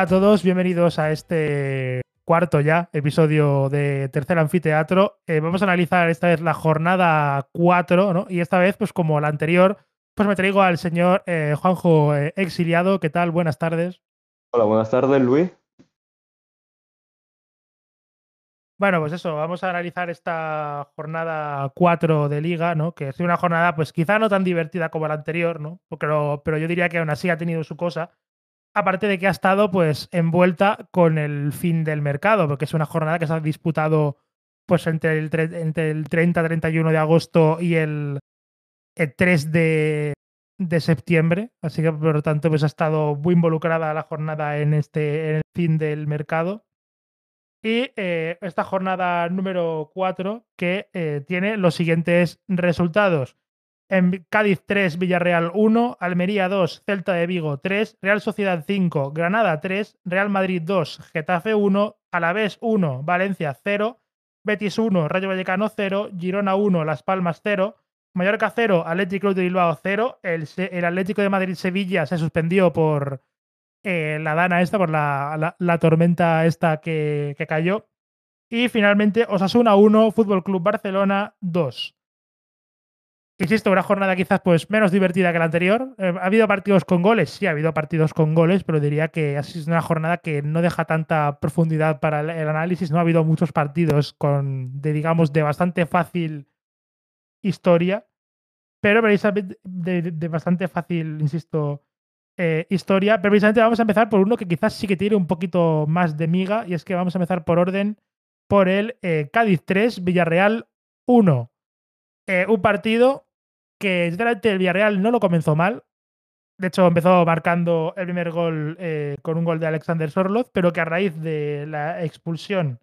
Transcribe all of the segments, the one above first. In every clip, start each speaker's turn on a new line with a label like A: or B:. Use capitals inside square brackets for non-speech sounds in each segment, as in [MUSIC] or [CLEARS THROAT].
A: Hola a todos, bienvenidos a este cuarto ya episodio de Tercer Anfiteatro. Eh, vamos a analizar esta vez la jornada 4, ¿no? Y esta vez, pues como la anterior, pues me traigo al señor eh, Juanjo eh, Exiliado. ¿Qué tal? Buenas tardes.
B: Hola, buenas tardes, Luis.
A: Bueno, pues eso, vamos a analizar esta jornada 4 de liga, ¿no? Que es una jornada, pues quizá no tan divertida como la anterior, ¿no? Pero, pero yo diría que aún así ha tenido su cosa. Aparte de que ha estado, pues, envuelta con el fin del mercado, porque es una jornada que se ha disputado, pues, entre el, entre el 30-31 de agosto y el, 3 de, septiembre. Así que, por lo tanto, pues ha estado muy involucrada la jornada en este en el fin del mercado. Y eh, esta jornada número 4 que eh, tiene los siguientes resultados. En Cádiz 3, Villarreal 1, Almería 2, Celta de Vigo 3, Real Sociedad 5, Granada 3, Real Madrid 2, Getafe 1, Alavés 1, Valencia 0, Betis 1, Rayo Vallecano 0, Girona 1, Las Palmas 0, Mallorca 0, Atlético de Bilbao 0, el, el Atlético de Madrid-Sevilla se suspendió por, eh, la dana esta, por la, la, tormenta esta que, que, cayó. Y finalmente Osasuna 1, Fútbol Club Barcelona 2. Insisto, una jornada quizás pues menos divertida que la anterior. Eh, ¿Ha habido partidos con goles? Sí, ha habido partidos con goles, pero diría que ha sido una jornada que no deja tanta profundidad para el, análisis. No ha habido muchos partidos con, de, digamos, de bastante fácil historia, pero precisamente de bastante fácil, insisto, eh, historia. Pero precisamente vamos a empezar por uno que quizás sí que tiene un poquito más de miga, y es que vamos a empezar por orden por el eh, Cádiz 3, Villarreal 1. Eh, un partido que el Villarreal no lo comenzó mal. De hecho, empezó marcando el primer gol con un gol de Alexander Sorloz, pero que a raíz de la expulsión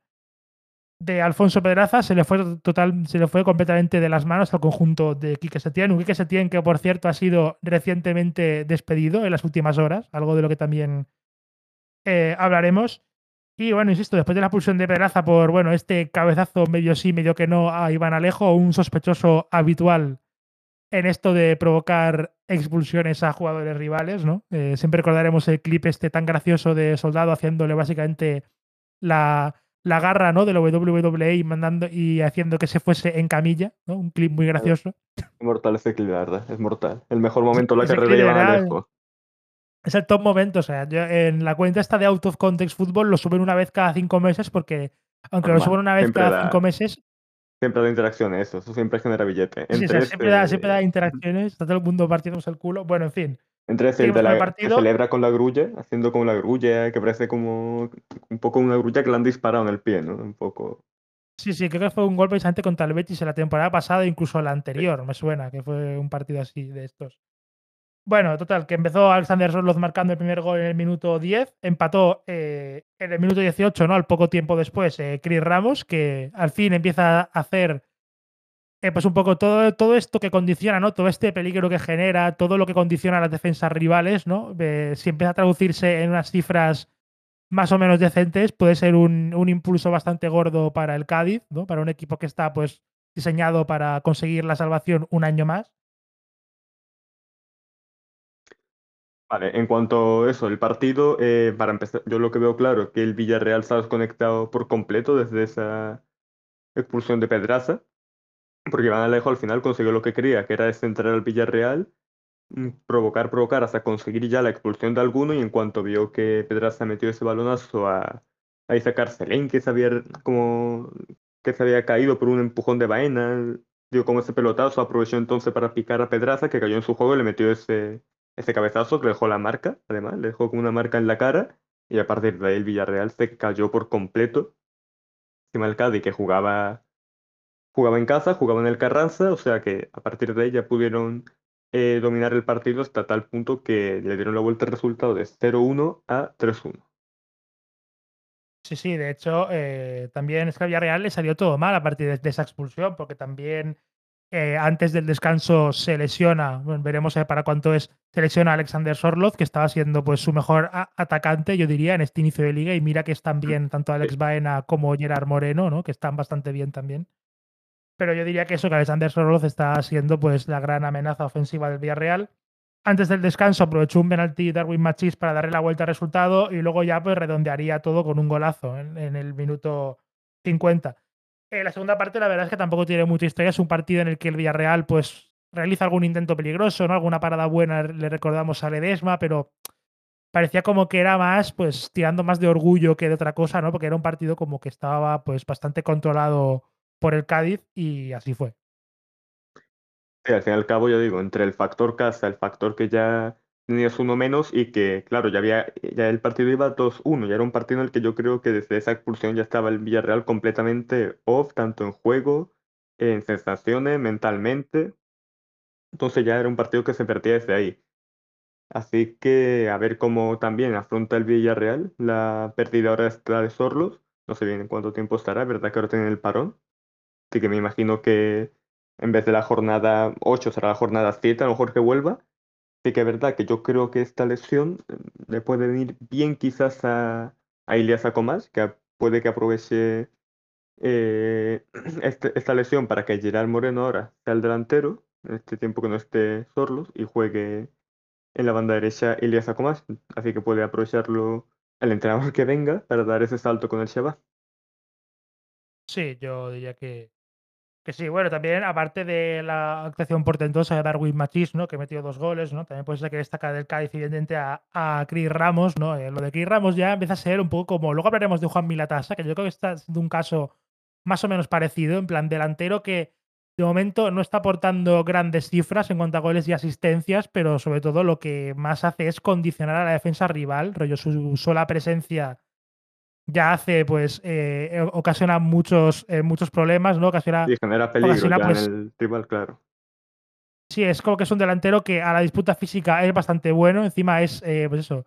A: de Alfonso Pedraza se le fue total, se le fue completamente de las manos al conjunto de Quique Setién. Un Quique Setién que, por cierto, ha sido recientemente despedido en las últimas horas, algo de lo que también eh, hablaremos. Y bueno, insisto, después de la expulsión de Pedraza por bueno, este cabezazo medio sí, medio que no a Iván Alejo, un sospechoso habitual en esto de provocar expulsiones a jugadores rivales, ¿no? Eh, siempre recordaremos el clip este tan gracioso de Soldado haciéndole básicamente la la garra ¿no? de la WWE y mandando y haciendo que se fuese en camilla, ¿no? Un clip muy gracioso.
B: Mortal ese clip, la verdad, es mortal. El mejor momento de la carrera de Iván
A: Es el top momento, o sea, yo en la cuenta esta de Out of Context Football lo suben una vez cada cinco meses porque, aunque lo suben una vez cada cinco meses...
B: Siempre da interacciones eso, eso siempre genera billete.
A: Sí, siempre, da, siempre da interacciones, está todo el mundo partiéndose el culo. Bueno, en fin.
B: Entre ese, el de la que celebra con la grulla, haciendo como la grulla, que parece como un poco una grulla que le han disparado en el pie, ¿no? Un poco.
A: Sí, sí, creo que fue un golpe precisamente contra el Betis en la temporada pasada, incluso la anterior, me suena, que fue un partido así de estos. Bueno, total, que empezó Alexander Sorloz marcando el primer gol en el minuto 10, empató eh, en el minuto 18, ¿no? Al poco tiempo después, eh, Chris Ramos, que al fin empieza a hacer eh, pues un poco todo, todo esto que condiciona, ¿no? Todo este peligro que genera, todo lo que condiciona a las defensas rivales, ¿no? Si empieza a traducirse en unas cifras más o menos decentes, puede ser un, un, impulso bastante gordo para el Cádiz, ¿no? Para un equipo que está, pues, diseñado para conseguir la salvación un año más.
B: Vale, en cuanto a eso, el partido, eh, para empezar, yo lo que veo claro es que el Villarreal está desconectado por completo desde esa expulsión de Pedraza. Porque Iván Alejo al final consiguió lo que quería, que era descentrar al Villarreal, mm, provocar, provocar hasta conseguir ya la expulsión de alguno y en cuanto vio que Pedraza metió ese balonazo a, a Isaac Arcelén, que se había como que se había caído por un empujón de Baena, dio como ese pelotazo, aprovechó entonces para picar a Pedraza, que cayó en su juego y le metió ese, ese cabezazo que le dejó la marca, además, le dejó como una marca en la cara y a partir de ahí el Villarreal se cayó por completo. Encima el Cádiz que jugaba jugaba en casa, jugaba en el Carranza, o sea que a partir de ahí ya pudieron eh, dominar el partido hasta tal punto que le dieron la vuelta al resultado de 0-1 a 3-1.
A: Sí, sí, de hecho, eh, también es que a Villarreal le salió todo mal a partir de, esa expulsión, porque también eh, antes del descanso se lesiona, bueno, veremos para cuánto es, se lesiona a Alexander Sorloz, que estaba siendo pues su mejor atacante, yo diría, en este inicio de liga, y mira que están bien [LAUGHS] tanto Alex Baena como Gerard Moreno, ¿no? que están bastante bien también. Pero yo diría que eso, que Alexander Soroloz está siendo pues la gran amenaza ofensiva del Villarreal. antes del descanso aprovechó un penalti Darwin Machis para darle la vuelta al resultado y luego ya pues redondearía todo con un golazo en, en el minuto 50. Eh, la segunda parte la verdad es que tampoco tiene mucha historia, es un partido en el que el Villarreal pues realiza algún intento peligroso, ¿no? Alguna parada buena le recordamos a Ledesma, pero parecía como que era más, pues, tirando más de orgullo que de otra cosa, ¿no? Porque era un partido como que estaba, pues, bastante controlado por el Cádiz y así fue.
B: Al fin y al cabo, yo digo, entre el factor casa, el factor que ya tenías uno menos y que, claro, ya había, ya el partido iba 2-1, ya era un partido en el que yo creo que desde esa expulsión ya estaba el Villarreal completamente off, tanto en juego, en sensaciones, mentalmente. Entonces ya era un partido que se perdía desde ahí. Así que a ver cómo también afronta el Villarreal la pérdida ahora está de Sorlos. No sé bien en cuánto tiempo estará, es verdad que ahora tienen el parón. Así que me imagino que en vez de la jornada 8 será la jornada 7, a lo mejor que vuelva. Que es verdad que yo creo que esta lesión eh, le puede venir bien quizás a, a Ilias Acomas, que puede que aproveche eh, [CLEARS THROAT] este, esta lesión para que Gerard Moreno ahora sea el delantero, en este tiempo que no esté Sorlos, y juegue en la banda derecha Ilias Acomas. Así que puede aprovecharlo el entrenador que venga para dar ese salto con el Shabbat.
A: Sí, yo diría que, que sí. Bueno, también, aparte de la actuación portentosa de Darwin Machis, ¿no? Que metió dos goles, ¿no? También puede ser que destaca del Cádiz, evidentemente, a, a Chris Ramos, ¿no? Eh, lo de Chris Ramos ya empieza a ser un poco como. Luego hablaremos de Juan Milatasa, que yo creo que está siendo un caso más o menos parecido, en plan delantero que de momento no está aportando grandes cifras en cuanto a goles y asistencias, pero sobre todo lo que más hace es condicionar a la defensa rival, rollo su sola presencia ya hace, pues, eh, ocasiona muchos, eh, muchos problemas, ¿no? Ocasiona,
B: Y genera peligro
A: ocasiona,
B: ya
A: pues,
B: en el rival, claro.
A: Sí, es como que es un delantero que a la disputa física es bastante bueno. Encima es, eh, pues eso,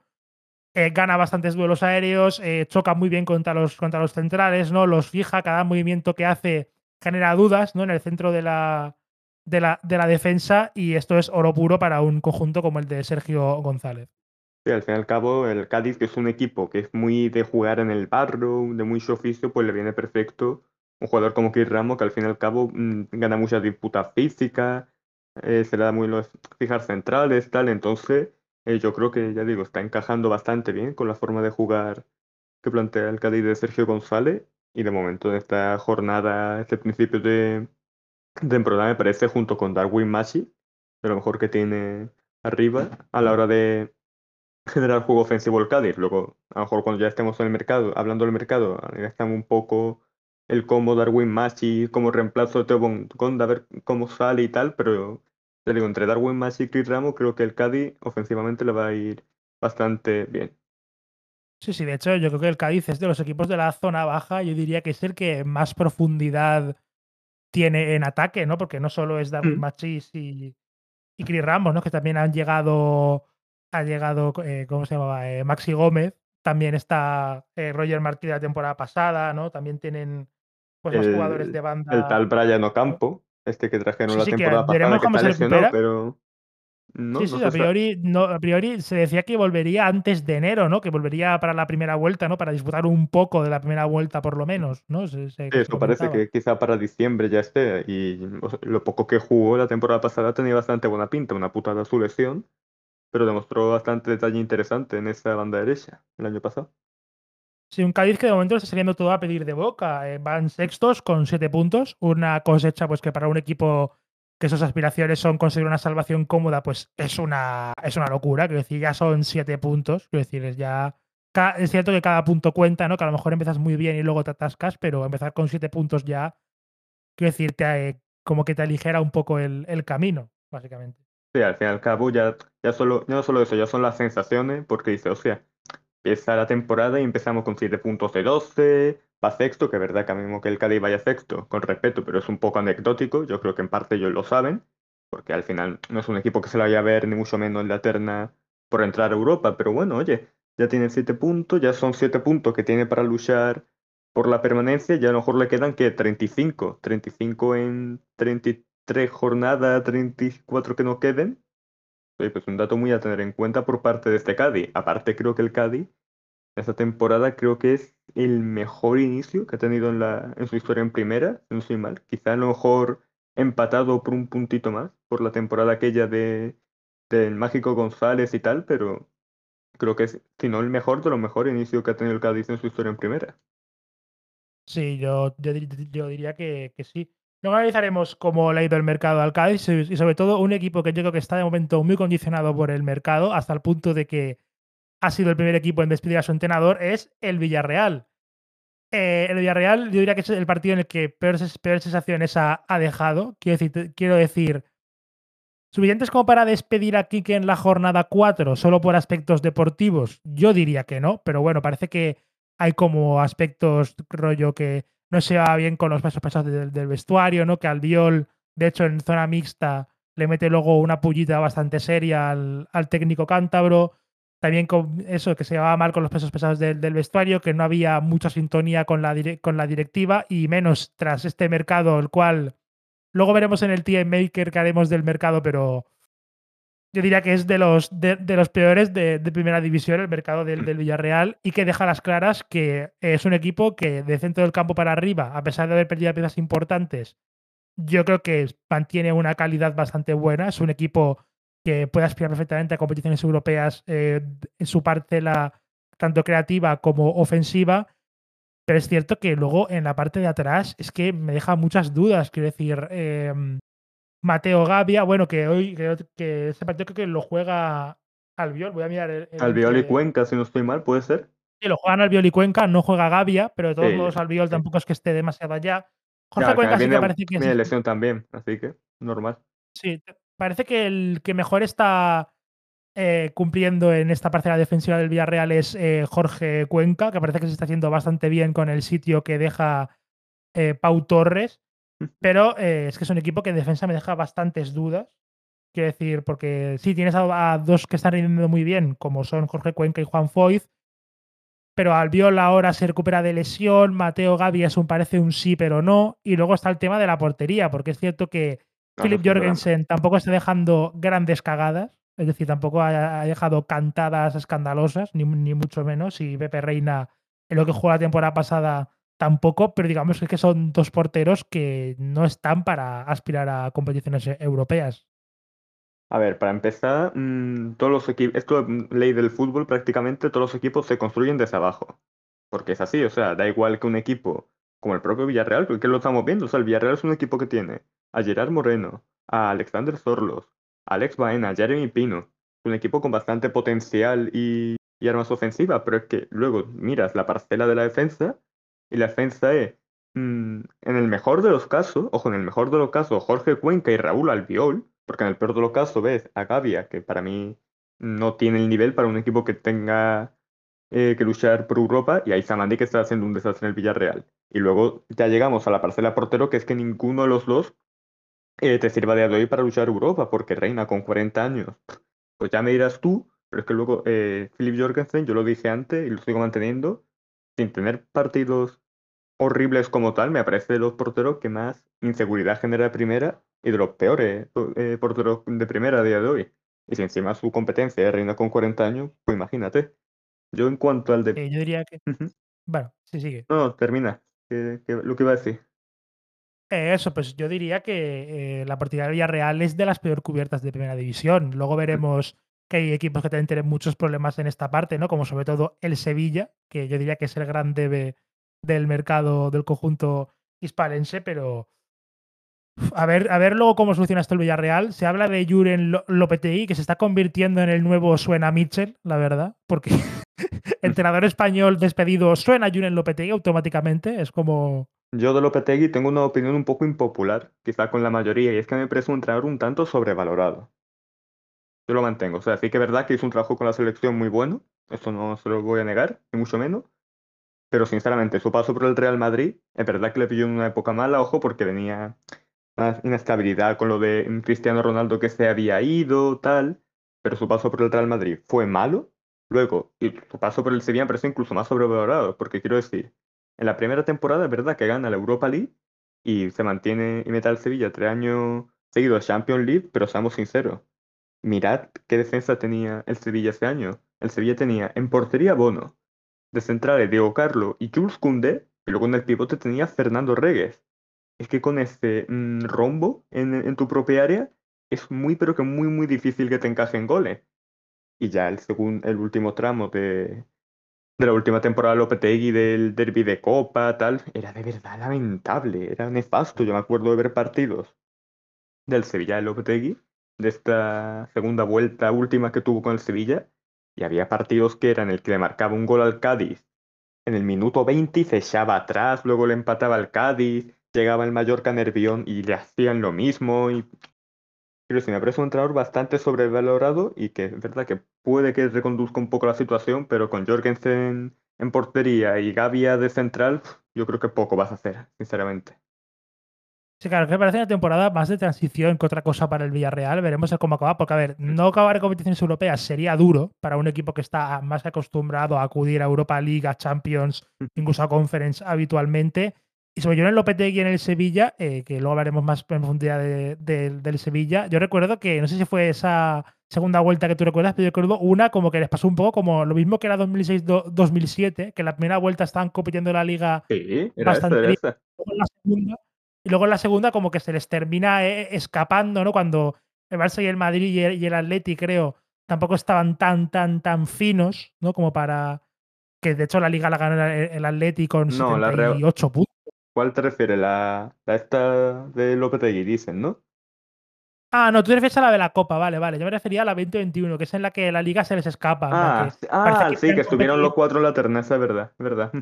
A: eh, gana bastantes duelos aéreos, eh, choca muy bien contra los, contra los centrales, ¿no? Los fija, cada movimiento que hace genera dudas, ¿no? En el centro de la, de la, de la defensa y esto es oro puro para un conjunto como el de Sergio González.
B: Sí, al fin y al cabo, el Cádiz, que es un equipo que es muy de jugar en el barro, de mucho oficio, pues le viene perfecto un jugador como Chris Ramos, que al fin y al cabo mmm, gana muchas disputas físicas, eh, se le da muy los fijar centrales, tal. Entonces, eh, yo creo que, ya digo, está encajando bastante bien con la forma de jugar que plantea el Cádiz de Sergio González. Y de momento, en esta jornada, este principio de, temporada, me parece, junto con Darwin Mashi, de lo mejor que tiene arriba a la hora de generar juego ofensivo el Cádiz. Luego, a lo mejor cuando ya estemos en el mercado, hablando del mercado, analizamos un poco el cómo Darwin Machi como reemplazo de Teo Gonda, a ver cómo sale y tal, pero te digo, entre Darwin Machi y Chris Ramos, creo que el Cádiz ofensivamente le va a ir bastante bien.
A: Sí, sí, de hecho, yo creo que el Cádiz es de los equipos de la zona baja, yo diría que es el que más profundidad tiene en ataque, ¿no? Porque no solo es Darwin
B: Mm.
A: Machis y, y Chris Ramos, ¿no? Que también han llegado, ha llegado, eh, ¿cómo se llamaba? Eh, Maxi Gómez, también está eh, Roger Martí de la temporada pasada, ¿no? También tienen pues más jugadores
B: El,
A: de
B: el
A: banda.
B: tal Brian. Ocampo, este que trajeron
A: Sí,
B: la
A: sí, que
B: temporada pasada, que está lesionado, pero no,
A: Sí, sí, a priori, no, a priori se decía que volvería antes de enero, ¿no? Que volvería para la primera vuelta, ¿no? Para disputar un poco de la primera vuelta, por lo menos, ¿no? Se,
B: eso parece que quizá para diciembre ya esté. Y o sea, lo poco que jugó la temporada pasada tenía bastante buena pinta, una putada su lesión, pero demostró bastante detalle interesante en esa banda derecha el año pasado.
A: Sí, un Cádiz que de momento está saliendo todo a pedir de boca. eh, van sextos con siete puntos, una cosecha pues que para un equipo que sus aspiraciones son conseguir una salvación cómoda, pues es una, es una locura. Quiero decir, ya son siete puntos. Quiero decir, es ya. Es cierto que cada punto cuenta, ¿no? Que a lo mejor empiezas muy bien y luego te atascas, pero empezar con siete puntos ya, quiero decir, te, eh, como que te aligera un poco el, el camino, básicamente.
B: Sí, al fin y al cabo ya, ya, solo, ya no solo eso, ya son las sensaciones, porque dice, o sea, empieza la temporada y empezamos con 7 puntos de 12, va sexto, que es verdad que a mí mismo que el Cádiz vaya sexto, con respeto, pero es un poco anecdótico, yo creo que en parte ellos lo saben, porque al final no es un equipo que se lo vaya a ver, ni mucho menos en la terna por entrar a Europa, pero bueno, oye, ya tienen 7 puntos, ya son 7 puntos que tiene para luchar por la permanencia, ya a lo mejor le quedan que 35, 35 en 33 jornadas, 34 que no queden, Oye, pues un dato muy a tener en cuenta por parte de este Cádiz. Aparte, creo que el Cádiz, esta temporada, creo que es el mejor inicio que ha tenido en, su historia en primera, no soy mal. Quizá a lo mejor empatado por un puntito más, por la temporada aquella de del Mágico González y tal, pero creo que es, si no el mejor de los mejores inicios que ha tenido el Cádiz en su historia en primera.
A: Sí, yo, yo, yo diría que, que, sí. Luego analizaremos cómo le ha ido el mercado al Cádiz y sobre todo un equipo que yo creo que está de momento muy condicionado por el mercado hasta el punto de que ha sido el primer equipo en despedir a su entrenador, es el Villarreal. Eh, el Villarreal yo diría que es el partido en el que peores, sensaciones ha, dejado. Quiero decir, quiero decir, ¿suficientes como para despedir a Kike en la jornada 4 solo por aspectos deportivos? Yo diría que no, pero bueno, parece que hay como aspectos rollo que no se va bien con los pasos pasados del, del, vestuario, ¿no? Que Albiol, de hecho, en zona mixta le mete luego una pullita bastante seria al, al técnico cántabro. También con eso, que se llevaba mal con los pesos pesados del, del vestuario, que no había mucha sintonía con la, con la directiva y menos tras este mercado, el cual luego veremos en el TM Maker que haremos del mercado, pero yo diría que es de los, de, de los peores de, de, primera división, el mercado del, del, Villarreal, y que deja las claras que es un equipo que de centro del campo para arriba, a pesar de haber perdido piezas importantes, yo creo que mantiene una calidad bastante buena. Es un equipo que puede aspirar perfectamente a competiciones europeas eh, en su parcela tanto creativa como ofensiva. Pero es cierto que luego en la parte de atrás es que me deja muchas dudas. Quiero decir, eh, Mateo Gavia, bueno, que hoy que, que ese partido creo que lo juega Albiol. Voy a mirar. El, el
B: Albiol y Cuenca, si no estoy mal, puede ser.
A: Sí, lo juegan Albiol y Cuenca, no juega Gavia, pero de todos sí, modos Albiol sí. tampoco es que esté demasiado allá.
B: Jorge ya, Cuenca sí que parece que. Tiene lesión también, así que normal.
A: Sí, parece que el que mejor está eh, cumpliendo en esta parcela defensiva del Villarreal es eh, Jorge Cuenca, que parece que se está haciendo bastante bien con el sitio que deja eh, Pau Torres. Pero eh, es que es un equipo que en defensa me deja bastantes dudas. Quiero decir, porque sí, tienes a, a, dos que están rindiendo muy bien, como son Jorge Cuenca y Juan Foyz, pero Albiol ahora se recupera de lesión, Mateo Gavi es un parece un sí, pero no, y luego está el tema de la portería, porque es cierto que Philip Jorgensen tampoco está dejando grandes cagadas, es decir, tampoco ha, ha dejado cantadas escandalosas, ni, ni, mucho menos, y Pepe Reina, en lo que jugó la temporada pasada, tampoco, pero digamos que son dos porteros que no están para aspirar a competiciones europeas.
B: A ver, para empezar, mmm, todos los equipos, esto es ley del fútbol, prácticamente todos los equipos se construyen desde abajo. Porque es así, o sea, da igual que un equipo como el propio Villarreal, porque lo estamos viendo, o sea, el Villarreal es un equipo que tiene a Gerard Moreno, a Alexander Zorlos, a Alex Baena, a Jeremy Pino, un equipo con bastante potencial y armas ofensivas, pero es que luego miras la parcela de la defensa y la defensa es, mmm, en el mejor de los casos, ojo, en el mejor de los casos, Jorge Cuenca y Raúl Albiol, porque en el peor de los casos ves a Gavia, que para mí no tiene el nivel para un equipo que tenga eh, que luchar por Europa, y ahí Samandi que está haciendo un desastre en el Villarreal. Y luego ya llegamos a la parcela portero, que es que ninguno de los dos eh, te sirva de hoy para luchar Europa, porque Reina con 40 años, pues ya me dirás tú, pero es que luego eh, Philip Jorgensen, yo lo dije antes y lo sigo manteniendo, sin tener partidos horribles como tal, me parece de los porteros que más inseguridad genera de primera y de los peores eh, porteros de primera a día de hoy. Y si encima su competencia es Reina con 40 años, pues imagínate. Yo en cuanto al de...
A: Eh, yo diría que... Uh -huh. Bueno, sí, sigue.
B: No, no termina. Que, que, lo que iba a decir.
A: Eh, eso, pues yo diría que la partida de Villarreal es de las peor cubiertas de primera división. Luego veremos que hay equipos que también tienen muchos problemas en esta parte, ¿no? Como sobre todo el Sevilla, que yo diría que es el gran debe del mercado del conjunto hispalense, pero a ver, a ver luego cómo soluciona esto el Villarreal. Se habla de Juren Lopetegui, que se está convirtiendo en el nuevo Suena Mitchell, la verdad, porque [LAUGHS] entrenador español despedido suena Juren Lopetegui automáticamente. Es como.
B: Yo de Lopetegui tengo una opinión un poco impopular, quizá con la mayoría, y es que me parece un entrenador un tanto sobrevalorado. Yo lo mantengo. O sea, sí que es verdad que hizo un trabajo con la selección muy bueno, eso no se lo voy a negar, ni mucho menos. Pero sinceramente, su paso por el Real Madrid, es verdad que le pilló en una época mala, ojo, porque venía una inestabilidad con lo de Cristiano Ronaldo que se había ido, tal, pero su paso por el Real Madrid fue malo. Luego, y su paso por el Sevilla me parece incluso más sobrevalorado, porque quiero decir, en la primera temporada es verdad que gana la Europa League y se mantiene y mete al Sevilla tres años seguidos Champions League, pero seamos sinceros, mirad qué defensa tenía el Sevilla ese año. El Sevilla tenía en portería Bono, de centrales Diego Carlo y Jules Koundé, y luego en el pivote tenía Fernando Regues es que con este mmm, rombo en, en, tu propia área es muy, pero que muy, muy difícil que te encajen goles. Y ya el, el último tramo de, de la última temporada Lopetegui, del derby de Copa, tal, era de verdad lamentable, era nefasto. Yo me acuerdo de ver partidos del Sevilla de Lopetegui, de esta segunda vuelta última que tuvo con el Sevilla, y había partidos que eran el que le marcaba un gol al Cádiz en el minuto 20 y se echaba atrás, luego le empataba al Cádiz, llegaba el Mallorca Nervión y le hacían lo mismo. Y... Pero sí, me parece un entrenador bastante sobrevalorado y que es verdad que puede que reconduzca un poco la situación, pero con Jorgensen en portería y Gavia de central, yo creo que poco vas a hacer, sinceramente.
A: Sí, claro, que me parece una temporada más de transición que otra cosa para el Villarreal. Veremos cómo acaba, porque, a ver, no acabar en competiciones europeas sería duro para un equipo que está más acostumbrado a acudir a Europa League, a Champions,
B: Mm.
A: incluso a Conference habitualmente. Y sobre todo en Lopetegui en el Sevilla, eh, que luego hablaremos más en profundidad de- de- del Sevilla. Yo recuerdo que, no sé si fue esa segunda vuelta que tú recuerdas, pero yo recuerdo una como que les pasó un poco como lo mismo que era 2006-2007, que en la primera vuelta estaban compitiendo en la liga
B: Sí, era
A: bastante
B: era
A: en la segunda, y luego en la segunda como que se les termina eh, escapando, ¿no? Cuando el Barça y el Madrid y el, y el Atleti, creo, tampoco estaban tan, tan, tan finos, ¿no? Como para que de hecho la liga la ganó el, el Atleti con
B: No, la Real-
A: 78 puntos.
B: ¿Cuál te refieres? La, la esta de Lopetegui, dicen, ¿no?
A: Ah, no, tú te refieres a la de la Copa, vale, vale. Yo me refería a la 2021, que es en la que la liga se les escapa.
B: Ah,
A: que
B: sí, ah,
A: que
B: sí,
A: quieren
B: que estuvieron los cuatro en la terna, esa es verdad, es verdad.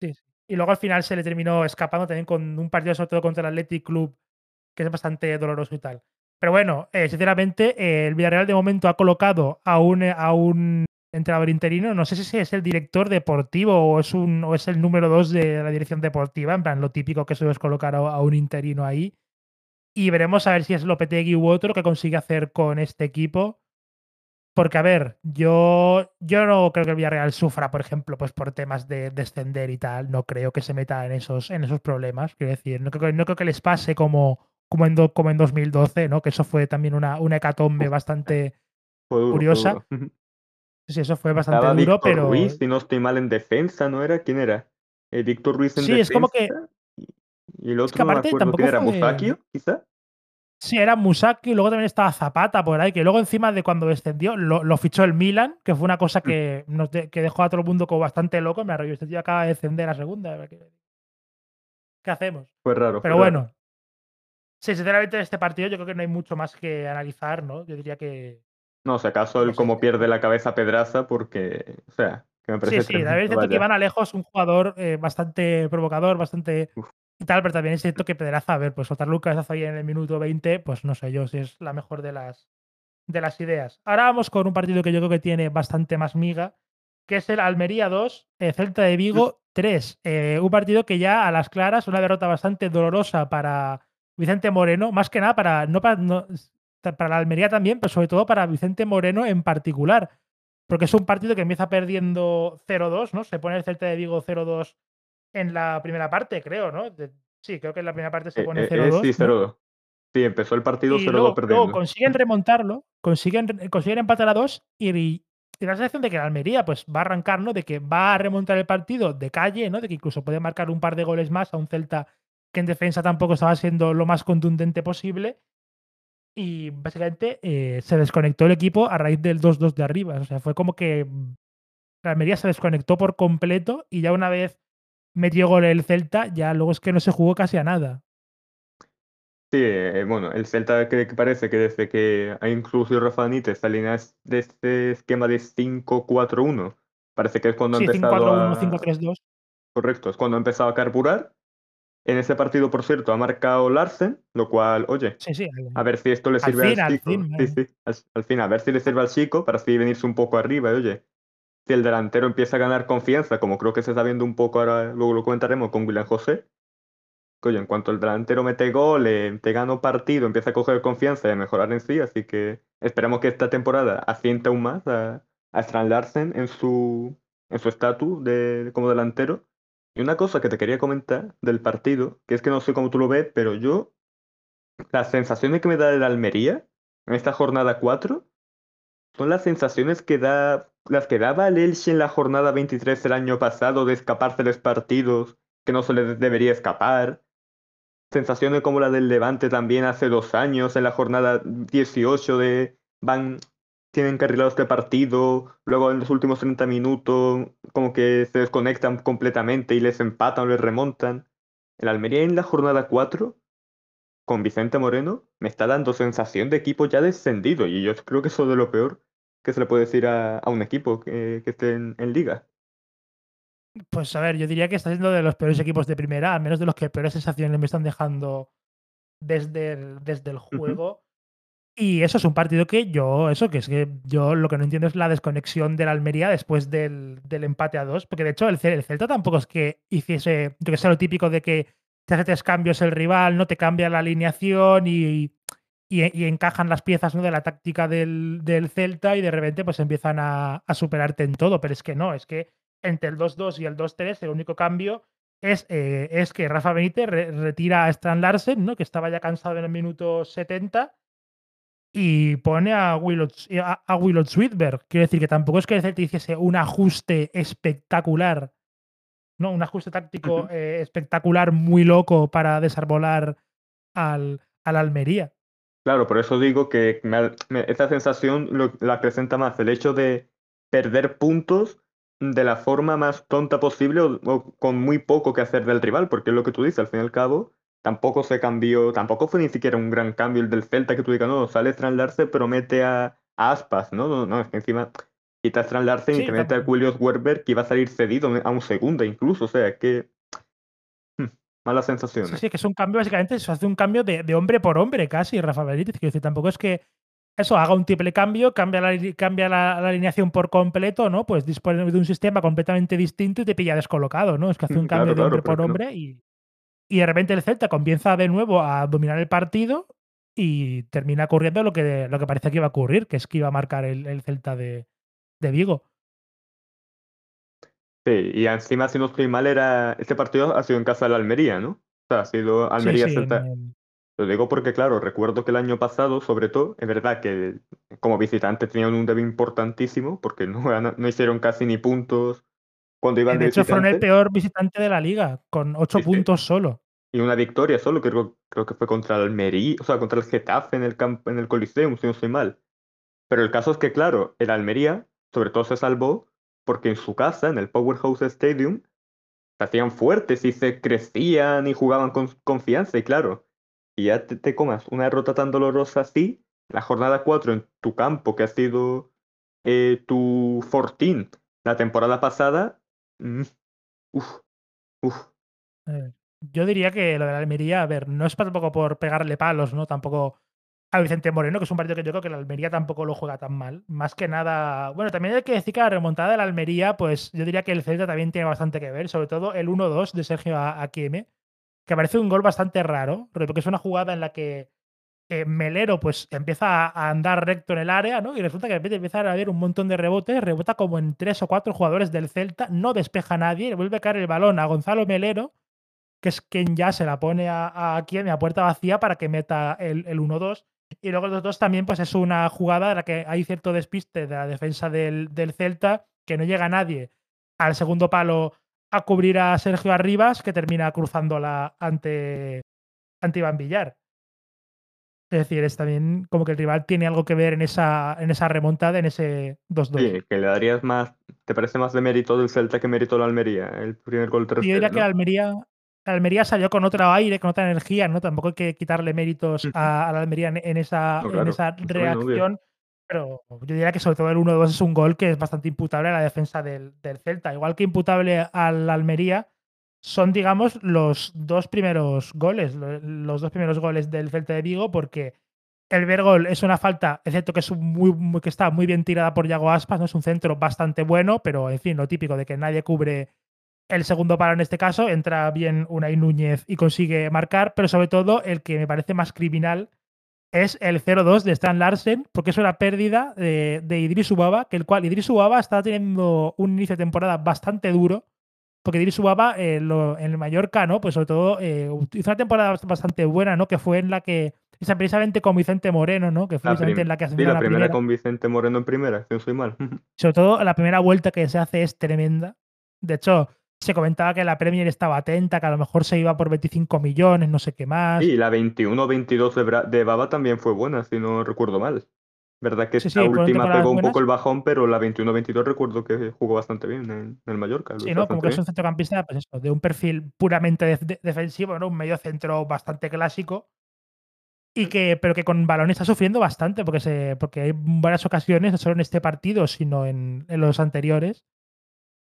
A: Sí, sí. Y luego al final se le terminó escapando también con un partido, sobre todo contra el Athletic Club, que es bastante doloroso y tal. Pero bueno, eh, sinceramente, eh, el Villarreal de momento ha colocado a un, eh, a un entrenador interino. No sé si es el director deportivo o es, un, o es el número dos de la dirección deportiva. En plan, lo típico que eso es colocar a, a un interino ahí. Y veremos a ver si es Lopetegui u otro que consigue hacer con este equipo. Porque, a ver, yo, yo no creo que el Villarreal sufra, por ejemplo, pues por temas de descender y tal. No creo que se meta en esos, en esos problemas. Quiero decir, no creo, que- no creo que les pase como, como, en, do- como en 2012, ¿no? Que eso fue también una, una hecatombe bastante.
B: Duro,
A: Curiosa. [LAUGHS] Sí, eso fue bastante
B: Estaba
A: duro,
B: Víctor
A: pero.
B: Ruiz, si no estoy mal, en defensa, ¿no era? ¿Quién era? Eh, Víctor Ruiz en
A: Sí, es como que.
B: defensa. Y, el
A: Es que
B: otro no me acuerdo
A: tampoco
B: quién era,
A: fue.
B: Musakio, quizá.
A: Sí, era Musaki, luego también estaba Zapata por ahí, que luego encima de cuando descendió lo, lo fichó el Milan, que fue una cosa que, nos de- que dejó a todo el mundo como bastante loco. Me arrolló, este tío acaba de descender a segunda. ¿Qué, qué hacemos?
B: Fue raro.
A: Pero
B: fue raro.
A: bueno, sí, sinceramente en este partido yo creo que no hay mucho más que analizar, ¿no? Yo diría que.
B: No, si acaso
A: No
B: él
A: sé,
B: como
A: sí.
B: pierde la cabeza a Pedraza porque, o sea, que me
A: Sí,
B: parece
A: sí, es cierto que
B: vaya.
A: Iván Alejo es un jugador eh, bastante provocador, bastante
B: Uf.
A: Y tal, pero también es cierto que Pedraza, a ver, pues soltar cabezazo ahí en el minuto 20, pues no sé yo si es la mejor de las, de las ideas. Ahora vamos con un partido que yo creo que tiene bastante más miga, que es el Almería 2, eh, Celta de Vigo 3. Eh, un partido que ya a las claras, una derrota bastante dolorosa para Vicente Moreno, más que nada para, no para, no- para la Almería también, pero sobre todo para Vicente Moreno en particular. Porque es un partido que empieza perdiendo 0-2, ¿no? Se pone el Celta de Vigo 0-2 en la primera parte, creo, ¿no? De- sí, creo que en la primera parte se
B: Eh,
A: pone
B: eh, eh,
A: 0-2.
B: sí,
A: ¿no?
B: 0-2. Sí, empezó el partido
A: Y
B: 0-2
A: luego, luego
B: perdiendo.
A: consiguen remontarlo, consiguen, re- consiguen empatar a dos y, y la sensación de que la Almería pues, va a arrancar, ¿no? De que va a remontar el partido de calle, ¿no? De que incluso puede marcar un par de goles más a un Celta que en defensa tampoco estaba siendo lo más contundente posible. Y básicamente eh, se desconectó el equipo a raíz del 2-2 de arriba. O sea, fue como que mm, la Almería se desconectó por completo y ya una vez metió gol el Celta, ya luego es que no se jugó casi a nada.
B: Sí, eh, bueno, el Celta que, que parece que desde que ha incluido Rafa Benítez alineas de este esquema de 5-4-1, parece que es cuando ha
A: Sí,
B: empezado
A: 5-4-1,
B: a...
A: 5-3-2.
B: Correcto, es cuando ha empezado a carburar. En ese partido, por cierto, ha marcado Larsen, lo cual, oye,
A: Sí, sí. al-
B: a ver si esto le
A: Al
B: sirve
A: fin,
B: al
A: al
B: chico.
A: fin,
B: Sí, sí, al, al fin, a ver si le sirve al chico para así venirse un poco arriba. Y oye, si el delantero empieza a ganar confianza, como creo que se está viendo un poco ahora, luego lo comentaremos con William José, oye, en cuanto el delantero mete gol, eh, te gana un partido, empieza a coger confianza y a mejorar en sí, así que esperemos que esta temporada asiente aún más a, a Strand Larsen en su en su estatus de, como delantero. Y una cosa que te quería comentar del partido, que es que no sé cómo tú lo ves, pero yo, las sensaciones que me da el Almería en esta jornada 4 son las sensaciones que da, las que daba el Elche en la jornada 23 del año pasado de escaparse de los partidos que no se les debería escapar. sensaciones como la del Levante también hace dos años, en la jornada 18 de van, tienen carrilado este partido, luego en los últimos 30 minutos como que se desconectan completamente y les empatan o les remontan. El Almería en la jornada 4, con Vicente Moreno, me está dando sensación de equipo ya descendido y yo creo que eso es de lo peor que se le puede decir a, un equipo que, esté en liga.
A: Pues a ver, yo diría que está siendo de los peores equipos de primera, al menos de los que peores sensaciones me están dejando desde el, desde el juego. Y eso es un partido que yo, eso que es que yo lo que no entiendo es la desconexión de la Almería después del, empate a dos, porque de hecho el, Celta tampoco es que hiciese, yo que sé, lo típico de que te hace tres cambios el rival, no te cambia la alineación y, y, encajan las piezas ¿no? de la táctica del, Celta y de repente pues empiezan a, superarte en todo, pero es que no, es que entre el 2-2 y el 2-3, el único cambio es, eh, es que Rafa Benítez retira a Stan Larsen, ¿no? que estaba ya cansado en el minuto 70, y pone a Willot, a, a. Quiero decir que tampoco es que el Celta hiciese un ajuste espectacular, ¿no? un ajuste táctico eh, espectacular muy loco para desarbolar al, al Almería.
B: Claro, por eso digo que esta sensación la presenta más el hecho de perder puntos de la forma más tonta posible o, con muy poco que hacer del rival, porque es lo que tú dices, al fin y al cabo, tampoco se cambió, tampoco fue ni siquiera un gran cambio el del Celta que tú digas, no, sale Strand pero mete a, Aspas, ¿no? No, no, es que encima quita a Strand y te mete a Julius Werber que iba a salir cedido a un segundo incluso, o sea, es que... Hmm, malas sensaciones.
A: Sí, sí, que es un cambio, básicamente, se hace un cambio de, hombre por hombre casi, Rafa Benítez. Quiero decir, tampoco es que eso, haga un triple cambio, cambia la, cambia la, alineación por completo, ¿no? Pues dispone de un sistema completamente distinto y te pilla descolocado, ¿no? Es que hace un cambio de hombre por hombre y, y de repente el Celta comienza de nuevo a dominar el partido y termina ocurriendo lo que, lo que parece que iba a ocurrir, que es que iba a marcar el, Celta de, de, Vigo.
B: Sí, y encima, si no estoy mal, era este partido ha sido en casa de la Almería, ¿no? O sea, ha sido Almería-Celta. Lo digo porque, claro, recuerdo que el año pasado, sobre todo, es verdad que como visitantes tenían un debe importantísimo porque no, no hicieron casi ni puntos cuando iban
A: de, de hecho, fueron el peor visitante de la liga, con ocho puntos solo.
B: Y una victoria solo, creo, creo que fue contra el Almería, o sea, contra el Getafe en el, campo, en el Coliseum, si no estoy mal. Pero el caso es que, claro, el Almería, sobre todo, se salvó porque en su casa, en el Powerhouse Stadium, se hacían fuertes y se crecían y jugaban con confianza. Y claro, y ya te, comas una derrota tan dolorosa así, la jornada 4 en tu campo, que ha sido eh, tu fortín la temporada pasada, mm, uff.
A: Eh, yo diría que lo de la Almería, a ver, no es tampoco por pegarle palos, ¿no? Tampoco a Vicente Moreno, que es un partido que yo creo que la Almería tampoco lo juega tan mal. Más que nada, bueno, también hay que decir que la remontada de la Almería, pues yo diría que el Celta también tiene bastante que ver, sobre todo el 1-2 de Sergio Aquieme, que parece un gol bastante raro, porque es una jugada en la que eh, Melero pues empieza a andar recto en el área, ¿no? Y resulta que de repente empieza a haber un montón de rebotes, rebota como en tres o cuatro jugadores del Celta, no despeja a nadie, le vuelve a caer el balón a Gonzalo Melero, que es quien ya se la pone a, quien a puerta vacía para que meta el, 1-2. Y luego los dos también, pues es una jugada en la que hay cierto despiste de la defensa del, del Celta, que no llega nadie al segundo palo a cubrir a Sergio Arribas, que termina cruzándola ante, ante Iván Villar. Es decir, es también como que el rival tiene algo que ver en esa, en esa remontada, en ese 2-2.
B: Sí, que le darías más, ¿te parece más de mérito del Celta que mérito la Almería? El primer gol tercero,
A: Yo diría que la Almería, Almería salió con otro aire, con otra energía, ¿no? Tampoco hay que quitarle méritos a, la Almería en, esa, en esa reacción. Pero yo diría que sobre todo el 1-2 es un gol que es bastante imputable a la defensa del, Celta. Igual que imputable al Almería, son, digamos, los dos primeros goles, los dos primeros goles del Celta de Vigo, porque el ver gol es una falta, excepto que, es muy, que está muy bien tirada por Yago Aspas, ¿no? es un centro bastante bueno, pero en fin, lo típico de que nadie cubre el segundo palo en este caso, entra bien Unai Núñez y consigue marcar, pero sobre todo el que me parece más criminal es el 0-2 de Stan Larsen, porque es una pérdida de, de Idris Ubaba, que el cual Idris Ubaba está teniendo un inicio de temporada bastante duro, porque Idris Ubaba eh, en el Mallorca, ¿no? Pues sobre todo eh, hizo una temporada bastante buena, ¿no? Que fue en la que, esa precisamente con Vicente Moreno, ¿no? Que fue precisamente en la que
B: ascendió la, primera, con Vicente Moreno en primera, si no soy mal. [LAUGHS]
A: sobre todo la primera vuelta que se hace es tremenda. De hecho, se comentaba que la Premier estaba atenta, que a lo mejor se iba por 25 millones, no sé qué más.
B: Y la 21-22 de, Bra- de Baba también fue buena, si no recuerdo mal. Verdad que
A: Sí,
B: esta
A: sí,
B: última pegó un
A: buenas.
B: poco el bajón, pero la 21-22 recuerdo que jugó bastante bien en, el Mallorca. lo
A: Sí, ¿no? Como que es un centrocampista, pues eso, de un perfil puramente def- de- defensivo, ¿no? Un medio centro bastante clásico. Y que, pero que con balón está sufriendo bastante, porque se, porque hay varias ocasiones, no solo en este partido, sino en, en los anteriores,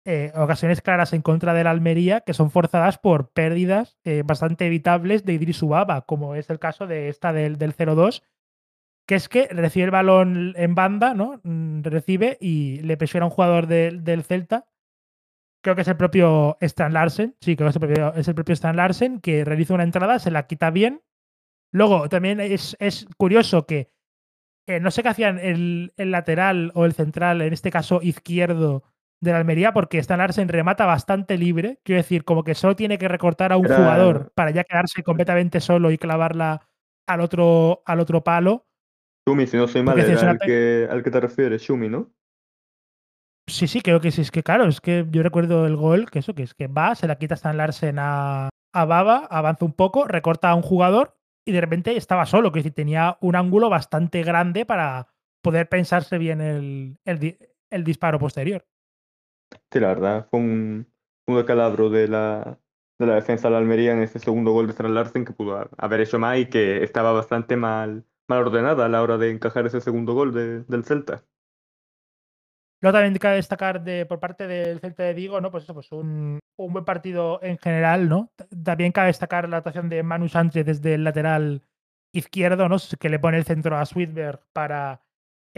A: eh, ocasiones claras en contra de la Almería que son forzadas por pérdidas eh, bastante evitables de Idris Ubaba, como es el caso de esta del, del 0-2, que es que recibe el balón en banda, ¿no? Mm, Recibe y le presiona a un jugador del- del Celta creo que es el propio Stan Larsen, sí, creo que es el propio, es Stan Larsen, que realiza una entrada, se la quita bien. Luego, también es, es curioso que eh, no sé qué hacían el, el lateral o el central, en este caso izquierdo de la Almería, porque Stan Larsen remata bastante libre. Quiero decir, como que solo tiene que recortar a un
B: Era-
A: jugador para ya quedarse completamente solo y clavarla al otro, al otro palo.
B: Shumi, si no soy mal, era
A: una
B: al que, al que te refieres, Shumi, ¿no?
A: Sí, sí, creo que sí. Es que claro, es que yo recuerdo el gol, que eso, que es que va, se la quita Stan Larsen a, a Baba, avanza un poco, recorta a un jugador y de repente estaba solo, que es decir, tenía un ángulo bastante grande para poder pensarse bien el, el, el disparo posterior.
B: Sí, la verdad, fue un, un descalabro de la, de la defensa de la Almería en ese segundo gol de Stan Larsen que pudo ha- haber hecho más y que estaba bastante mal, mal ordenada a la hora de encajar ese segundo gol de- del Celta.
A: Luego también cabe destacar de, por parte del Celta de Vigo, ¿no? Pues eso, pues un, un buen partido en general, ¿no? También cabe destacar la actuación de Manu Sánchez desde el lateral izquierdo, ¿no? Que le pone el centro a Sweetberg para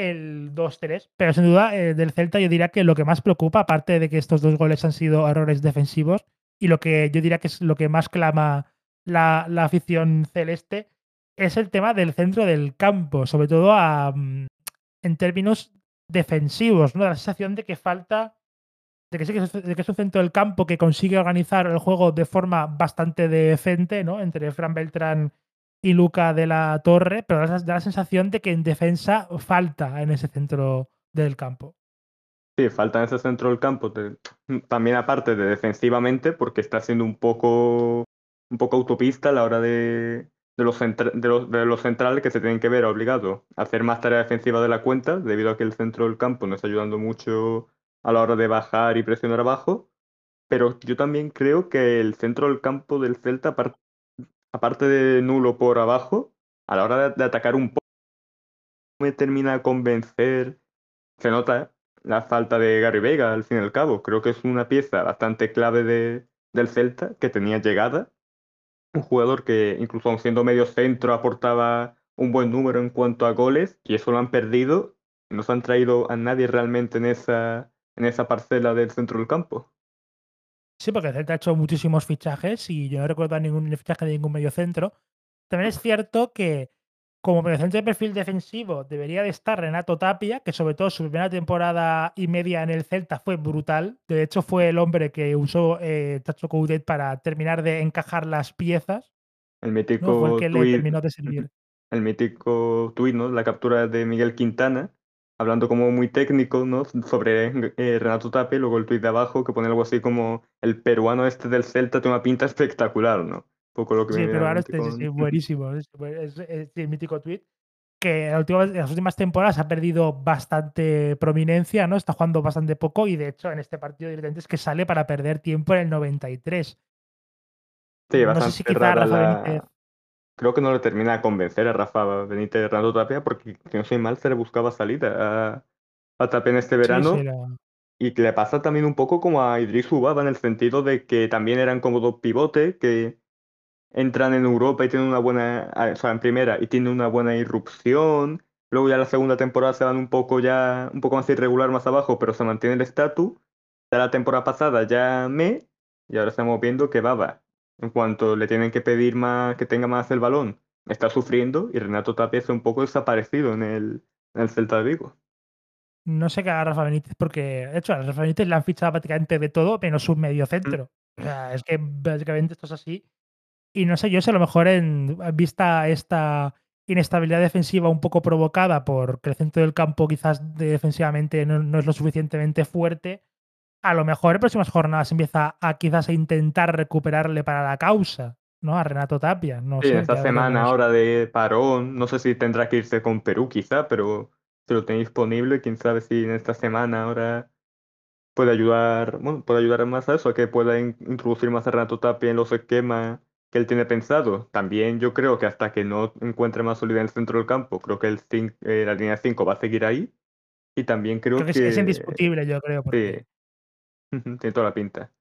A: el 2-3. Pero sin duda, eh, del Celta yo diría que lo que más preocupa, aparte de que estos dos goles han sido errores defensivos, y lo que yo diría que es lo que más clama la, la afición celeste, es el tema del centro del campo, sobre todo a, mm, en términos defensivos, ¿no? La sensación de que falta, de que sí de que es un centro del campo que consigue organizar el juego de forma bastante decente, ¿no? Entre Fran Beltrán y Luca de la Torre, pero da, la sensación de que en defensa falta en ese centro del campo.
B: Sí, falta en ese centro del campo, también aparte de defensivamente, porque está siendo un poco, un poco autopista a la hora de, de, los, de, los, de los centrales que se tienen que ver obligados a hacer más tarea defensiva de la cuenta, debido a que el centro del campo no está ayudando mucho a la hora de bajar y presionar abajo. Pero yo también creo que el centro del campo del Celta, apar- aparte de nulo por abajo, a la hora de, atacar un poco, me termina de convencer. Se nota la falta de Gary Vega, al fin y al cabo. Creo que es una pieza bastante clave de, del Celta, que tenía llegada. Un jugador que, incluso aun siendo medio centro, aportaba un buen número en cuanto a goles, y eso lo han perdido. No se han traído a nadie realmente en esa, en esa parcela del centro del campo.
A: Sí, porque el Celta ha hecho muchísimos fichajes y yo no recuerdo ningún fichaje de ningún mediocentro. También es cierto que como mediocentro de perfil defensivo debería de estar Renato Tapia, que sobre todo su primera temporada y media en el Celta fue brutal. De hecho, fue el hombre que usó eh, Tacho Coudet para terminar de encajar las piezas.
B: El
A: ¿no?
B: mítico
A: Fue el que le
B: tuit,
A: terminó de servir. [LAUGHS]
B: el mítico tuit, ¿no? La captura de Miguel Quintana, hablando como muy técnico, ¿no? Sobre eh, Renato Tapia, luego el tuit de abajo que pone algo así como el peruano este del Celta tiene una pinta espectacular, ¿no? Un poco lo que
A: Sí,
B: me mente
A: este sí, sí,
B: con- [LAUGHS]
A: buenísimo. Es, es- es el mítico tweet que en, la última- en las últimas temporadas ha perdido bastante prominencia, ¿no? Está jugando bastante poco y de hecho en este partido directamente es que sale para perder tiempo en el 93.
B: Sí,
A: no sé si quizá Rafa
B: la-
A: Benítez.
B: Creo que no le termina de convencer a Rafa Benítez Renato Tapia porque, si no soy mal, se le buscaba salida a, a Tapia en este verano.
A: sí,
B: Y que le pasa también un poco como a Idris Ubaba en el sentido de que también eran como dos pivotes que entran en Europa y tienen una buena, ah, o sea, en primera y tienen una buena irrupción. Luego ya la segunda temporada se van un poco ya, un poco más irregular más abajo, pero se mantiene el estatus. Ya la temporada pasada ya me, y ahora estamos viendo que Baba, en cuanto le tienen que pedir más, que tenga más el balón, está sufriendo y Renato Tapia está un poco desaparecido en el, en el Celta de Vigo.
A: no sé qué haga Rafa Benítez porque, de hecho, a Rafa Benítez le han fichado prácticamente de todo menos un medio centro. O sea, es que básicamente esto es así. Y no sé, yo sé a lo mejor en vista esta inestabilidad defensiva un poco provocada por que el centro del campo quizás defensivamente no, no es lo suficientemente fuerte, a lo mejor en próximas jornadas empieza a quizás a intentar recuperarle para la causa, ¿no? A Renato Tapia, no
B: Sí,
A: sé,
B: esta semana ahora de parón, no sé si tendrá que irse con Perú quizá, pero si lo tenéis disponible, quién sabe si en esta semana ahora puede ayudar, bueno, puede ayudar más a eso, a que pueda in- introducir más a Renato Tapia en los esquemas que él tiene pensado. También yo creo que hasta que no encuentre más solidez en el centro del campo, creo que el eh, la línea 5 va a seguir ahí. Y también
A: Creo
B: creo
A: que es indiscutible, yo creo,
B: sí, tiene toda la pinta.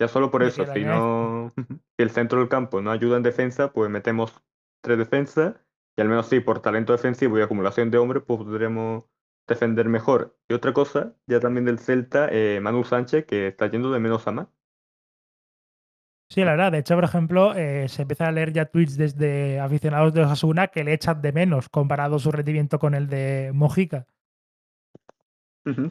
B: Ya solo por eso, si
A: línea de 5.
B: no, [LAUGHS] si el centro del campo no ayuda en defensa, pues metemos tres defensas y al menos sí, por talento defensivo y acumulación de hombres, pues podremos defender mejor. Y otra cosa, ya también del Celta, eh, Manu Sánchez, que está yendo de menos a más.
A: Sí, la verdad. De hecho, por ejemplo, eh, se empiezan a leer ya tweets desde aficionados de Osasuna que le echan de menos comparado su rendimiento con el de Mojica.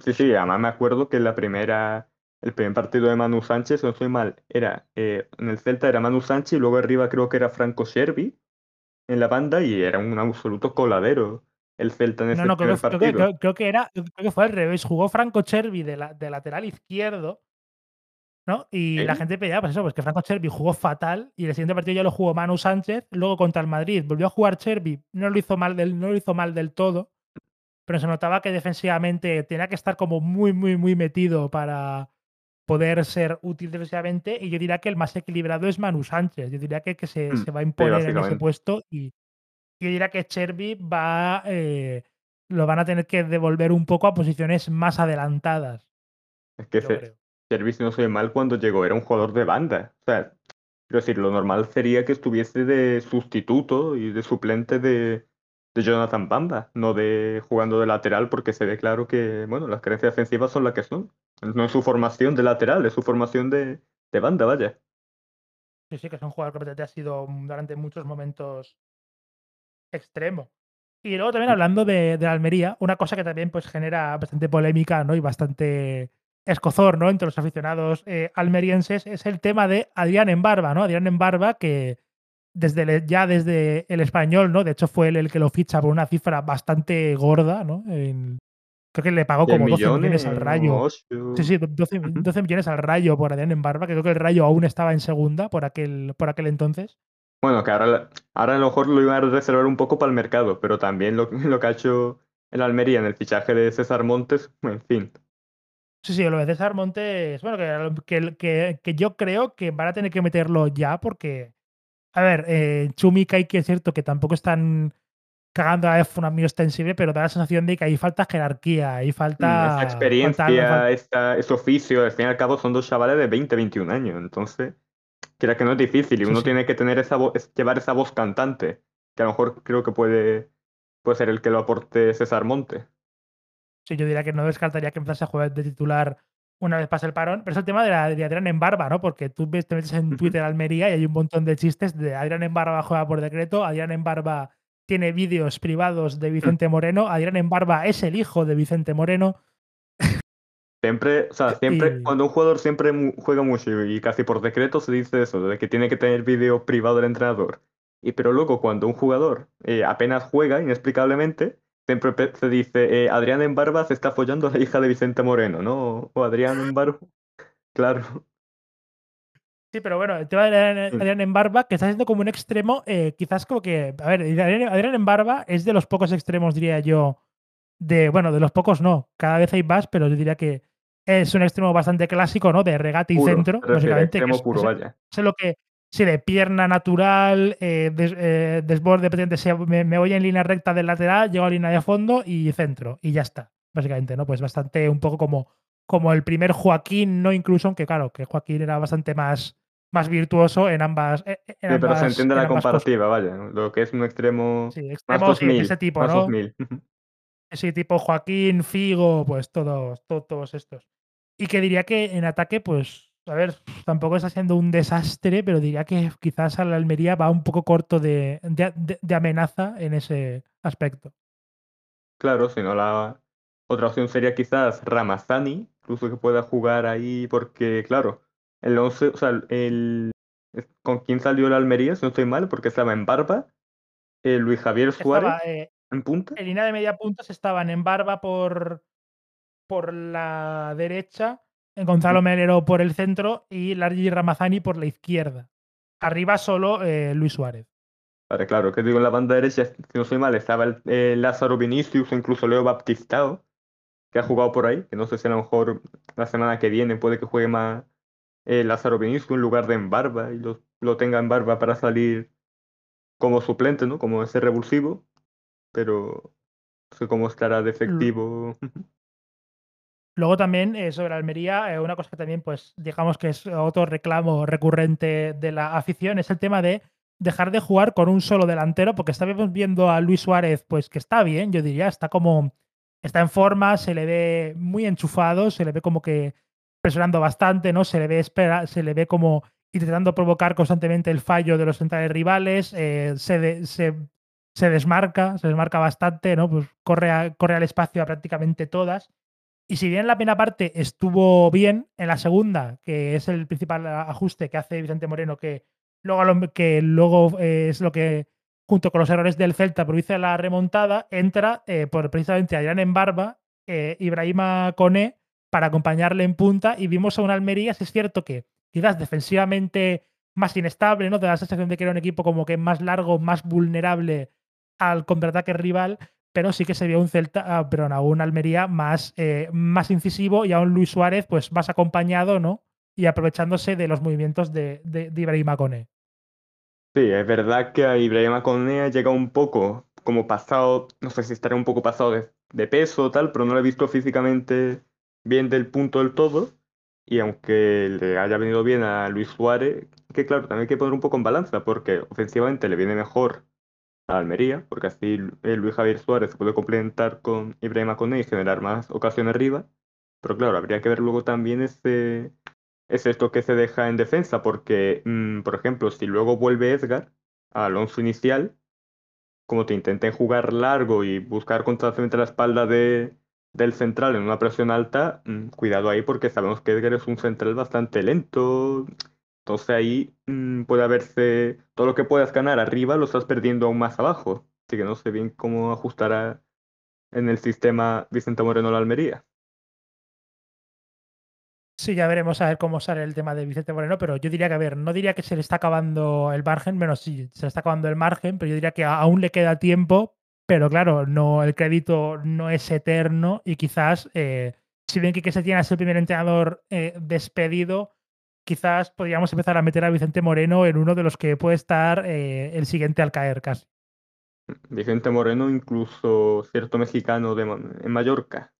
B: Sí, sí, además me acuerdo que la primera, el primer partido de Manu Sánchez, no estoy mal, era eh, en el Celta era Manu Sánchez y luego arriba creo que era Franco Scervi en la banda y era un absoluto coladero el Celta en
A: No,
B: ese
A: no, creo
B: primer
A: creo
B: partido.
A: creo- creo que era, creo que fue al revés. Jugó Franco Cervi de, la, de lateral izquierdo, ¿no? Y la gente pedía, pues eso, pues que Franco Cervi jugó fatal y el siguiente partido ya lo jugó Manu Sánchez. Luego contra el Madrid volvió a jugar Cervi, no lo hizo mal del, no lo hizo mal del todo, pero se notaba que defensivamente tenía que estar como muy, muy, muy metido para poder ser útil defensivamente. Y yo diría que el más equilibrado es Manu Sánchez. Yo diría que, que se,
B: Mm,
A: se va a imponer en ese puesto y yo diría que Cherby va, eh, lo van a tener que devolver un poco a posiciones más adelantadas,
B: Es que ese. Servi, si no soy mal, cuando llegó era un jugador de banda. O sea, quiero decir, lo normal sería que estuviese de sustituto y de suplente de, de Jonathan Bamba, no de jugando de lateral, porque se ve claro que, bueno, las carencias defensivas son las que son. No es su formación de lateral, es su formación de, de banda, vaya.
A: Sí, sí, que es un jugador que realmente ha sido durante muchos momentos extremo. Y luego también hablando de, de la Almería, una cosa que también pues genera bastante polémica ¿no? y bastante escozor ¿no? entre los aficionados eh, almerienses es el tema de Adrián Embarba, ¿no? Adrián Embarba que desde el- ya desde el español, ¿no? De hecho fue él el que lo ficha por una cifra bastante gorda, ¿no? En- creo que le pagó
B: 10
A: como 12 millones al
B: millones
A: Rayo. Sí,
B: 8.
A: sí, 12, 12 millones al Rayo por Adrián Embarba, que creo que el Rayo aún estaba en segunda por aquel, por aquel entonces.
B: Bueno, que ahora, ahora a lo mejor lo iban a reservar un poco para el mercado, pero también lo, [LAUGHS] lo que ha hecho el Almería en el fichaje de César Montes, en fin.
A: Sí, sí, lo de César Montes, bueno, que, que, que, que yo creo que van a tener que meterlo ya porque, a ver, eh, Chumica y que es cierto que tampoco están cagando a F1 amigo extensible, pero da la sensación de que ahí falta jerarquía, ahí
B: Mm, Esa
A: falta, falta,
B: experiencia,
A: falta
B: esta, ese oficio, al fin y al cabo son dos chavales de 20, 21 años, entonces, quiera que no es difícil y uno
A: sí.
B: tiene que tener esa voz, llevar esa voz cantante, que a lo mejor creo que puede, puede ser el que lo aporte César Montes.
A: Sí, yo diría que no descartaría que empezase a jugar de titular una vez pase el parón, pero es el tema de, la, de Adrián en barba, ¿no? Porque tú ves, te metes en. Twitter Almería y hay un montón de chistes de Adrián en barba juega por decreto, Adrián en barba tiene vídeos privados de. Vicente Moreno, Adrián en barba es el hijo de Vicente Moreno
B: Siempre, o sea, siempre,
A: y
B: cuando un jugador siempre mu- juega mucho y casi por decreto se dice eso, de que tiene que tener vídeo privado del entrenador. Y pero luego cuando un jugador eh, apenas juega, inexplicablemente, siempre se dice, eh, Adrián en barba se está follando a la hija de Vicente Moreno, ¿no? O Adrián en barba, [LAUGHS] claro.
A: Sí, pero bueno, el tema de Adrián, en barba, que está siendo como un extremo, eh, quizás como que, a ver, Adrián, Adrián en barba es de los pocos extremos, diría yo, de, bueno, de los pocos no, cada vez hay más, pero yo diría que es un extremo bastante clásico, ¿no? De regate y
B: Puro,
A: centro, básicamente, que es,
B: puro,
A: es,
B: vaya.
A: es lo que, sí, de pierna natural, eh, des- eh, desborde, me, me voy en línea recta del lateral, llego a línea de fondo y centro, y ya está, básicamente, ¿no? Pues bastante un poco como, como el primer Joaquín, no incluso, aunque claro, que Joaquín era bastante más, más virtuoso en ambas, en en
B: Sí, pero se
A: ambas,
B: entiende
A: en
B: la
A: ambas cosas.
B: comparativa, vaya. Lo que es un extremo
A: Sí,
B: más
A: extremos
B: dos
A: sí, de
B: mil
A: ese tipo,
B: más
A: ¿no?
B: mil
A: Sí, tipo Joaquín, Figo, pues todos, to- todos estos. Y que diría que en ataque, pues, a ver, tampoco está siendo un desastre, pero diría que quizás a la Almería va un poco corto de, de- amenaza en ese aspecto.
B: Claro, si no la otra opción sería quizás Ramazani, incluso que pueda jugar ahí, porque claro, el 11, o sea, el, ¿con quién salió el Almería? Si no estoy mal, porque estaba en Barba, eh, Luis Javier Suárez
A: Estaba eh,
B: en punta.
A: en línea de media puntas, estaban en Barba por, por la derecha Gonzalo Melero por el centro y Largi Ramazani por la izquierda. Arriba solo eh, Luis Suárez.
B: Vale, claro, que digo en la banda derecha, si no soy mal, estaba el, eh, Lázaro Vinicius o incluso Leo Baptistao, que ha jugado por ahí, que no sé si a lo mejor la semana que viene puede que juegue más eh, Lázaro Vinicius en lugar de en barba y lo, lo tenga en barba para salir como suplente, ¿no? Como ese revulsivo, pero no sé cómo estará de efectivo. [LAUGHS]
A: Luego también eh, sobre Almería, eh, una cosa que también, pues, digamos que es otro reclamo recurrente de la afición, es el tema de dejar de jugar con un solo delantero, porque estábamos viendo a Luis Suárez, pues que está bien, yo diría, está como, está en forma, se le ve muy enchufado, se le ve como que presionando bastante, ¿no? Se le ve, espera, se le ve como intentando provocar constantemente el fallo de los centrales rivales, eh, se, se, se, desmarca, se desmarca bastante, ¿no? Pues corre, corre al espacio a prácticamente todas. Y si bien la primera parte estuvo bien, en la segunda, que es el principal ajuste que hace Vicente Moreno, que luego, que luego eh, es lo que, junto con los errores del Celta, produce la remontada, entra eh, por precisamente Adrián en barba, eh, Ibrahima Coné, para acompañarle en punta, y vimos a un Almería, si es cierto que quizás defensivamente más inestable, ¿no? Te da la sensación de que era un equipo como que más largo, más vulnerable al contraataque rival, pero sí que se vio un Celta, ah, perdón, a un Almería más, eh, más incisivo y a un Luis Suárez pues más acompañado, ¿no? Y aprovechándose de los movimientos de, de, de.
B: Sí, es verdad que a Ibrahima Cone llega un poco como pasado, no sé si estará un poco pasado de, de peso o tal, pero no lo he visto físicamente bien del punto del todo. Y aunque le haya venido bien a Luis Suárez, que claro, también hay que poner un poco en balanza, porque ofensivamente le viene mejor a Almería, porque así el Luis Javier Suárez se puede complementar con Ibrahima Koné y generar más ocasiones arriba. Pero claro, habría que ver luego también ese, es esto que se deja en defensa, porque, mm, por ejemplo, si luego vuelve Edgar a Alonso inicial, como te intenten jugar largo y buscar constantemente la espalda de, del central en una presión alta, mm, cuidado ahí porque sabemos que Edgar es un central bastante lento, entonces ahí mm, puede haberse, todo lo que puedas ganar arriba lo estás perdiendo aún más abajo. Así que no sé bien cómo ajustará en el sistema Vicente Moreno la Almería.
A: Sí, ya veremos a ver cómo sale el tema de Vicente Moreno, pero yo diría que, a ver, no diría que se le está acabando el margen, menos sí, se le está acabando el margen, pero yo diría que aún le queda tiempo, pero claro, no, el crédito no es eterno y quizás, eh, si bien que se tiene ser el primer entrenador eh, despedido, quizás podríamos empezar a meter a Vicente Moreno en uno de los que puede estar eh, el siguiente al caer casi.
B: Vicente Moreno, incluso cierto mexicano de, en Mallorca.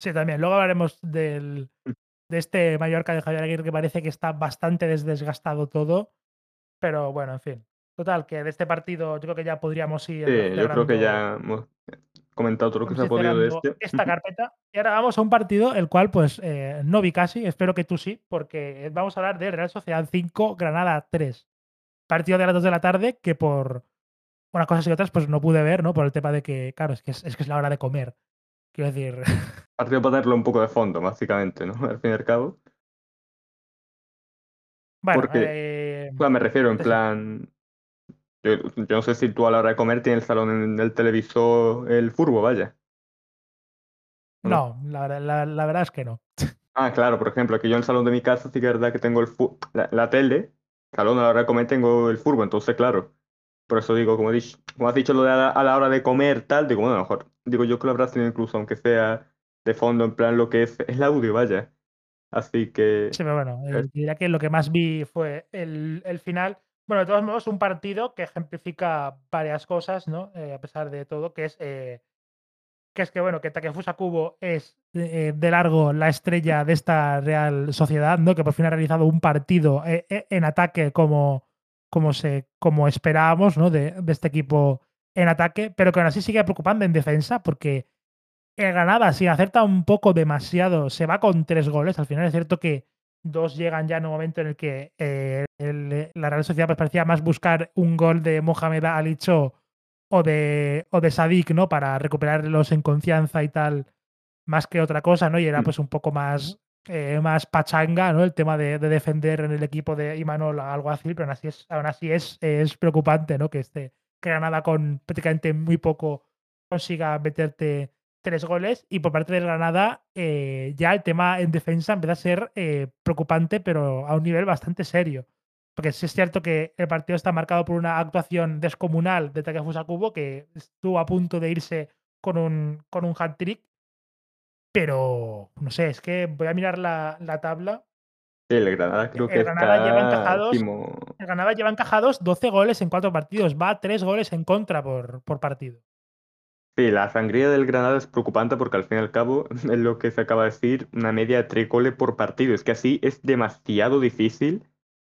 A: Sí, también. Luego hablaremos del, de este Mallorca de Javier Aguirre que parece que está bastante desgastado todo. Pero bueno, en fin. Total, que de este partido yo creo que ya podríamos ir.
B: Sí, yo creo que ya hemos comentado todo lo que se ha podido de este.
A: Esta [LAUGHS] carpeta. Y ahora vamos a un partido el cual, pues, eh, no vi casi. Espero que tú sí, porque vamos a hablar de Real Sociedad 5, Granada 3. Partido de las 2 de la tarde que por unas cosas y otras, pues no pude ver, ¿no? Por el tema de que, claro, es que es, es que es la hora de comer. Quiero decir. [LAUGHS]
B: Partido para darle un poco de fondo, básicamente, ¿no? [LAUGHS] Al fin y al cabo.
A: Bueno,
B: Porque,
A: eh,
B: me refiero en plan. Yo, yo, no sé si tú a la hora de comer tienes el salón del televisor, el furbo, vaya.
A: No, la, la, la, verdad es que no.
B: Ah, claro, por ejemplo, aquí yo en el salón de mi casa sí que es verdad que tengo el la, la, tele, salón a la hora de comer tengo el furbo, entonces claro. Por eso digo, como, dicho, como has dicho lo de a la, a la, hora de comer, tal, digo, bueno, a lo mejor, digo yo que lo habrás tenido incluso, aunque sea de fondo, en plan lo que es el audio, vaya. Así que.
A: Sí, pero bueno, eh, diría que lo que más vi fue el, el, final. Bueno, de todos modos, un partido que ejemplifica varias cosas, ¿no? Eh, a pesar de todo, que es. Eh, que es que, bueno, que Takefusa Kubo es eh, de largo la estrella de esta Real Sociedad, ¿no? Que por fin ha realizado un partido en ataque como, como, se, como esperábamos, ¿no? De, este equipo en ataque, pero que aún así sigue preocupando en defensa, porque el Granada, si acerta un poco demasiado, se va con tres goles. Al final es cierto que dos llegan ya en un momento en el que eh, el, la Real Sociedad pues, parecía más buscar un gol de Mohamed Alicho o de, o de Sadik, ¿no? Para recuperarlos en confianza y tal, más que otra cosa, ¿no? Y era pues un poco más, eh, más pachanga, ¿no? El tema de, de, defender en el equipo de Imanol algo así, pero aún así es, aún así es, es preocupante, ¿no? Que este que Granada con prácticamente muy poco consiga meterte tres goles y por parte del Granada eh, ya el tema en defensa empieza a ser eh, preocupante, pero a un nivel bastante serio. Porque sí es cierto que el partido está marcado por una actuación descomunal de Takefusa Kubo, que estuvo a punto de irse con un, con un hat-trick. Pero, no sé, es que voy a mirar la, la tabla.
B: Sí, el Granada creo que
A: El Granada lleva encajados,
B: último.
A: el Granada lleva encajados 12 goles en cuatro partidos. Va a 3 goles en contra por, por partido.
B: Sí, la sangría del Granada es preocupante porque al fin y al cabo [LAUGHS] es lo que se acaba de decir, una media de tres goles por partido. Es que así es demasiado difícil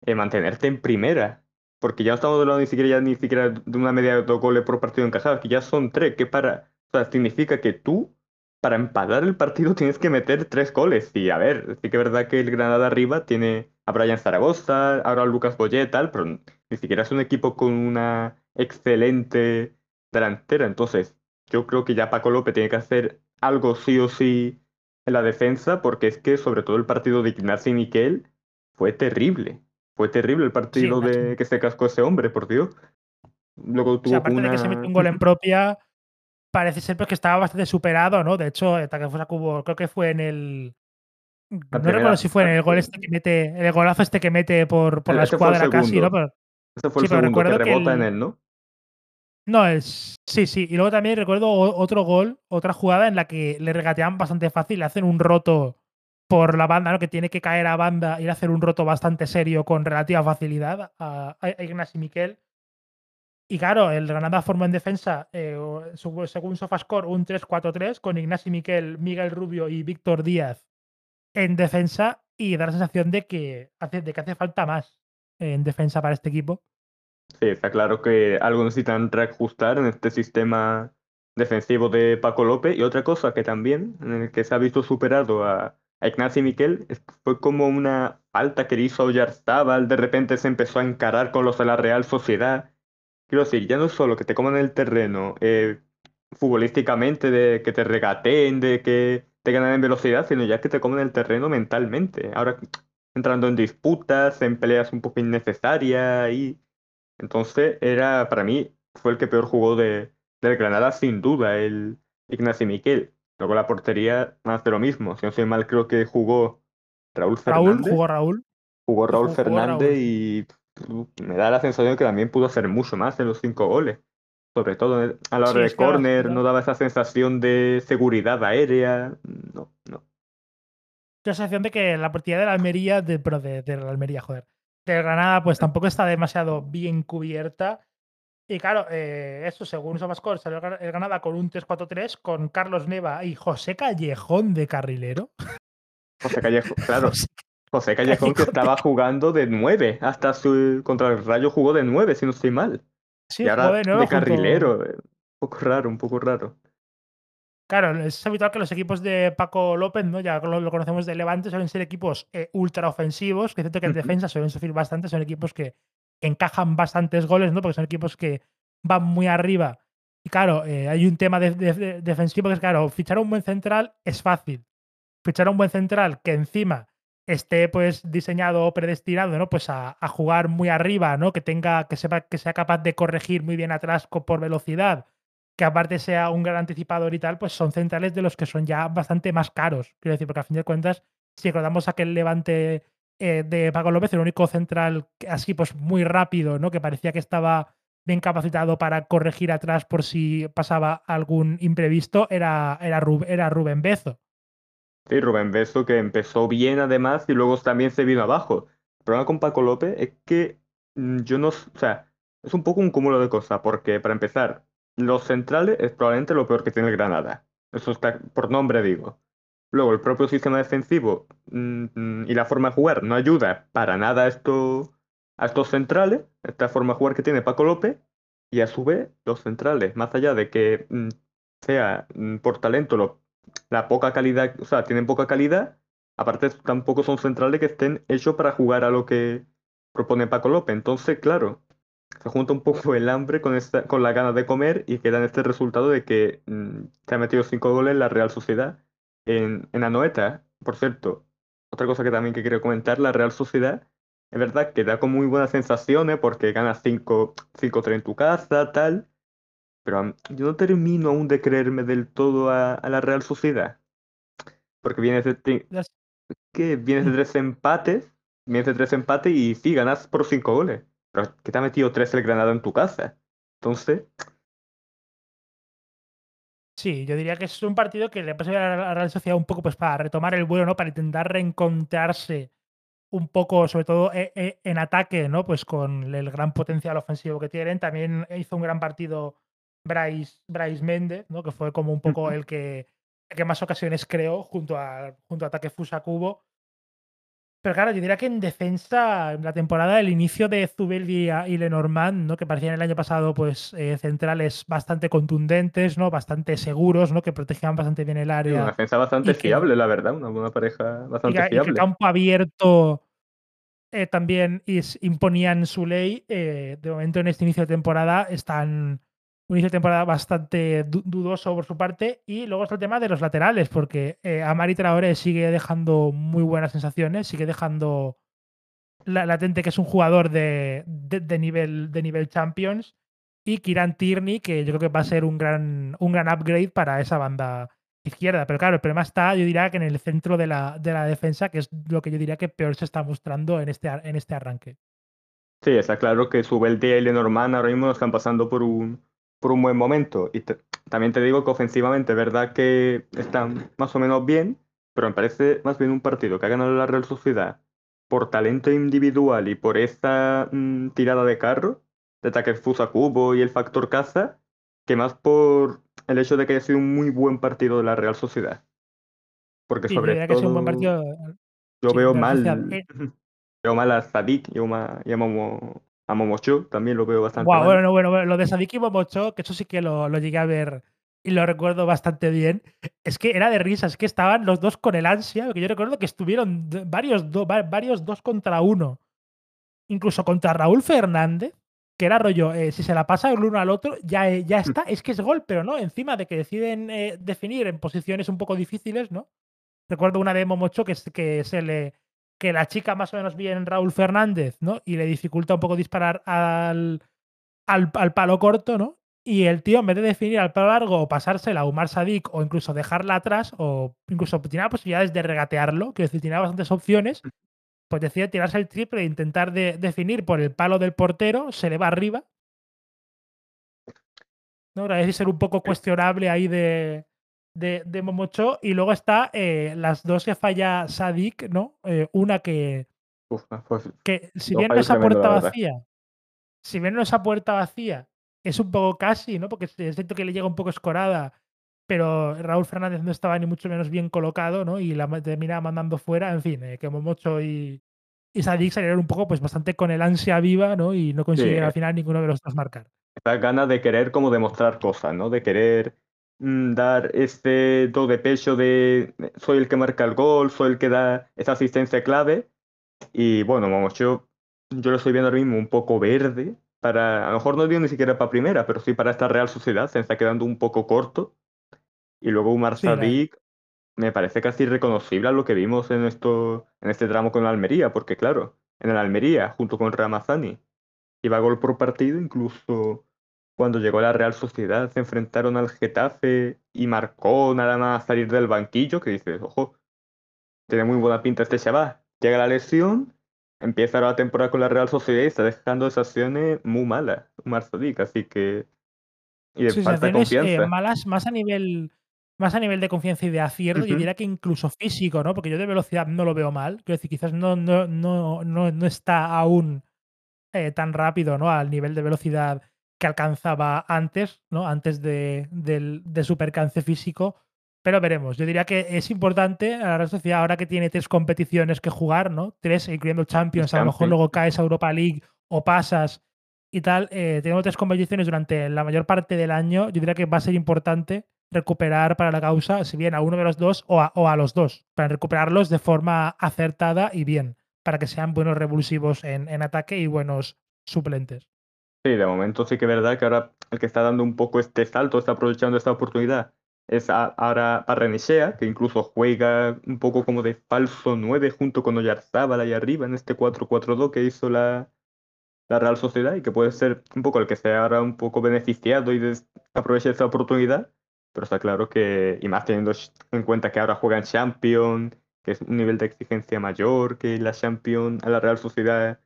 B: eh, mantenerte en primera. Porque ya no estamos hablando ni siquiera, ya ni siquiera de una media de dos goles por partido encajados, que ya son tres, que para, o sea, significa que tú, para empatar el partido, tienes que meter tres goles. Y a ver, sí que es verdad que el Granada arriba tiene a Brian Zaragoza, ahora a Lucas Boyé y tal, pero ni siquiera es un equipo con una excelente delantera. Entonces, yo creo que ya Paco López tiene que hacer algo sí o sí en la defensa, porque es que sobre todo el partido de Ignacio y Miquel fue terrible. Fue terrible el partido de que se cascó ese hombre, por Dios. Luego
A: O
B: tuvo
A: sea, aparte
B: una...
A: de que se mete un gol en propia, parece ser pues, que estaba bastante superado, ¿no? De hecho, Takefusa Kubo creo que fue en el. No recuerdo si fue en el gol este que mete, en el golazo este que mete por, por la escuadra casi. ¿no? Pero,
B: Ese fue el
A: Sí,
B: segundo
A: recuerdo que
B: rebota en
A: el-
B: él, ¿no?
A: No, es. Sí, sí. Y luego también recuerdo otro gol, otra jugada en la que le regatean bastante fácil, le hacen un roto por la banda, ¿no? Que tiene que caer a banda y le hacen un roto bastante serio con relativa facilidad a, a Ignacio Miquel. Y claro, el Granada formó en defensa, eh, según Sofascore, un 3-4-3 con Ignacio Miquel, Miguel Rubio y Víctor Díaz en defensa y da la sensación de que hace, de que hace falta más en defensa para este equipo.
B: Sí, está claro que algo necesitan reajustar en este sistema defensivo de Paco López. Y otra cosa que también, que se ha visto superado a, a Ignacio Miquel, fue como una falta que hizo Oyarzabal, de repente se empezó a encarar con los de la Real Sociedad. Quiero decir, ya no es solo que te coman el terreno eh, futbolísticamente, de que te regateen, de que te ganan en velocidad, sino ya que te comen el terreno mentalmente. Ahora entrando en disputas, en peleas un poco innecesarias y entonces era, para mí, fue el que peor jugó de, del Granada, sin duda, el Ignacio Miquel. Luego la portería, más de lo mismo. Si no soy mal, creo que jugó Raúl
A: Raúl,
B: Fernández.
A: jugó Raúl.
B: Jugó Raúl
A: jugó
B: Fernández
A: Raúl.
B: y pff, me da la sensación que también pudo hacer mucho más en los cinco goles. Sobre todo en- a la
A: Sí,
B: hora de córner, no daba esa sensación de seguridad aérea. No, no.
A: la sensación de que la partida de la Almería, de, pero de, de la Almería, joder, de Granada, pues tampoco está demasiado bien cubierta. Y claro, eh, eso, según Sofascore, salió el Gra- el Granada con un 3-4-3 con Carlos Neva y José Callejón de carrilero.
B: José Callejón, [LAUGHS] claro.
A: José-
B: Callejón que estaba jugando de nueve, hasta su contra el Rayo jugó de nueve, si no estoy mal.
A: sí,
B: y ahora
A: de nuevo
B: de
A: junto-
B: carrilero. eh, Un poco raro, un poco raro.
A: Claro, es habitual que los equipos de Paco López, ¿no? Ya lo, lo conocemos de Levante, suelen ser equipos eh, ultra ofensivos, que es cierto que en defensa suelen sufrir bastante, son equipos que encajan bastantes goles, ¿no? Porque son equipos que van muy arriba. Y claro, eh, hay un tema de- de- de- defensivo que es, claro, fichar a un buen central es fácil. Fichar a un buen central que encima esté pues diseñado o predestinado, ¿no? Pues a, a jugar muy arriba, ¿no? Que tenga, que sepa, que sea capaz de corregir muy bien atrás por velocidad, que aparte sea un gran anticipador y tal, pues son centrales de los que son ya bastante más caros. Quiero decir, porque a fin de cuentas, si recordamos aquel levante eh, de Paco López, el único central así pues muy rápido, ¿no? Que parecía que estaba bien capacitado para corregir atrás por si pasaba algún imprevisto, era, era, Rub- era Rubén Bezo.
B: Sí, Rubén Beso que empezó bien además y luego también se vino abajo. El problema con Paco López es que mm, yo no, o sea, es un poco un cúmulo de cosas, porque para empezar, los centrales es probablemente lo peor que tiene el Granada. Eso está por nombre, digo. Luego, el propio sistema defensivo mm, mm, y la forma de jugar no ayuda para nada a, esto, a estos centrales, esta forma de jugar que tiene Paco López, y a su vez, los centrales, más allá de que mm, sea por talento la poca calidad, o sea, tienen poca calidad, aparte tampoco son centrales que estén hechos para jugar a lo que propone Paco López. Entonces, claro, se junta un poco el hambre con, esta, con la ganas de comer y queda en este resultado de que mm, se ha metido cinco goles la Real Sociedad en, en Anoeta. Por cierto, otra cosa que también que quiero comentar, la Real Sociedad, es verdad que da con muy buenas sensaciones porque ganas 5-3 en tu casa, tal, pero yo no termino aún de creerme del todo a, la Real Sociedad. Porque vienes de, vienes de mm. tres empates, vienes de tres empates y sí, ganas por cinco goles. Pero que te ha metido tres el Granada en tu casa. Entonces,
A: Sí, yo diría que es un partido que le pasa a la Real Sociedad un poco pues para retomar el vuelo, ¿no? Para intentar reencontrarse un poco, sobre todo e, e, en ataque, ¿no? Pues con el gran potencial ofensivo que tienen. También hizo un gran partido Bryce, Bryce Méndez, ¿no? Que fue como un poco el que, el que más ocasiones creó junto a, junto a Ataque Fusa Cubo. Pero claro, yo diría que en defensa, en la temporada, el inicio de Zubeldi y Lenormand, ¿no? que parecían el año pasado pues eh, centrales bastante contundentes, ¿no? bastante seguros, ¿no? que protegían bastante bien el área.
B: una defensa bastante fiable, la verdad, una, buena pareja bastante fiable.
A: Y que campo abierto eh, también imponían su ley. Eh, de momento, en este inicio de temporada, están un inicio de temporada bastante dudoso por su parte. Y luego está el tema de los laterales, porque eh, Amari Traore sigue dejando muy buenas sensaciones, sigue dejando latente que es un jugador de, nivel, de nivel Champions. Y Kiran Tierney, que yo creo que va a ser un gran, un gran upgrade para esa banda izquierda. Pero claro, el problema está, yo diría que en el centro de la, de la defensa, que es lo que yo diría que peor se está mostrando en este, en este arranque.
B: Sí, está claro que Subeldía y Lenormand ahora mismo están pasando por un, por un buen momento. Y también te digo que ofensivamente, verdad que están más o menos bien, pero me parece más bien un partido que ha ganado la Real Sociedad por talento individual y por esta mm, tirada de carro, de ataque Fusa Cubo y el factor caza, que más por el hecho de que haya sido un muy buen partido de la Real Sociedad. Porque sobre todo. un buen partido, yo veo mal. Eh. [LAUGHS] Veo mal a Sadik y a Momo, a Momocho también lo veo bastante
A: wow, Bueno, bueno, lo de Sadik y Momocho, que eso sí que lo, lo, llegué a ver y lo recuerdo bastante bien, es que era de risa, es que estaban los dos con el ansia, porque yo recuerdo que estuvieron varios, varios dos contra uno, incluso contra Raúl Fernández, que era rollo, eh, si se la pasa el uno al otro, ya, eh, ya mm. está, es que es gol, pero no, encima de que deciden eh, definir en posiciones un poco difíciles, ¿no? Recuerdo una de Momocho que, que se le que la chica más o menos bien en Raúl Fernández, ¿no? Y le dificulta un poco disparar al, al, palo corto, ¿no? Y el tío, en vez de definir al palo largo o pasársela a Umar Sadik o incluso dejarla atrás o incluso tenía posibilidades de regatearlo, que decir, tenía bastantes opciones, pues decide tirarse el triple e intentar de, definir por el palo del portero, se le va arriba. ¿No? Parece ser un poco cuestionable ahí de, de, Momocho. Y luego está eh, las dos que falla Sadik, ¿no? Eh, una que. Pues, que si bien no esa puerta vacía, si bien no esa puerta vacía, es un poco casi, ¿no? Porque siento que le llega un poco escorada, pero Raúl Fernández no estaba ni mucho menos bien colocado, ¿no? Y la termina mandando fuera, en fin, eh, que Momocho y, y Sadik salieron un poco, pues bastante con el ansia viva, ¿no? Y no consiguieron al final ninguno de los dos marcar.
B: Esa ganas de querer como demostrar cosas, ¿no? De querer dar este do de pecho de soy el que marca el gol, soy el que da esa asistencia clave. Y bueno, vamos, yo, yo lo estoy viendo ahora mismo un poco verde. Para, a lo mejor no digo ni siquiera para primera, pero sí para esta Real Sociedad, se está quedando un poco corto. Y luego Umar Sadik me parece casi reconocible a lo que vimos en, esto, en este tramo con la Almería, porque claro, en el Almería, junto con Ramazani, iba gol por partido, incluso cuando llegó la Real Sociedad se enfrentaron al Getafe y marcó nada más salir del banquillo, que dices, ojo, tiene muy buena pinta este chaval. Llega la lesión, empieza la temporada con la Real Sociedad y está dejando acciones muy malas, Sadik, así que...
A: Y de falta de confianza. Eh, malas más a nivel más a nivel de confianza y de acierto, yo diría que incluso físico, ¿no? Porque yo de velocidad no lo veo mal. Quiero decir, quizás no, no, no, no, está aún eh, tan rápido, ¿no? Al nivel de velocidad que alcanzaba antes, ¿no? Antes de, su percance físico. Pero veremos. Yo diría que es importante a la Real Sociedad, ahora que tiene tres competiciones que jugar, ¿no? Tres, incluyendo Champions, a lo mejor luego caes a Europa League o pasas y tal. Eh, tenemos tres competiciones durante la mayor parte del año. Yo diría que va a ser importante recuperar para la causa, si bien a uno de los dos o a, los dos, para recuperarlos de forma acertada y bien, para que sean buenos revulsivos en ataque y buenos suplentes.
B: Sí, de momento sí que es verdad que ahora el que está dando un poco este salto, está aprovechando esta oportunidad, es ahora Renisea, que incluso juega un poco como de falso 9 junto con Oyarzábal ahí arriba en este 4-4-2 que hizo la, la Real Sociedad y que puede ser un poco el que sea ahora un poco beneficiado y aproveche esa oportunidad. Pero está claro que, y más teniendo en cuenta que ahora juegan Champions, que es un nivel de exigencia mayor, que la Champions a la Real Sociedad,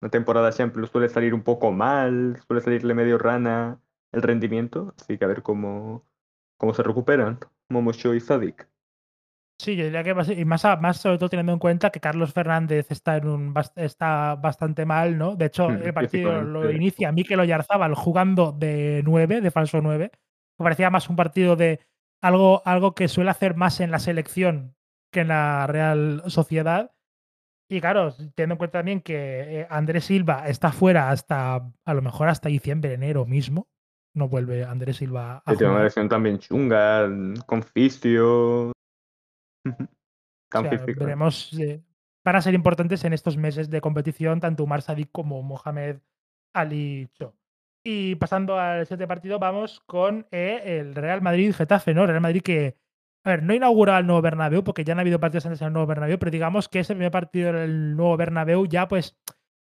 B: una temporada Champions suele salir un poco mal, suele salirle medio rana el rendimiento, así que a ver cómo, cómo se recuperan Momocho y Sadik.
A: Sí, yo diría que más, y más, más sobre todo teniendo en cuenta que Carlos Fernández está en un está bastante mal, ¿no? De hecho, el partido lo inicia Mikel Oyarzábal jugando de 9, de falso 9. Me parecía más un partido de algo, algo que suele hacer más en la selección que en la Real Sociedad. Y claro, teniendo en cuenta también que eh, Andrés Silva está fuera hasta, a lo mejor hasta diciembre, enero mismo. No vuelve Andrés Silva
B: a Tiene una lesión también chunga, con fisio.
A: veremos. Eh, van a ser importantes en estos meses de competición tanto Umar Sadik como Mohamed Ali Cho. Y pasando al siguiente partido, vamos con eh, el Real Madrid-Getafe, ¿no? Real Madrid que, a ver, no inaugura el nuevo Bernabéu porque ya han habido partidos antes en el nuevo Bernabéu, pero digamos que es el primer partido del nuevo Bernabéu ya pues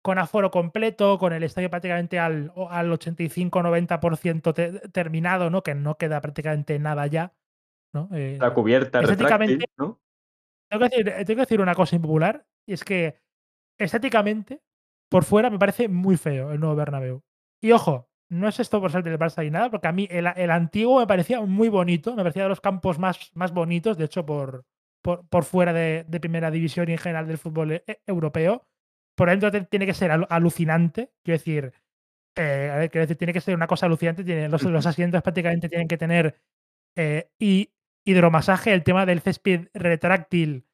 A: con aforo completo, con el estadio prácticamente al, al 85-90% terminado, ¿no? Que no queda prácticamente nada ya. ¿no?
B: Eh, la cubierta estéticamente, ¿no?
A: Tengo que, decir, tengo que decir una cosa impopular, y es que estéticamente, por fuera, me parece muy feo el nuevo Bernabéu. Y ojo, no es esto por ser del Barça ni nada, porque a mí el, el, antiguo me parecía muy bonito, me parecía de los campos más, más bonitos, de hecho, por, por, por fuera de, de, primera división y en general del fútbol e, e, europeo. Por dentro tiene que ser alucinante, quiero decir, eh, quiero decir, tiene que ser una cosa alucinante, tiene, los, los asientos prácticamente tienen que tener eh, y hidromasaje, el tema del césped retráctil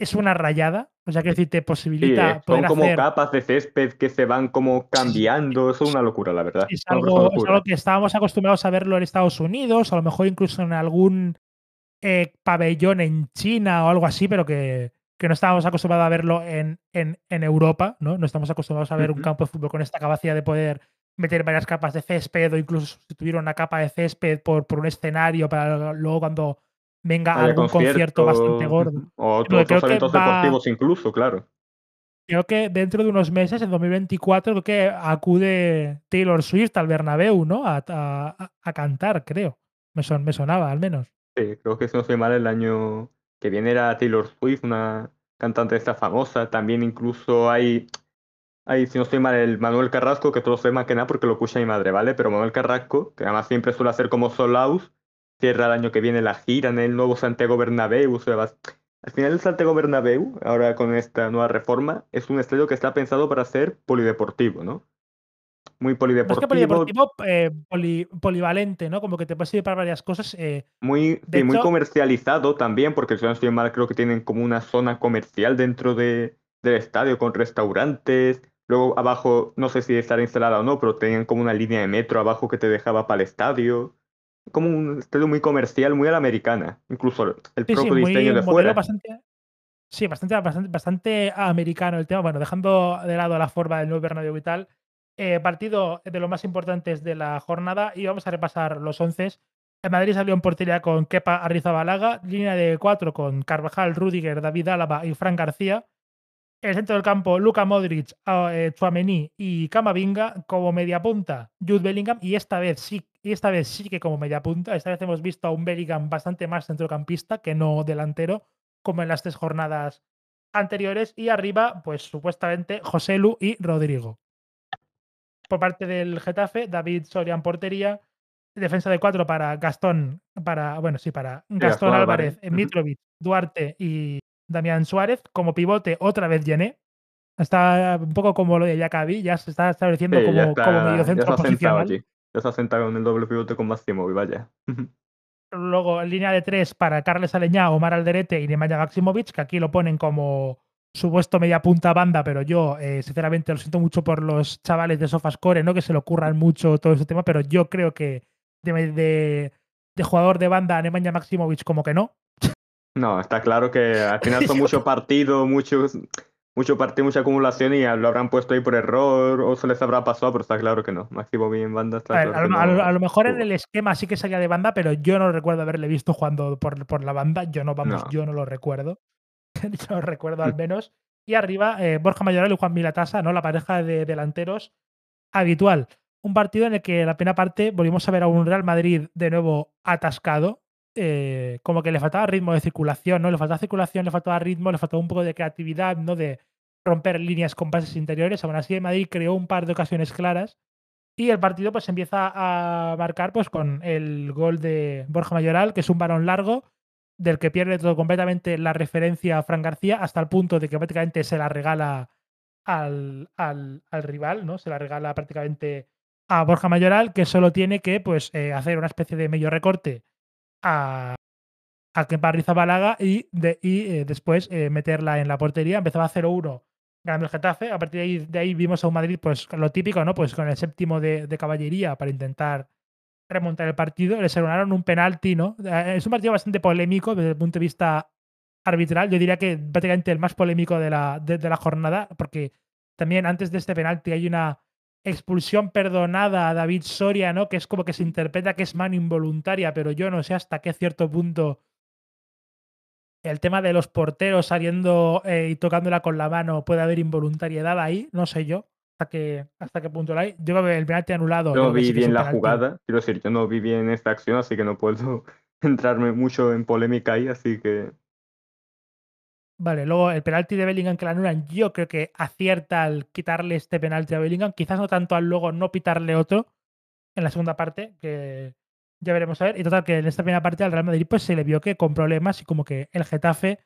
A: es una rayada. O sea, que decir, te posibilita.
B: Sí, son como capas de césped que se van como cambiando. Eso es una locura, la verdad.
A: Es algo, que estábamos acostumbrados a verlo en Estados Unidos, a lo mejor incluso en algún eh, pabellón en China o algo así, pero que, que no estábamos acostumbrados a verlo en, en, en, Europa, ¿no? No estamos acostumbrados a ver un campo de fútbol con esta capacidad de poder meter varias capas de césped o incluso sustituir una capa de césped por, por un escenario para luego cuando venga algún concierto, bastante gordo.
B: O otros, eventos deportivos incluso, claro.
A: Creo que dentro de unos meses, en 2024, creo que acude Taylor Swift al Bernabéu, ¿no? A, a, cantar, creo. Me, son, me sonaba, al menos.
B: Sí, creo que si no soy mal, el año que viene era Taylor Swift, una cantante esta famosa. También incluso hay, hay, si no estoy mal, el Manuel Carrasco, que todos sé más que nada porque lo escucha mi madre, ¿vale? Pero Manuel Carrasco, que además siempre suele hacer como Solaus, cierra el año que viene la gira en el nuevo Santiago Bernabéu. al final el Santiago Bernabéu, ahora con esta nueva reforma, es un estadio que está pensado para ser polideportivo, ¿no? Muy polideportivo.
A: polideportivo eh, polivalente, ¿no? Como que te puede servir para varias cosas. Eh,
B: muy, muy comercializado también, porque si no estoy mal, creo que tienen como una zona comercial dentro de, del estadio con restaurantes. Luego abajo, no sé si estará instalada o no, pero tenían como una línea de metro abajo que te dejaba para el estadio como un estadio muy comercial, muy a la americana. Incluso el propio diseño de fuera.
A: Bastante, sí, bastante, bastante, bastante, americano el tema. Bueno, dejando de lado la forma del nuevo Bernabéu y tal. Eh, partido de los más importantes de la jornada y vamos a repasar los once. El Madrid salió en portería con Kepa Arrizabalaga, línea de cuatro con Carvajal, Rudiger, David Álava y Fran García. En el centro del campo, Luka Modric, eh, Chouameni y Camavinga como media punta, Jude Bellingham y esta vez sí y esta vez sí que como media punta. Esta vez hemos visto a un Bellingham bastante más centrocampista que no delantero, como en las tres jornadas anteriores. Y arriba, pues supuestamente José Lu y Rodrigo. Por parte del Getafe, David Soria en portería. Defensa de cuatro para Gastón, para, bueno, sí, para Gastón, Álvarez, Mitrovic, Duarte y Damián Suárez. Como pivote, otra vez Llené. Está un poco como lo de Yakabi, ya se está estableciendo como, como medio centro posicional.
B: Ya se ha sentado en el doble pivote con Maximovic, vaya. [LAUGHS]
A: Luego, en línea de tres para Carles Aleñá, Omar Alderete y Nemanja Maximovic, que aquí lo ponen como supuesto media punta banda, pero yo, eh, sinceramente, lo siento mucho por los chavales de Sofascore, ¿no? Que se le ocurran mucho todo este tema, pero yo creo que de, jugador de banda Nemanja Maximovic como que no.
B: No, está claro que al final son [LAUGHS] muchos partidos, muchos mucho partido, mucha acumulación y lo habrán puesto ahí por error o se les habrá pasado, pero está claro que no. Máximo bien en banda está
A: a, lo, mejor en el esquema sí que salía de banda, pero yo no recuerdo haberle visto jugando por, por la banda. Yo no, vamos, yo no lo recuerdo. [LAUGHS] yo lo recuerdo al [LAUGHS] menos. Y arriba, eh, Borja Mayoral y Juan Milatasa, ¿no? La pareja de delanteros habitual. Un partido en el que en la primera parte volvimos a ver a un Real Madrid de nuevo atascado, eh, como que le faltaba ritmo de circulación, ¿no? Le faltaba circulación, le faltaba ritmo, le faltaba un poco de creatividad, ¿no? De romper líneas con pases interiores. Aún así, Madrid creó un par de ocasiones claras y el partido pues empieza a marcar pues con el gol de Borja Mayoral, que es un balón largo del que pierde todo completamente la referencia a Fran García hasta el punto de que prácticamente se la regala al, al, al rival, ¿no? Se la regala prácticamente a Borja Mayoral, que solo tiene que pues, eh, hacer una especie de medio recorte a, a Kepa Rizabalaga y, de, y eh, después eh, meterla en la portería. Empezaba 0-1 ganando el Getafe. A partir de ahí, vimos a un Madrid, pues lo típico, ¿no? Pues con el séptimo de, caballería para intentar remontar el partido. Le seronaron un penalti, ¿no? Es un partido bastante polémico desde el punto de vista arbitral. Yo diría que prácticamente el más polémico de la, de la jornada, porque también antes de este penalti hay una expulsión perdonada a David Soria, ¿no? Que es como que se interpreta que es mano involuntaria, pero yo no sé hasta qué cierto punto el tema de los porteros saliendo eh, y tocándola con la mano puede haber involuntariedad ahí, no sé yo hasta qué, hasta qué punto la hay. Yo creo que el penalti anulado.
B: No vi bien la jugada, quiero decir, yo no vi bien esta acción, así que no puedo [LAUGHS] entrarme mucho en polémica ahí, así que
A: Vale, luego el penalti de Bellingham que la anulan, yo creo que acierta al quitarle este penalti a Bellingham, quizás no tanto al luego no pitarle otro en la segunda parte, que ya veremos a ver. Y total, que en esta primera parte al Real Madrid pues se le vio que con problemas y como que el Getafe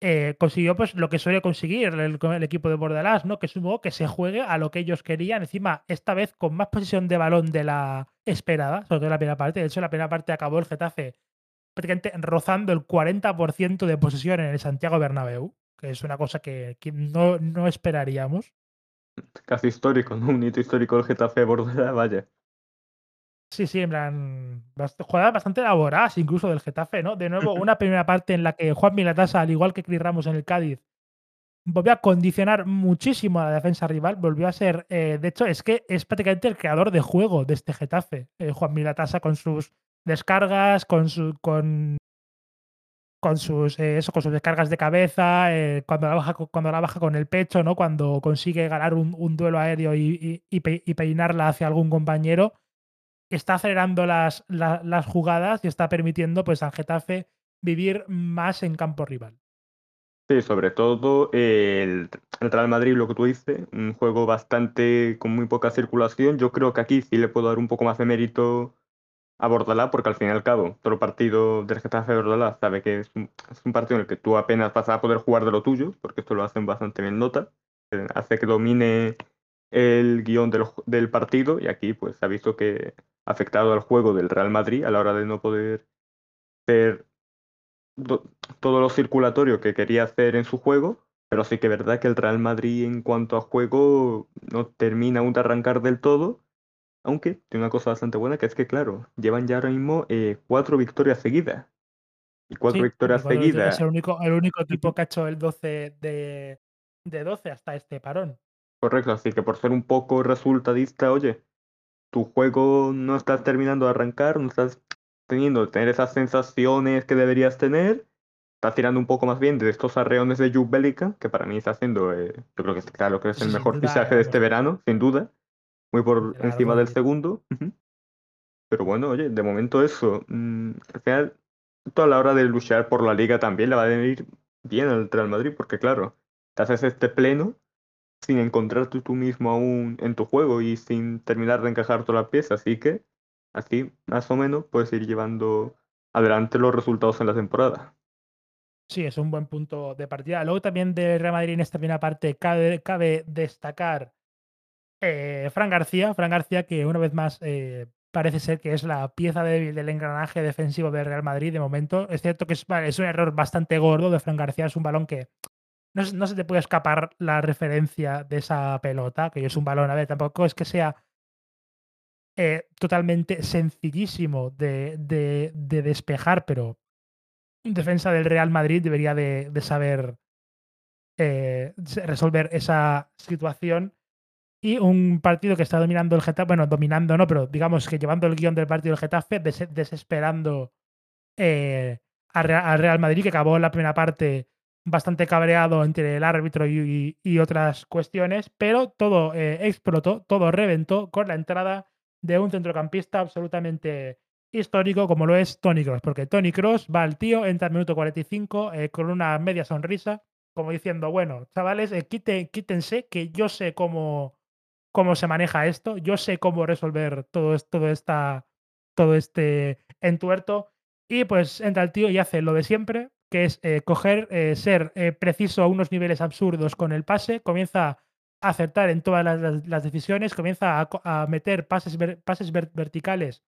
A: eh, consiguió pues lo que suele conseguir el, el equipo de Bordalás, ¿no? Que es un juego que se juegue a lo que ellos querían, encima esta vez con más posición de balón de la esperada, sobre todo en la primera parte. De hecho, en la primera parte acabó el Getafe prácticamente rozando el 40% de posesión en el Santiago Bernabéu, que es una cosa que, que no, no, esperaríamos.
B: Casi histórico, ¿no? Un hito histórico del Getafe Bordela, vaya.
A: Sí, sí, en plan, jugadas bastante elaboradas incluso del Getafe, ¿no? De nuevo, una [LAUGHS] primera parte en la que Juan Milatasa, al igual que Cris Ramos en el Cádiz, volvió a condicionar muchísimo a la defensa rival, volvió a ser, eh, de hecho, es que es prácticamente el creador de juego de este Getafe, eh, Juan Milatasa con sus descargas, con, su, con, sus, eh, eso, con sus descargas de cabeza, eh, cuando, la baja, cuando la baja con el pecho, ¿no? cuando consigue ganar un, duelo aéreo y, peinarla hacia algún compañero, está acelerando las, la, las jugadas y está permitiendo pues, al Getafe vivir más en campo rival.
B: Sí, sobre todo el, el, Real Madrid, lo que tú dices, un juego bastante con muy poca circulación. Yo creo que aquí sí le puedo dar un poco más de mérito a porque al fin y al cabo, todo partido del Getafe de Bordalás sabe que es un, partido en el que tú apenas vas a poder jugar de lo tuyo, porque esto lo hacen bastante bien nota, hace que domine el guion del, partido y aquí pues ha visto que ha afectado al juego del Real Madrid a la hora de no poder hacer do, todo lo circulatorio que quería hacer en su juego, pero sí que es verdad que el Real Madrid en cuanto a juego no termina aún de arrancar del todo aunque tiene una cosa bastante buena que es que, claro, llevan ya ahora mismo eh, cuatro victorias seguidas. Y cuatro sí, victorias seguidas.
A: Es el único, el único equipo que ha hecho el 12 de, de 12 hasta este parón.
B: Correcto, así que por ser un poco resultadista, oye, tu juego no estás terminando de arrancar, no estás teniendo tener esas sensaciones que deberías tener, estás tirando un poco más bien de estos arreones de Juve que para mí está haciendo, eh, yo creo que claro que es el mejor fichaje de este verano, sin duda muy por claro, encima del segundo. Pero bueno, oye, de momento eso. Mm, al final, a la hora de luchar por la liga también le va a venir bien al Real Madrid, porque claro, te haces este pleno sin encontrarte tú mismo aún en tu juego y sin terminar de encajar toda la pieza. Así que así, más o menos, puedes ir llevando adelante los resultados en la temporada.
A: Sí, es un buen punto de partida. Luego también de Real Madrid en esta primera parte cabe, cabe destacar eh, Fran García, Fran García que una vez más eh, parece ser que es la pieza débil del engranaje defensivo del Real Madrid de momento. Es cierto que es, un error bastante gordo de Fran García, es un balón que no, se te puede escapar la referencia de esa pelota, que es un balón, a ver, tampoco es que sea eh, totalmente sencillísimo de, de, de, despejar, pero defensa del Real Madrid debería de, saber resolver esa situación y un partido que está dominando el Getafe, bueno, dominando no, pero digamos que llevando el guion del partido del Getafe, des desesperando eh, al Real Madrid, que acabó la primera parte bastante cabreado entre el árbitro y, y otras cuestiones, pero todo eh, explotó, todo reventó con la entrada de un centrocampista absolutamente histórico como lo es Tony Cross, porque Tony Cross va al tío, entra al minuto 45 eh, con una media sonrisa, como diciendo, bueno, chavales, eh, quítense que yo sé cómo, cómo se maneja esto, yo sé cómo resolver todo, todo, esta, todo este entuerto, y pues entra el tío y hace lo de siempre, que es eh, coger, eh, ser eh, preciso a unos niveles absurdos con el pase, comienza a acertar en todas las, decisiones, comienza a, meter pases, verticales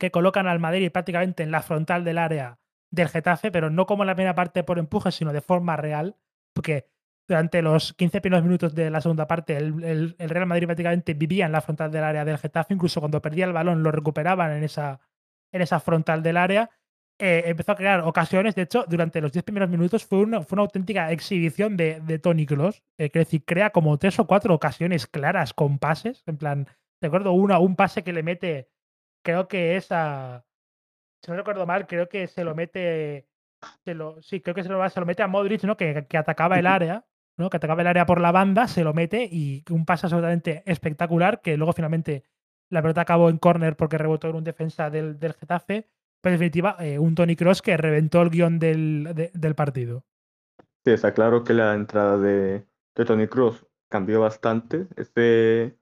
A: que colocan al Madrid prácticamente en la frontal del área del Getafe, pero no como en la primera parte por empuje, sino de forma real, porque durante los 15 primeros minutos de la segunda parte el, el, Real Madrid prácticamente vivía en la frontal del área del Getafe, incluso cuando perdía el balón lo recuperaban en esa, en esa frontal del área. Eh, empezó a crear ocasiones, de hecho, durante los 10 primeros minutos fue una, fue una auténtica exhibición de, de Tony Cross, eh, decir, crea como tres o cuatro ocasiones claras con pases, en plan, recuerdo una, un pase que le mete creo que es a. Si no recuerdo mal, creo que se lo mete. Se lo, sí, creo que se lo, se lo mete a Modric, ¿no? Que, que atacaba el área, Que atacaba el área por la banda, se lo mete y un pase absolutamente espectacular, que luego finalmente la pelota acabó en córner porque rebotó en un defensa del, del Getafe. Pero en definitiva, eh, un Tony Cross que reventó el guion del, del partido.
B: Sí, está claro que la entrada de, de Tony Cross cambió bastante. Este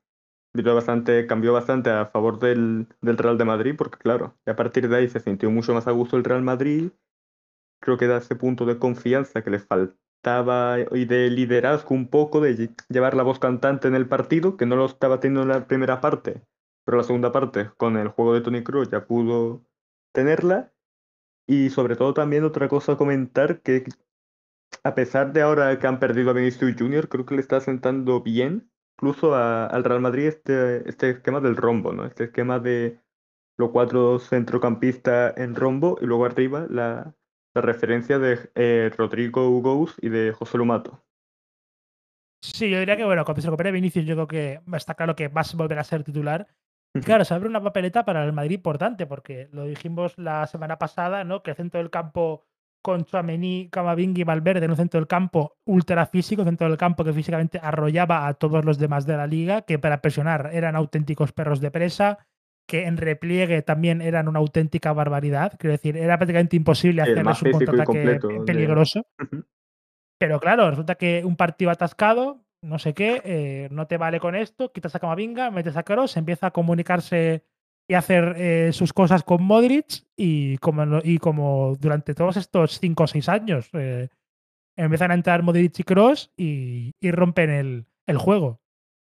B: bastante, cambió bastante a favor del, del, Real de Madrid, porque claro, a partir de ahí se sintió mucho más a gusto el Real Madrid. Creo que da ese punto de confianza que le faltaba y de liderazgo un poco, de llevar la voz cantante en el partido, que no lo estaba teniendo en la primera parte, pero la segunda parte, con el juego de Tony Cruz, ya pudo tenerla. Y sobre todo también otra cosa a comentar, que a pesar de ahora que han perdido a Vinicius Junior, creo que le está sentando bien incluso al Real Madrid este, este esquema del rombo, ¿no? Este esquema de los cuatro centrocampistas en rombo y luego arriba la, referencia de eh, Rodrigo Hugo y de José Lumato.
A: Sí, yo diría que, bueno, cuando se recupere Vinicius, yo creo que está claro que va a volver a ser titular. claro, se abre una papeleta para el Madrid importante, porque lo dijimos la semana pasada, ¿no? Que el centro del campo con Chouameni, Camavinga y Valverde en un centro del campo ultra físico, centro del campo que físicamente arrollaba a todos los demás de la liga, que para presionar eran auténticos perros de presa, que en repliegue también eran una auténtica barbaridad. Quiero decir, era prácticamente imposible hacerles un contraataque peligroso. Pero claro, resulta que un partido atascado, no sé qué, eh, no te vale con esto, quitas a Camavinga, metes a Kroos, empieza a comunicarse y hacer eh, sus cosas con Modric y como, y como durante todos estos 5 o 6 años eh, empiezan a entrar Modric y Cross y, rompen el, el, juego.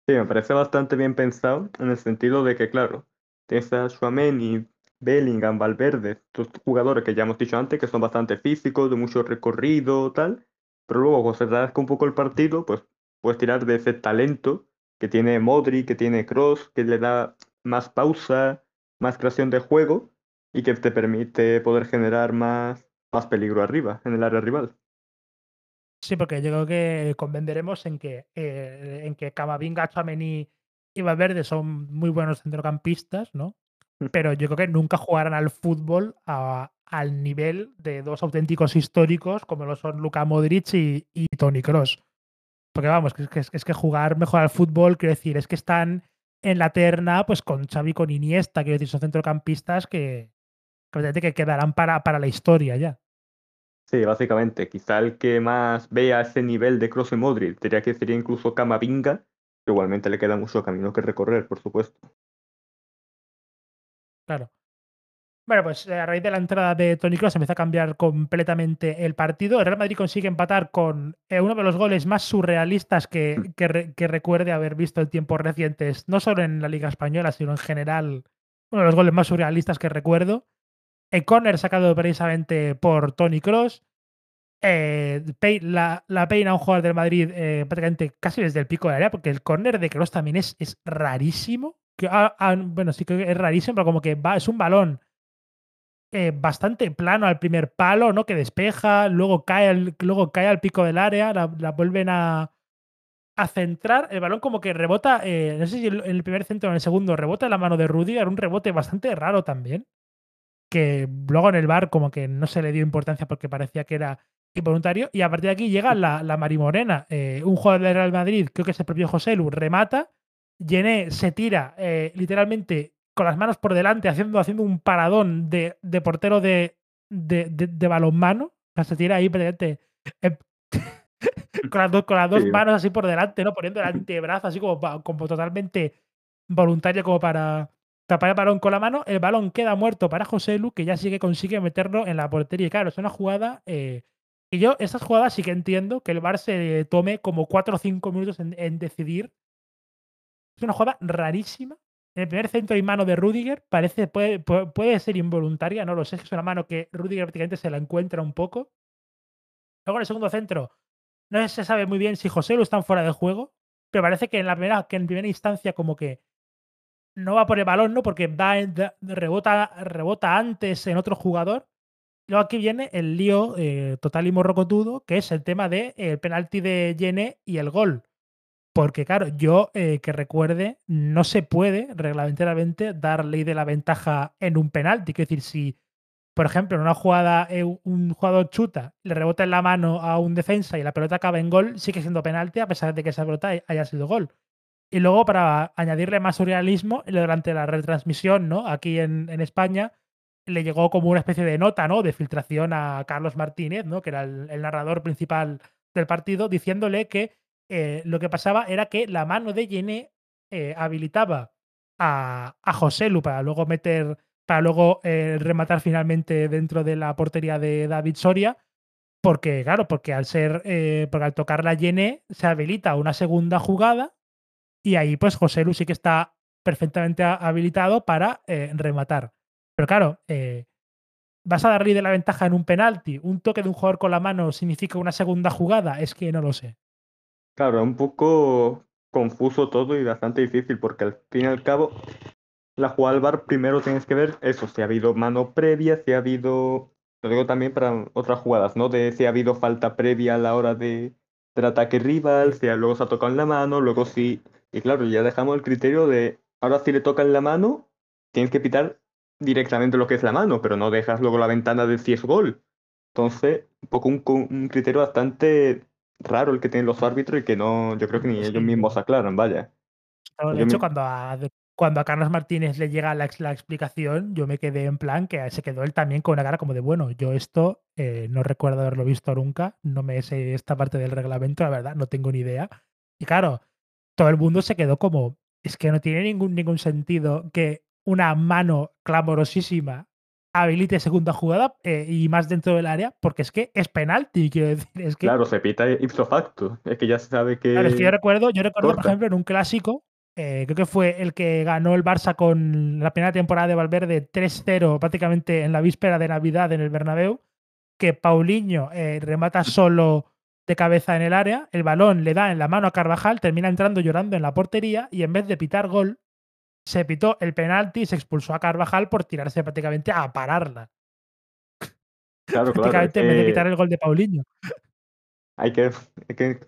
B: Sí, me parece bastante bien pensado en el sentido de que, claro, tienes a y Bellingham, Valverde, estos jugadores que ya hemos dicho antes que son bastante físicos, de mucho recorrido, tal, pero luego cuando se te un poco el partido, pues puedes tirar de ese talento que tiene Modric, que tiene Cross, que le da más pausa, más creación de juego y que te permite poder generar más, más peligro arriba, en el área rival.
A: Sí, porque yo creo que convenderemos en que, eh, en que Camavinga, Chamení y Valverde son muy buenos centrocampistas, ¿no? Pero yo creo que nunca jugarán al fútbol al nivel de dos auténticos históricos como lo son Luka Modric y, y Tony Cross. Porque vamos, que, que, es que jugar mejor al fútbol, quiero decir, es que están en la terna, pues con Xavi, con Iniesta, quiero decir, son centrocampistas que, que quedarán para, para la historia ya.
B: Sí, básicamente. Quizá el que más vea ese nivel de Kroos y Modric, diría que sería incluso Camavinga, igualmente le queda mucho camino que recorrer, por supuesto.
A: Claro. Bueno, pues eh, a raíz de la entrada de Toni Kroos empieza a cambiar completamente el partido. El Real Madrid consigue empatar con eh, uno de los goles más surrealistas que, mm. que, recuerde haber visto en tiempos recientes, no solo en la Liga Española, sino en general, uno de los goles más surrealistas que recuerdo. El córner sacado precisamente por Tony Cross. Eh, la, la, peina a un jugador del Madrid prácticamente casi desde el pico de área, porque el córner de Cross también es, es rarísimo. Que, bueno, sí que es rarísimo, pero como que es un balón eh, bastante plano al primer palo, ¿no? Que despeja, luego cae al, luego cae al pico del área, la, vuelven a, a, centrar. El balón como que rebota, eh, no sé si en el primer centro o en el segundo rebota en la mano de Rudy, era un rebote bastante raro también. Que luego en el bar como que no se le dio importancia porque parecía que era involuntario. Y a partir de aquí llega la, la Marimorena. Eh, un jugador del Real Madrid, creo que es el propio José Lu, remata. Yené se tira eh, literalmente con las manos por delante, haciendo, haciendo un paradón de, de portero de, de, de, balonmano. O sea, se tira ahí prácticamente eh, [LAUGHS] con las, dos, con las dos
B: Sí.
A: manos así por delante, ¿no? Poniendo el [LAUGHS] antebrazo así como, como totalmente voluntario como para tapar el balón con la mano. El balón queda muerto para José Lu, que ya sí que consigue meterlo en la portería. Claro, es una jugada. eh, y yo, estas jugadas sí que entiendo que el Bar se tome como 4 o 5 minutos en, decidir. Es una jugada rarísima. En el primer centro y mano de Rudiger parece, puede, puede, ser involuntaria, no lo sé, es una mano que Rudiger prácticamente se la encuentra un poco. Luego en el segundo centro, no se sabe muy bien si José Lu está fuera de juego, pero parece que en la primera, que en primera instancia como que no va por el balón, ¿no? Porque va rebota, rebota antes en otro jugador. Luego aquí viene el lío eh, total y morrocotudo, que es el tema del de, el penalti de Yene y el gol. Porque, claro, yo eh, que recuerde, no se puede reglamentariamente dar ley de la ventaja en un penalti. Quiero decir, si, por ejemplo, en una jugada eh, un jugador chuta, le rebota en la mano a un defensa y la pelota acaba en gol, sigue siendo penalti a pesar de que esa pelota haya sido gol. Y luego, para añadirle más surrealismo, durante la retransmisión, ¿no? Aquí en España, le llegó como una especie de nota, ¿no? De filtración a Carlos Martínez, ¿no? Que era el, narrador principal del partido, diciéndole que eh, lo que pasaba era que la mano de Yené eh, habilitaba a, José Lu para luego meter, para luego eh, rematar finalmente dentro de la portería de David Soria. Porque, claro, porque al ser, porque al tocar la Yené se habilita una segunda jugada y ahí, pues, José Lu sí que está perfectamente ha- habilitado para rematar. Pero claro, eh, ¿vas a darle de la ventaja en un penalti? ¿Un toque de un jugador con la mano significa una segunda jugada? Es que no lo sé.
B: Claro, es un poco confuso todo y bastante difícil porque al fin y al cabo, la jugada al VAR primero tienes que ver eso, si ha habido mano previa, si ha habido, lo digo también para otras jugadas, ¿no? De si ha habido falta previa a la hora de, del ataque rival, si luego se ha tocado en la mano, luego sí. Y claro, ya dejamos el criterio de, ahora si le toca en la mano, tienes que pitar directamente lo que es la mano, pero no dejas luego la ventana de si es gol. Entonces, un poco un, un criterio bastante raro el que tienen los árbitros y que no, yo creo que ni ellos mismos aclaran, vaya.
A: Claro, de hecho, cuando a, cuando a Carlos Martínez le llega la, la explicación, yo me quedé en plan que se quedó él también con una cara como de, bueno, yo esto eh, no recuerdo haberlo visto nunca, no me sé esta parte del reglamento, la verdad, no tengo ni idea. Y claro, todo el mundo se quedó como, es que no tiene ningún, ningún sentido que una mano clamorosísima habilite segunda jugada eh, y más dentro del área, porque es que es penalti, quiero decir, es que
B: Claro, se pita ipso facto. Es que ya se sabe
A: Claro, es que yo recuerdo, yo recuerdo, por ejemplo, en un clásico, eh, creo que fue el que ganó el Barça con la primera temporada de Valverde 3-0 prácticamente en la víspera de Navidad en el Bernabéu, que Paulinho eh, remata solo de cabeza en el área, el balón le da en la mano a Carvajal, termina entrando llorando en la portería y en vez de pitar gol, se pitó el penalti y se expulsó a Carvajal por tirarse prácticamente a pararla.
B: Claro,
A: prácticamente en vez de
B: que
A: pitar el gol de Paulinho.
B: hay que,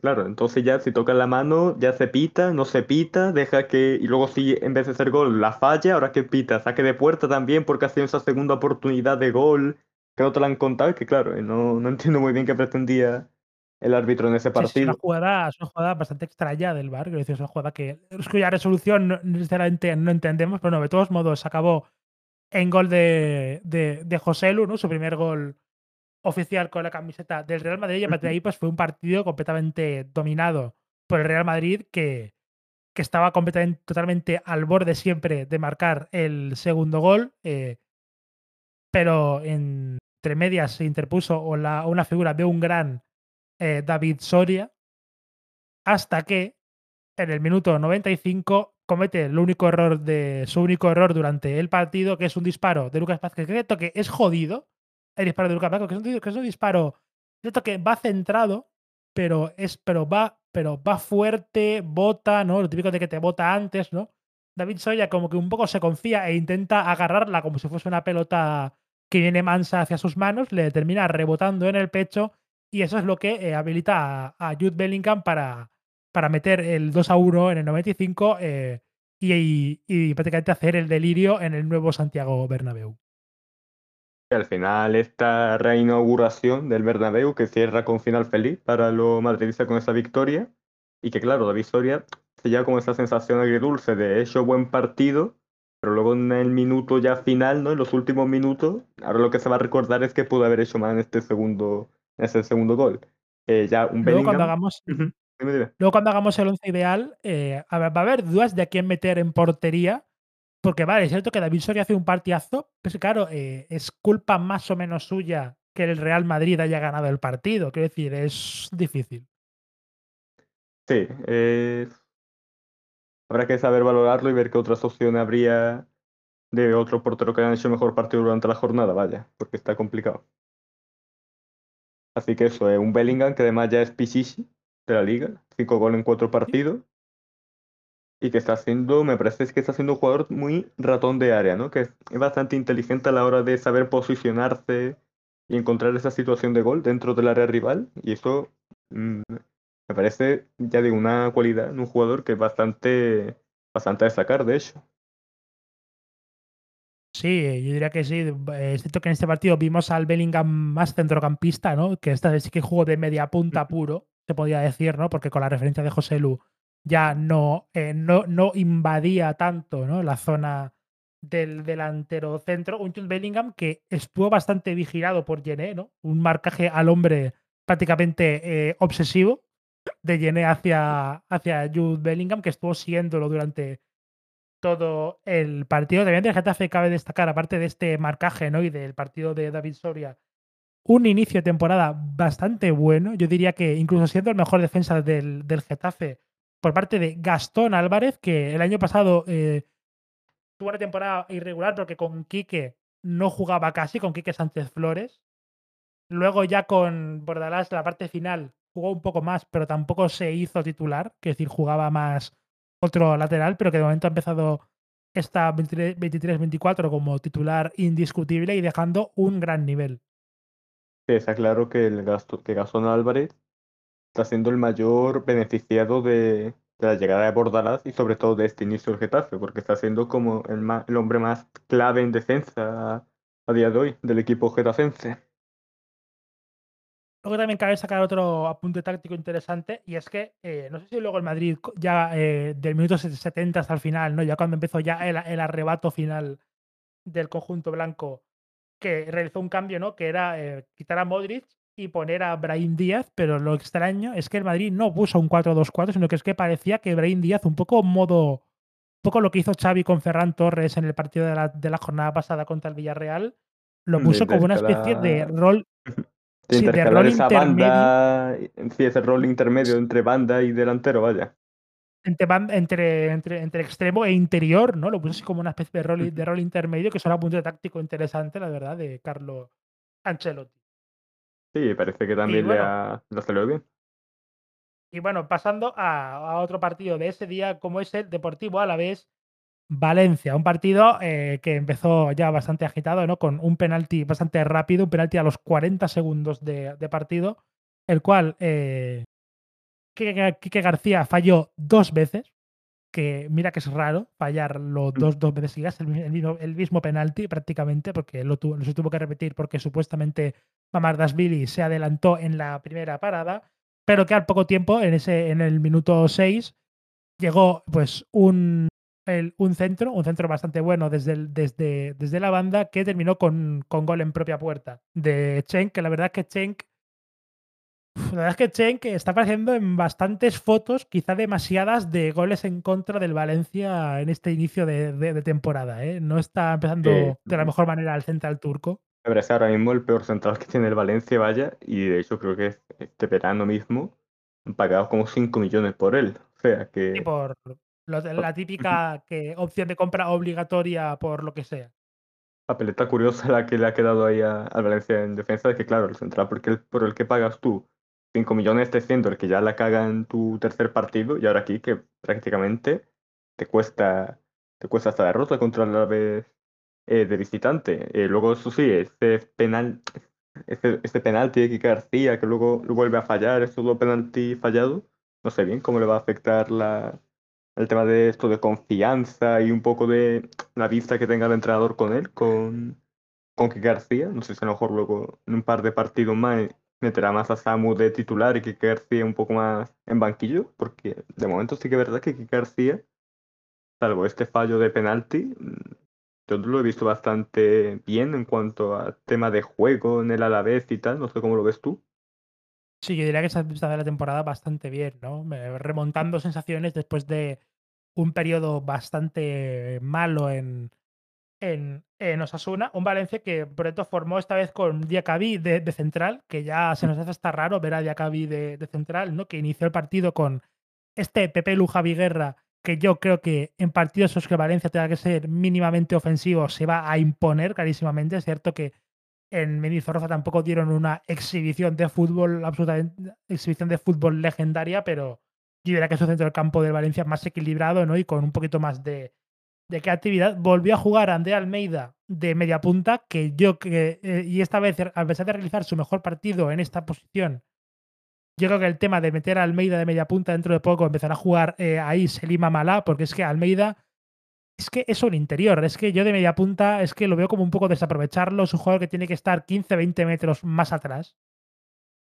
B: claro, entonces ya si toca la mano, ya se pita, no se pita, deja que, y luego si en vez de hacer gol la falla, ahora que pita, saque de puerta también porque ha sido esa segunda oportunidad de gol que no te la han contado, que claro, eh, no, no entiendo muy bien qué pretendía el árbitro en ese
A: sí, es una
B: partido.
A: jugada, es una jugada bastante extraña del decir, es una jugada que cuya resolución no, necesariamente no entendemos, pero no, de todos modos acabó en gol de, de, de José Lu, ¿no? Su primer gol oficial con la camiseta del Real Madrid y a partir de ahí pues fue un partido completamente dominado por el Real Madrid que, que estaba completamente, totalmente al borde siempre de marcar el segundo gol, eh, pero en- entre medias se interpuso o la, una figura de un gran eh, David Soria, hasta que en el minuto 95 comete el único error de su único error durante el partido, que es un disparo de Lucas Vázquez. Que es jodido el disparo de Lucas Vázquez, que es un, disparo cierto que va centrado, pero es pero va pero va fuerte, bota, ¿no? Lo típico de que te bota antes, ¿no? David Soya como que un poco se confía e intenta agarrarla como si fuese una pelota que viene mansa hacia sus manos, le termina rebotando en el pecho y eso es lo que eh, habilita a, a Jude Bellingham para, para meter el 2 a 1 en el 95 eh, y, y, y prácticamente hacer el delirio en el nuevo Santiago Bernabéu.
B: Al final esta reinauguración del Bernabéu que cierra con final feliz para los madridistas con esa victoria y que claro, la victoria se lleva como esa sensación agridulce de hecho buen partido, pero luego en el minuto ya final, ¿no? En los últimos minutos, ahora lo que se va a recordar es que pudo haber hecho más en este segundo, ese segundo gol. Eh, ya un
A: Luego cuando hagamos
B: Ujú, dime, dime.
A: luego cuando hagamos el once ideal, eh, a ver, va a haber dudas de a quién meter en portería, porque vale, es cierto que David Soria hace un partidazo, pero claro, eh, es culpa más o menos suya que el Real Madrid haya ganado el partido. Quiero decir, es difícil.
B: Sí, eh, habrá que saber valorarlo y ver qué otras opciones habría de otro portero que hayan hecho mejor partido durante la jornada, vaya, porque está complicado. Así que eso, es un Bellingham que además ya es Pichichi de la liga, cinco goles en cuatro partidos. Y que está haciendo, me parece que está siendo un jugador muy ratón de área, ¿no? Que es, es bastante inteligente a la hora de saber posicionarse y encontrar esa situación de gol dentro del área rival. Y eso mm, me parece, ya digo, una cualidad en un jugador que es bastante, bastante a destacar, de hecho.
A: Sí, yo diría que sí. Es cierto que en este partido vimos al Bellingham más centrocampista, ¿no? Que esta vez sí que jugó de media punta puro, se podría decir, ¿no? Porque con la referencia de José Lu ya no, eh, no, no invadía tanto, ¿no? La zona del delantero centro. Un Bellingham que estuvo bastante vigilado por Yené, ¿no? Un marcaje al hombre prácticamente eh, obsesivo de Yené hacia, hacia Jude Bellingham, que estuvo siguiéndolo durante todo el partido. También del Getafe cabe destacar, aparte de este marcaje ¿no? y del partido de David Soria, un inicio de temporada bastante bueno. Yo diría que incluso siendo el mejor defensa del, del Getafe por parte de Gastón Álvarez, que el año pasado eh, tuvo una temporada irregular porque con Quique no jugaba casi, con Quique Sánchez Flores. Luego ya con Bordalás la parte final jugó un poco más, pero tampoco se hizo titular, que es decir, jugaba más otro lateral, pero que de momento ha empezado esta 23-24 como titular indiscutible y dejando un gran nivel.
B: Sí, está claro que, el gasto, que Gastón Álvarez está siendo el mayor beneficiado de, la llegada de Bordalás y sobre todo de este inicio del Getafe, porque está siendo como el, el hombre más clave en defensa a, a día de hoy del equipo getafense.
A: Luego también cabe sacar otro apunte táctico interesante y es que eh, no sé si luego el Madrid ya eh, del minuto 70 hasta el final, ¿no? ya cuando empezó ya el, el arrebato final del conjunto blanco, que realizó un cambio, ¿no? Que era eh, quitar a Modric y poner a Brahim Díaz, pero lo extraño es que el Madrid no puso un 4-2-4, sino que es que parecía que Brahim Díaz, un poco modo, un poco lo que hizo Xavi con Ferran Torres en el partido de la, de la jornada pasada contra el Villarreal, lo puso como una especie de rol, [LAUGHS] [LAUGHS]
B: De
A: sí, de
B: intercalar esa banda, sí, ese rol intermedio entre banda y delantero, vaya.
A: entre, entre, entre, entre extremo e interior, ¿no? Lo puso así como una especie de rol, de rol intermedio, que es un apunte táctico interesante, la verdad, de Carlo Ancelotti.
B: Sí, parece que también
A: bueno,
B: ha, le ha salido bien.
A: y bueno, pasando a, a otro partido de ese día, como es el Deportivo Alavés Valencia, un partido eh, que empezó ya bastante agitado, ¿no? Con un penalti bastante rápido, un penalti a los 40 segundos de, de partido, el cual eh, Quique, García falló dos veces, que mira que es raro fallarlo dos, dos veces seguidas, el, el mismo, el mismo penalti prácticamente, porque lo, tuvo, lo se tuvo que repetir porque supuestamente Mamardashvili se adelantó en la primera parada, pero que al poco tiempo, en, ese, en el minuto 6, llegó pues un, el- un centro, un centro bastante bueno desde, el- desde, desde la banda, que terminó con, con gol en propia puerta de Chen, que la verdad es que Chen La verdad es que Chen que está apareciendo en bastantes fotos, quizá demasiadas, de goles en contra del Valencia en este inicio de, de- de temporada. ¿eh? No está empezando
B: Eh,
A: de la mejor manera el central turco.
B: Me parece ahora mismo el peor central que tiene el Valencia, vaya, y de hecho creo que es- este verano mismo han pagado como 5 millones por él. O sea que
A: por lo- la típica que, opción de compra obligatoria por lo que sea.
B: papeleta curiosa la que le ha quedado ahí al Valencia en defensa, es que claro, el central porque el- por el que pagas tú 5 millones esté siendo el que ya la caga en tu tercer partido, y ahora aquí que prácticamente te cuesta, te cuesta hasta derrota contra la vez de visitante. Eh, luego, eso sí, este penal, este, este penalti de Kike García que luego lo vuelve a fallar, estos dos penaltis fallados, no sé bien cómo le va a afectar la, el tema de esto de confianza y un poco de la vista que tenga el entrenador con él, con, con Kike García. No sé si a lo mejor luego en un par de partidos más meterá más a Samu de titular y Kike García un poco más en banquillo, porque de momento sí que es verdad que Kike García, salvo este fallo de penalti, yo lo he visto bastante bien en cuanto a tema de juego en el Alavés y tal. No sé cómo lo ves tú.
A: Sí, yo diría que se ha de la temporada bastante bien, ¿no? Remontando sensaciones después de un periodo bastante malo en, en, en Osasuna. Un Valencia que Breto formó esta vez con Diacabí de, de, central, que ya se nos hace hasta raro ver a Diacabí de, de, central, ¿no? Que inició el partido con este Pepe Lujavi Guerra, que yo creo que en partidos en los que Valencia tenga que ser mínimamente ofensivo se va a imponer clarísimamente. Es cierto que en Mendizorroza tampoco dieron una exhibición de fútbol, absolutamente exhibición de fútbol legendaria, pero yo diría que su centro del campo de Valencia más equilibrado, ¿no? Y con un poquito más de, de creatividad. Volvió a jugar Andrea Almeida de media punta, que yo que, eh, y esta vez, a pesar de realizar su mejor partido en esta posición, yo creo que el tema de meter a Almeida de media punta dentro de poco empezará a jugar eh, ahí Selima Malá, porque es que Almeida es que es un interior. Es que yo de media punta es que lo veo como un poco desaprovecharlo. Es un jugador que tiene que estar 15, 20 metros más atrás.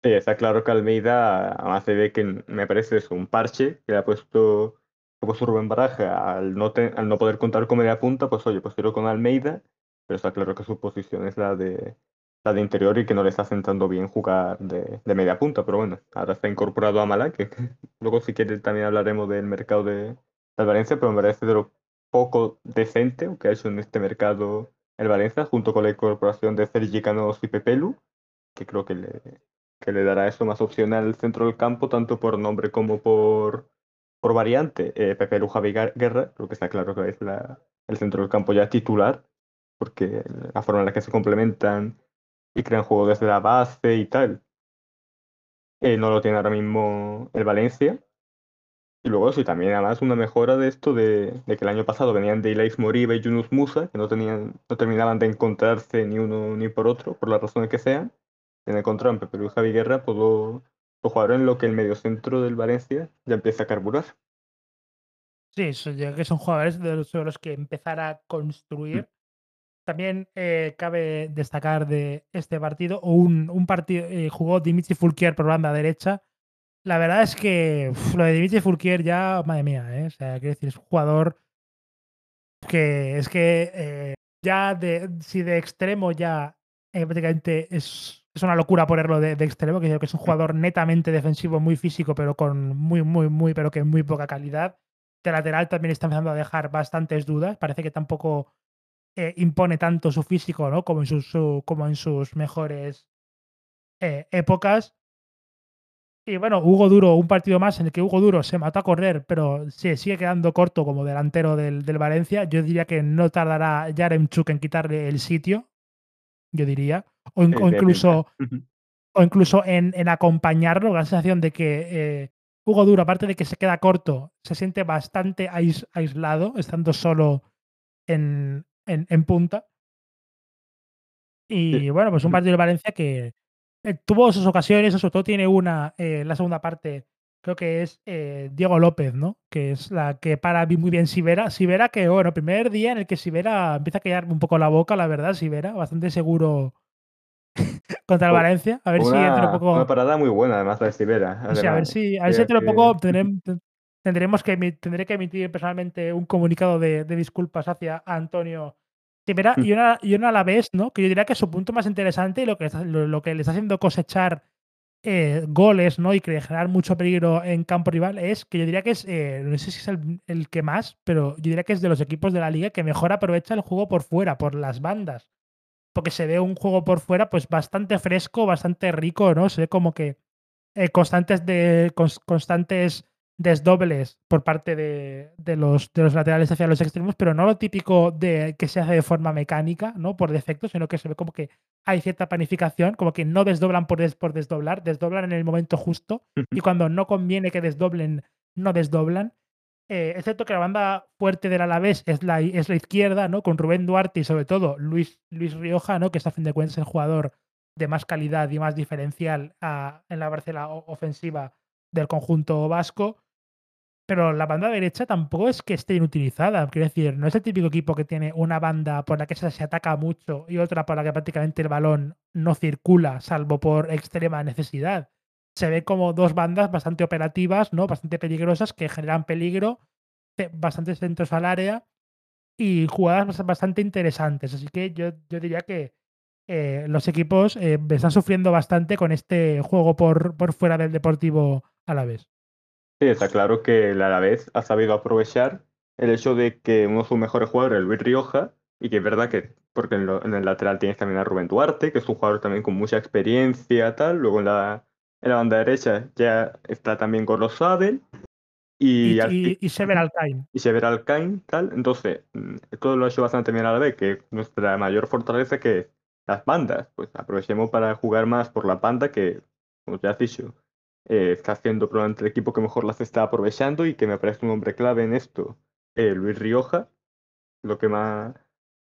B: Sí, está claro que Almeida, además se ve que me parece es un parche que le ha puesto, como su Rubén Baraja al no, al no poder contar con media punta, pues oye, pues tiro con Almeida, pero está claro que su posición es la de, la de interior y que no le está sentando bien jugar de, de media punta, pero bueno, ahora está incorporado a Malá, que [LAUGHS] luego si quieres también hablaremos del mercado de, de Valencia, pero me parece de lo poco decente que ha hecho en este mercado el Valencia, junto con la incorporación de Sergi Canos y Pepelu, que creo que le, que le dará eso más opción al centro del campo, tanto por nombre como por, por variante. Eh, Pepelu Javi Guerra, creo que está claro que es el centro del campo ya titular, porque la forma en la que se complementan y crean juego desde la base y tal, eh, no lo tiene ahora mismo el Valencia. Y luego sí, también además una mejora de esto de, que el año pasado venían de Ilais Moriba y Yunus Musa, que no, tenían, no terminaban de encontrarse ni uno ni por otro, por las razones que sean. En el contra en Pepe y Javi Guerra, pues jugadores en lo que el mediocentro del Valencia ya empieza a carburar.
A: Sí, eso, ya que son jugadores de los, de los que empezar a construir. También eh, cabe destacar de este partido, un, un partido, eh, jugó Dimitri Fulquier por banda derecha, la verdad es que lo de Dimitri Fulquier ya, madre mía, ¿eh? O sea, quiero decir, es un jugador que es que eh, ya de, si de extremo ya eh, prácticamente es, es, una locura ponerlo de, extremo, que creo que es un jugador netamente defensivo, muy físico, pero con muy, muy, muy, pero que muy poca calidad. De lateral también está empezando a dejar bastantes dudas. Parece que tampoco eh, impone tanto su físico, ¿no? Como en sus, su, como en sus mejores eh, épocas. Y bueno, Hugo Duro, un partido más en el que Hugo Duro se mató a correr, pero se sigue quedando corto como delantero del, del Valencia. Yo diría que no tardará Yaremchuk en quitarle el sitio, yo diría. O, o incluso, o incluso en, en, acompañarlo, la sensación de que eh, Hugo Duro, aparte de que se queda corto, se siente bastante ais, aislado, estando solo en, en, en punta. Y sí. bueno, pues un partido de Valencia que, eh, tuvo sus ocasiones, sobre todo tiene una, eh, la segunda parte, creo que es eh, Diego López, ¿no? Que es la que para muy bien Sivera. Sivera que, bueno, primer día en el que Sivera empieza a callar un poco la boca, la verdad, Sivera, bastante seguro [LAUGHS] contra el Valencia. A ver
B: una,
A: si entre un poco...
B: Una parada muy buena, además, de Sivera.
A: O sea, a ver si, a ver si un poco tendremos, [LAUGHS] tendremos que, tendré que emitir personalmente un comunicado de, de disculpas hacia Antonio Sivera y una, y una a la vez, ¿no? Que yo diría que su punto más interesante y lo que, lo, lo que le está haciendo cosechar eh, goles, ¿no? Y generar mucho peligro en campo rival es que yo diría que es, eh, no sé si es el, el, que más, pero yo diría que es de los equipos de la liga que mejor aprovecha el juego por fuera, por las bandas. Porque se ve un juego por fuera, pues bastante fresco, bastante rico, ¿no? Se ve como que eh, constantes de constantes desdobles por parte de, de, los, de los laterales hacia los extremos, pero no lo típico de que se hace de forma mecánica, ¿no? Por defecto, sino que se ve como que hay cierta planificación, como que no desdoblan por, des, por desdoblar, desdoblan en el momento justo y cuando no conviene que desdoblen, no desdoblan. Eh, excepto que la banda fuerte del Alavés es la, izquierda, ¿no? Con Rubén Duarte y sobre todo Luis, Luis Rioja, ¿no? Que es a fin de cuentas el jugador de más calidad y más diferencial en la parcela ofensiva del conjunto vasco pero la banda derecha tampoco es que esté inutilizada. Quiero decir, no es el típico equipo que tiene una banda por la que se ataca mucho y otra por la que prácticamente el balón no circula, salvo por extrema necesidad. Se ve como dos bandas bastante operativas, ¿no? Bastante peligrosas, que generan peligro, bastantes centros al área y jugadas bastante interesantes. Así que yo, yo diría que eh, los equipos eh, están sufriendo bastante con este juego por, por fuera del deportivo a la vez.
B: Sí, está claro que el Alavés ha sabido aprovechar el hecho de que uno de sus mejores jugadores es Luis Rioja, y que es verdad que, porque en, el lateral tienes también a Rubén Duarte, que es un jugador también con mucha experiencia, tal. Luego en la, en la banda derecha ya está también Carlos Abel.
A: Y, y, y, Sever Alcain.
B: Y Sever Alcain, tal. Entonces, mm, todo lo ha hecho bastante bien a la vez, que nuestra mayor fortaleza que es las bandas. Pues aprovechemos para jugar más por la banda que, como ya has dicho, eh, está haciendo probablemente el equipo que mejor las está aprovechando y que me parece un hombre clave en esto, eh, Luis Rioja, lo que más,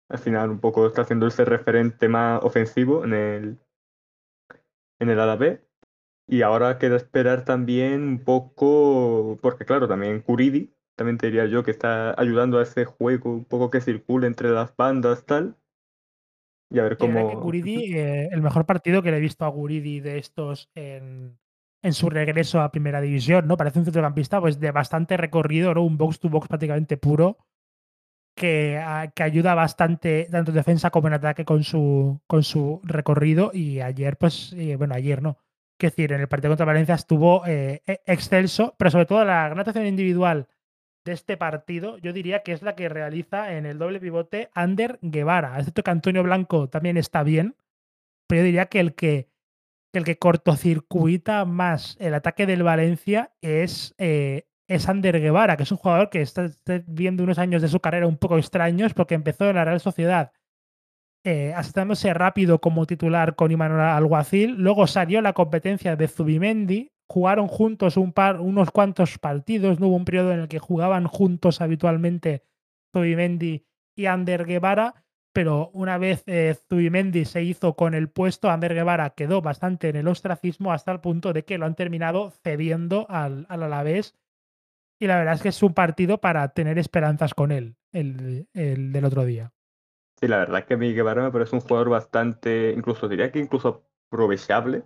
B: al final, un poco está haciendo ese referente más ofensivo en el, en el ADB. Y ahora queda esperar también un poco, porque claro, también Curidi, también te diría yo que está ayudando a ese juego un poco que circule entre las bandas, tal. Y a ver cómo.
A: Guridi, eh, el mejor partido que le he visto a Guridi de estos en, en su regreso a primera división, ¿no? Parece un centrocampista pues de bastante recorrido, ¿no? Un box to box prácticamente puro que, ah, que ayuda bastante tanto en defensa como en ataque con su, con su recorrido y ayer pues, bueno, ayer no. Es decir, en el partido contra Valencia estuvo eh, e, excelso, pero sobre todo la gran actuación individual de este partido, yo diría que es la que realiza en el doble pivote Ander Guevara. Excepto que Antonio Blanco también está bien, pero yo diría que el que el que cortocircuita más el ataque del Valencia es, eh, es Ander Guevara, que es un jugador que está, viendo unos años de su carrera un poco extraños porque empezó en la Real Sociedad eh, rápido como titular con Imanol Alguacil, luego salió la competencia de Zubimendi, jugaron juntos un par, unos cuantos partidos, no hubo un periodo en el que jugaban juntos habitualmente Zubimendi y Ander Guevara, pero una vez eh, Zubimendi se hizo con el puesto, Ander Guevara quedó bastante en el ostracismo hasta el punto de que lo han terminado cediendo al, al Alavés. Y la verdad es que es un partido para tener esperanzas con él, el, el del otro día.
B: Sí, la verdad es que a mí Guevara me parece un jugador bastante, incluso diría que incluso aprovechable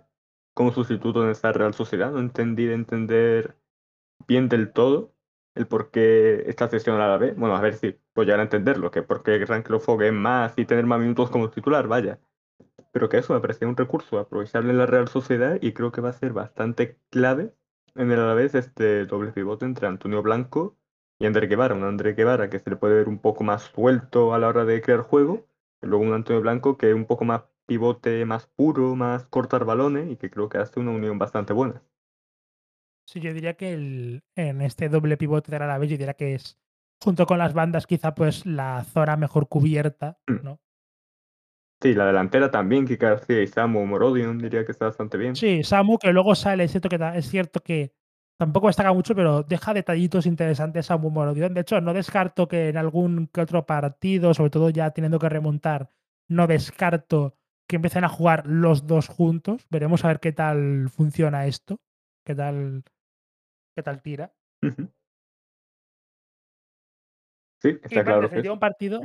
B: como sustituto en esta Real Sociedad. No entendí de entender bien del todo el por qué esta sesión a la vez. Bueno, a ver si llegar a entenderlo, que por qué Ranklo fogue más y tener más minutos como titular, vaya. Pero que eso me parecía un recurso aprovechable en la Real Sociedad y creo que va a ser bastante clave en el a la vez este doble pivote entre Antonio Blanco y André Guevara. Un André Guevara que se le puede ver un poco más suelto a la hora de crear juego, y luego un Antonio Blanco que es un poco más pivote, más puro, más cortar balones y que creo que hace una unión bastante buena.
A: Sí, yo diría que el, en este doble pivote de la vez, yo diría que es, junto con las bandas, quizá pues la zona mejor cubierta, mm. ¿no?
B: Sí, la delantera también, que García y Samu Morodion diría que está bastante bien.
A: Sí, Samu, que luego sale, es cierto que, es cierto que tampoco destaca mucho, pero deja detallitos interesantes Samu Morodion. De hecho, no descarto que en algún que otro partido, sobre todo ya teniendo que remontar, no descarto que empiecen a jugar los dos juntos. Veremos a ver qué tal funciona esto qué tal, qué tal tira.
B: Sí, está claro.
A: un partido,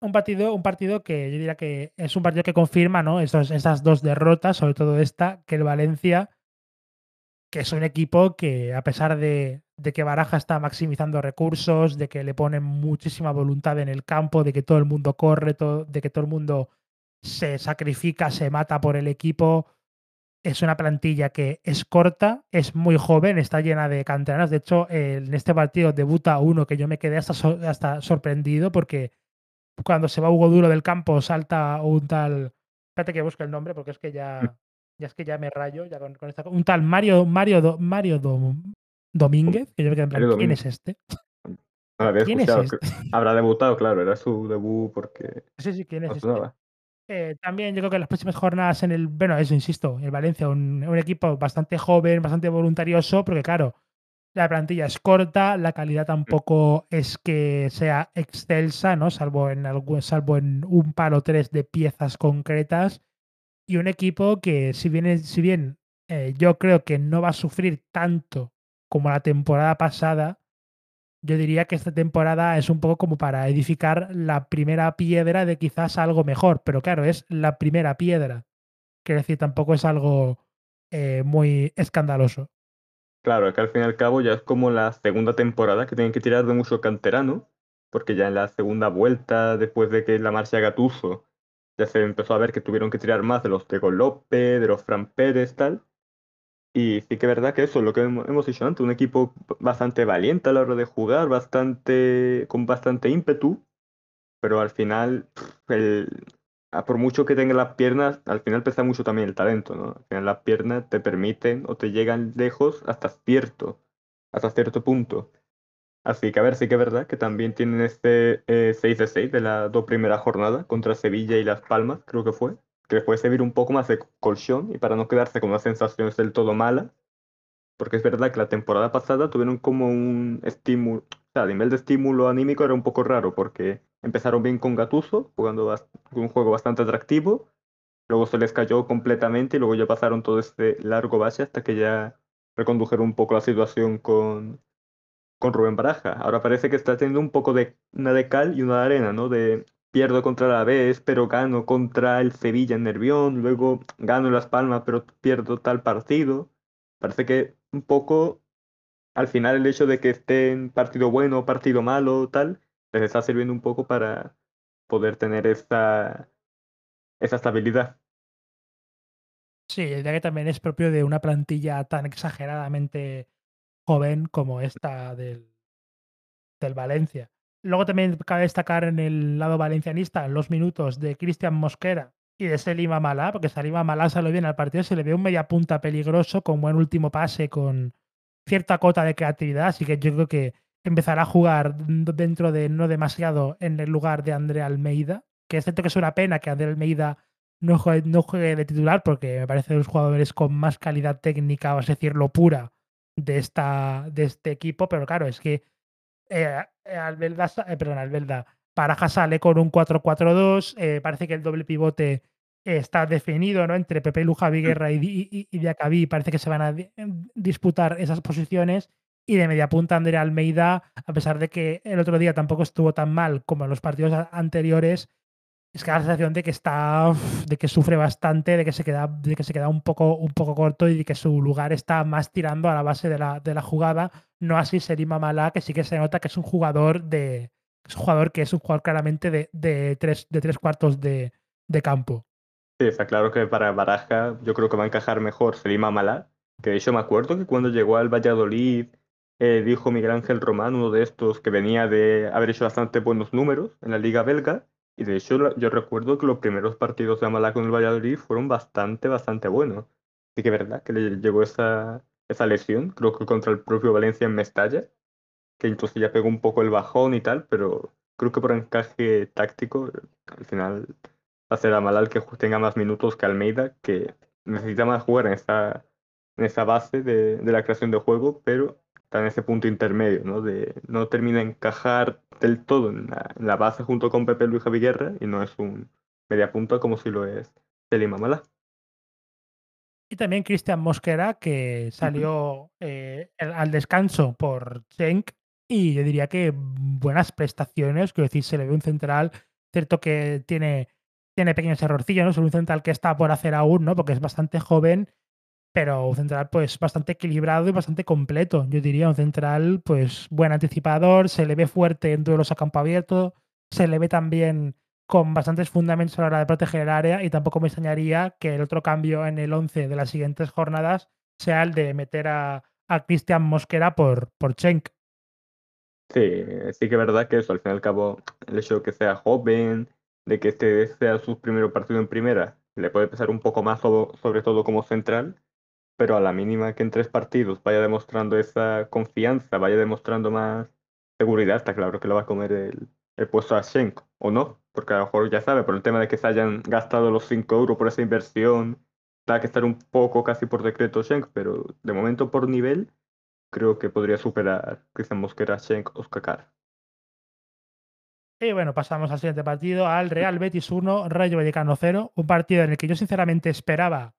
A: un partido, un partido que yo diría que es un partido que confirma, ¿no? esas dos derrotas, sobre todo esta, que el Valencia, que es un equipo que, a pesar de, que Baraja está maximizando recursos, de que le pone muchísima voluntad en el campo, de que todo el mundo corre, de que todo el mundo se sacrifica, se mata por el equipo es una plantilla que es corta, es muy joven, está llena de canteranos. De hecho, en este partido debuta uno que yo me quedé hasta, hasta sorprendido porque cuando se va Hugo Duro del campo salta un tal. Espérate que busque el nombre porque es que ya. Ya es que ya me rayo ya con, esta, un tal Mario Mario Mario Domínguez que yo me quedé en plan, ¿quién es este?
B: ¿Quién es este? Habrá debutado, claro, era su debut porque.
A: Sí, sí, ¿quién es este? Eh, también yo creo que las próximas jornadas en el, bueno, eso insisto, el Valencia, un, equipo bastante joven, bastante voluntarioso, porque claro, la plantilla es corta, la calidad tampoco es que sea excelsa, ¿no? Salvo en algún, salvo en un par o tres de piezas concretas. Y un equipo que, si bien, si bien eh, yo creo que no va a sufrir tanto como la temporada pasada, yo diría que esta temporada es un poco como para edificar la primera piedra de quizás algo mejor, pero claro, es la primera piedra. Quiero decir, tampoco es algo eh, muy escandaloso.
B: Claro, que al fin y al cabo ya es como la segunda temporada que tienen que tirar de mucho canterano, porque ya en la segunda vuelta, después de que la marcha Gatuso, ya se empezó a ver que tuvieron que tirar más de los Diego López, de los Fran Pérez, tal. Y sí que es verdad que eso es lo que hemos dicho antes, un equipo bastante valiente a la hora de jugar, bastante, con bastante ímpetu, pero al final, el, por mucho que tenga las piernas, al final pesa mucho también el talento, ¿no? Al final las piernas te permiten o te llegan lejos hasta cierto, hasta cierto punto. Así que a ver, sí que es verdad que también tienen este eh, 6 de 6 de las dos primeras jornadas contra Sevilla y Las Palmas, creo que fue, que les puede servir un poco más de colchón y para no quedarse con unas sensaciones del todo malas, porque es verdad que la temporada pasada tuvieron como un estímulo, o sea, a nivel de estímulo anímico era un poco raro, porque empezaron bien con Gattuso, jugando un juego bastante atractivo, luego se les cayó completamente y luego ya pasaron todo este largo bache hasta que ya recondujeron un poco la situación con con Rubén Baraja. Ahora parece que está teniendo un poco de una de cal y una de arena, ¿no? De pierdo contra la vez, pero gano contra el Sevilla en Nervión, luego gano Las Palmas, pero pierdo tal partido. Parece que un poco al final el hecho de que esté en partido bueno partido malo tal, les está sirviendo un poco para poder tener esa, esa estabilidad.
A: Sí, ya que también es propio de una plantilla tan exageradamente joven como esta del, del Valencia. Luego también cabe destacar en el lado valencianista los minutos de Cristian Mosquera y de Selim Amalá, porque Selim Amalá salió bien al partido, se le ve un media punta peligroso con buen último pase, con cierta cota de creatividad, así que yo creo que empezará a jugar dentro de no demasiado en el lugar de André Almeida, que es cierto que es una pena que André Almeida no juegue, no juegue de titular, porque me parece de los jugadores con más calidad técnica, vas a decirlo, pura, de, esta, de este equipo, pero claro, es que eh, Albelda, eh, perdón, Albelda, Paraja sale con un 4-4-2, eh, parece que el doble pivote está definido ¿no? entre Pepe Luja, Viguerra y, y, y Diacabí, parece que se van a disputar esas posiciones y de media punta Andrea Almeida, a pesar de que el otro día tampoco estuvo tan mal como en los partidos anteriores, es que la sensación de que está de que sufre bastante de que se queda de que se queda un poco un poco corto y de que su lugar está más tirando a la base de la, de la jugada. No así Serima Malá que sí que se nota que es un jugador de es un jugador que es un jugador claramente de, de tres de tres cuartos de, de, campo.
B: Sí está claro que para Baraja yo creo que va a encajar mejor Serima Malá que de hecho me acuerdo que cuando llegó al Valladolid eh, dijo Miguel Ángel Román uno de estos que venía de haber hecho bastante buenos números en la liga belga y de hecho, yo recuerdo que los primeros partidos de Amalá con el Valladolid fueron bastante, bastante buenos. Así que es verdad que le llegó esa, esa lesión, creo que contra el propio Valencia en Mestalla, que entonces ya pegó un poco el bajón y tal, pero creo que por encaje táctico, al final va a ser Amalá el que tenga más minutos que Almeida, que necesita más jugar en esa, en esa base de, de la creación de juego, pero está en ese punto intermedio, ¿no? De no termina de encajar del todo en la, base junto con Pepe Luis Javiguerra y no es un media punta como si lo es Selim Amala.
A: Y también Cristian Mosquera, que salió eh, al descanso por Schenk y yo diría que buenas prestaciones, quiero decir, se le ve un central, cierto que tiene, tiene pequeños errorcillos, ¿no? Es un central que está por hacer aún, ¿no? Porque es bastante joven pero un central pues bastante equilibrado y bastante completo. Yo diría un central pues buen anticipador, se le ve fuerte en duelos a campo abierto, se le ve también con bastantes fundamentos a la hora de proteger el área y tampoco me extrañaría que el otro cambio en el 11 de las siguientes jornadas sea el de meter a, a Cristian Mosquera por, por Schenk.
B: Sí, sí que es verdad que eso, al fin y al cabo, el hecho de que sea joven, de que este sea su primer partido en primera, le puede pesar un poco más sobre todo como central, pero a la mínima que en tres partidos vaya demostrando esa confianza, vaya demostrando más seguridad, está claro que lo va a comer el, el puesto a Schenk, o no, porque a lo mejor ya sabe, por el tema de que se hayan gastado los 5 euros por esa inversión, va que estar un poco casi por decreto Schenk, pero de momento por nivel, creo que podría superar Cristian Mosquera, Schenk, Oscar.
A: Y bueno, pasamos al siguiente partido, al Real Betis 1, Rayo Vallecano 0, un partido en el que yo sinceramente esperaba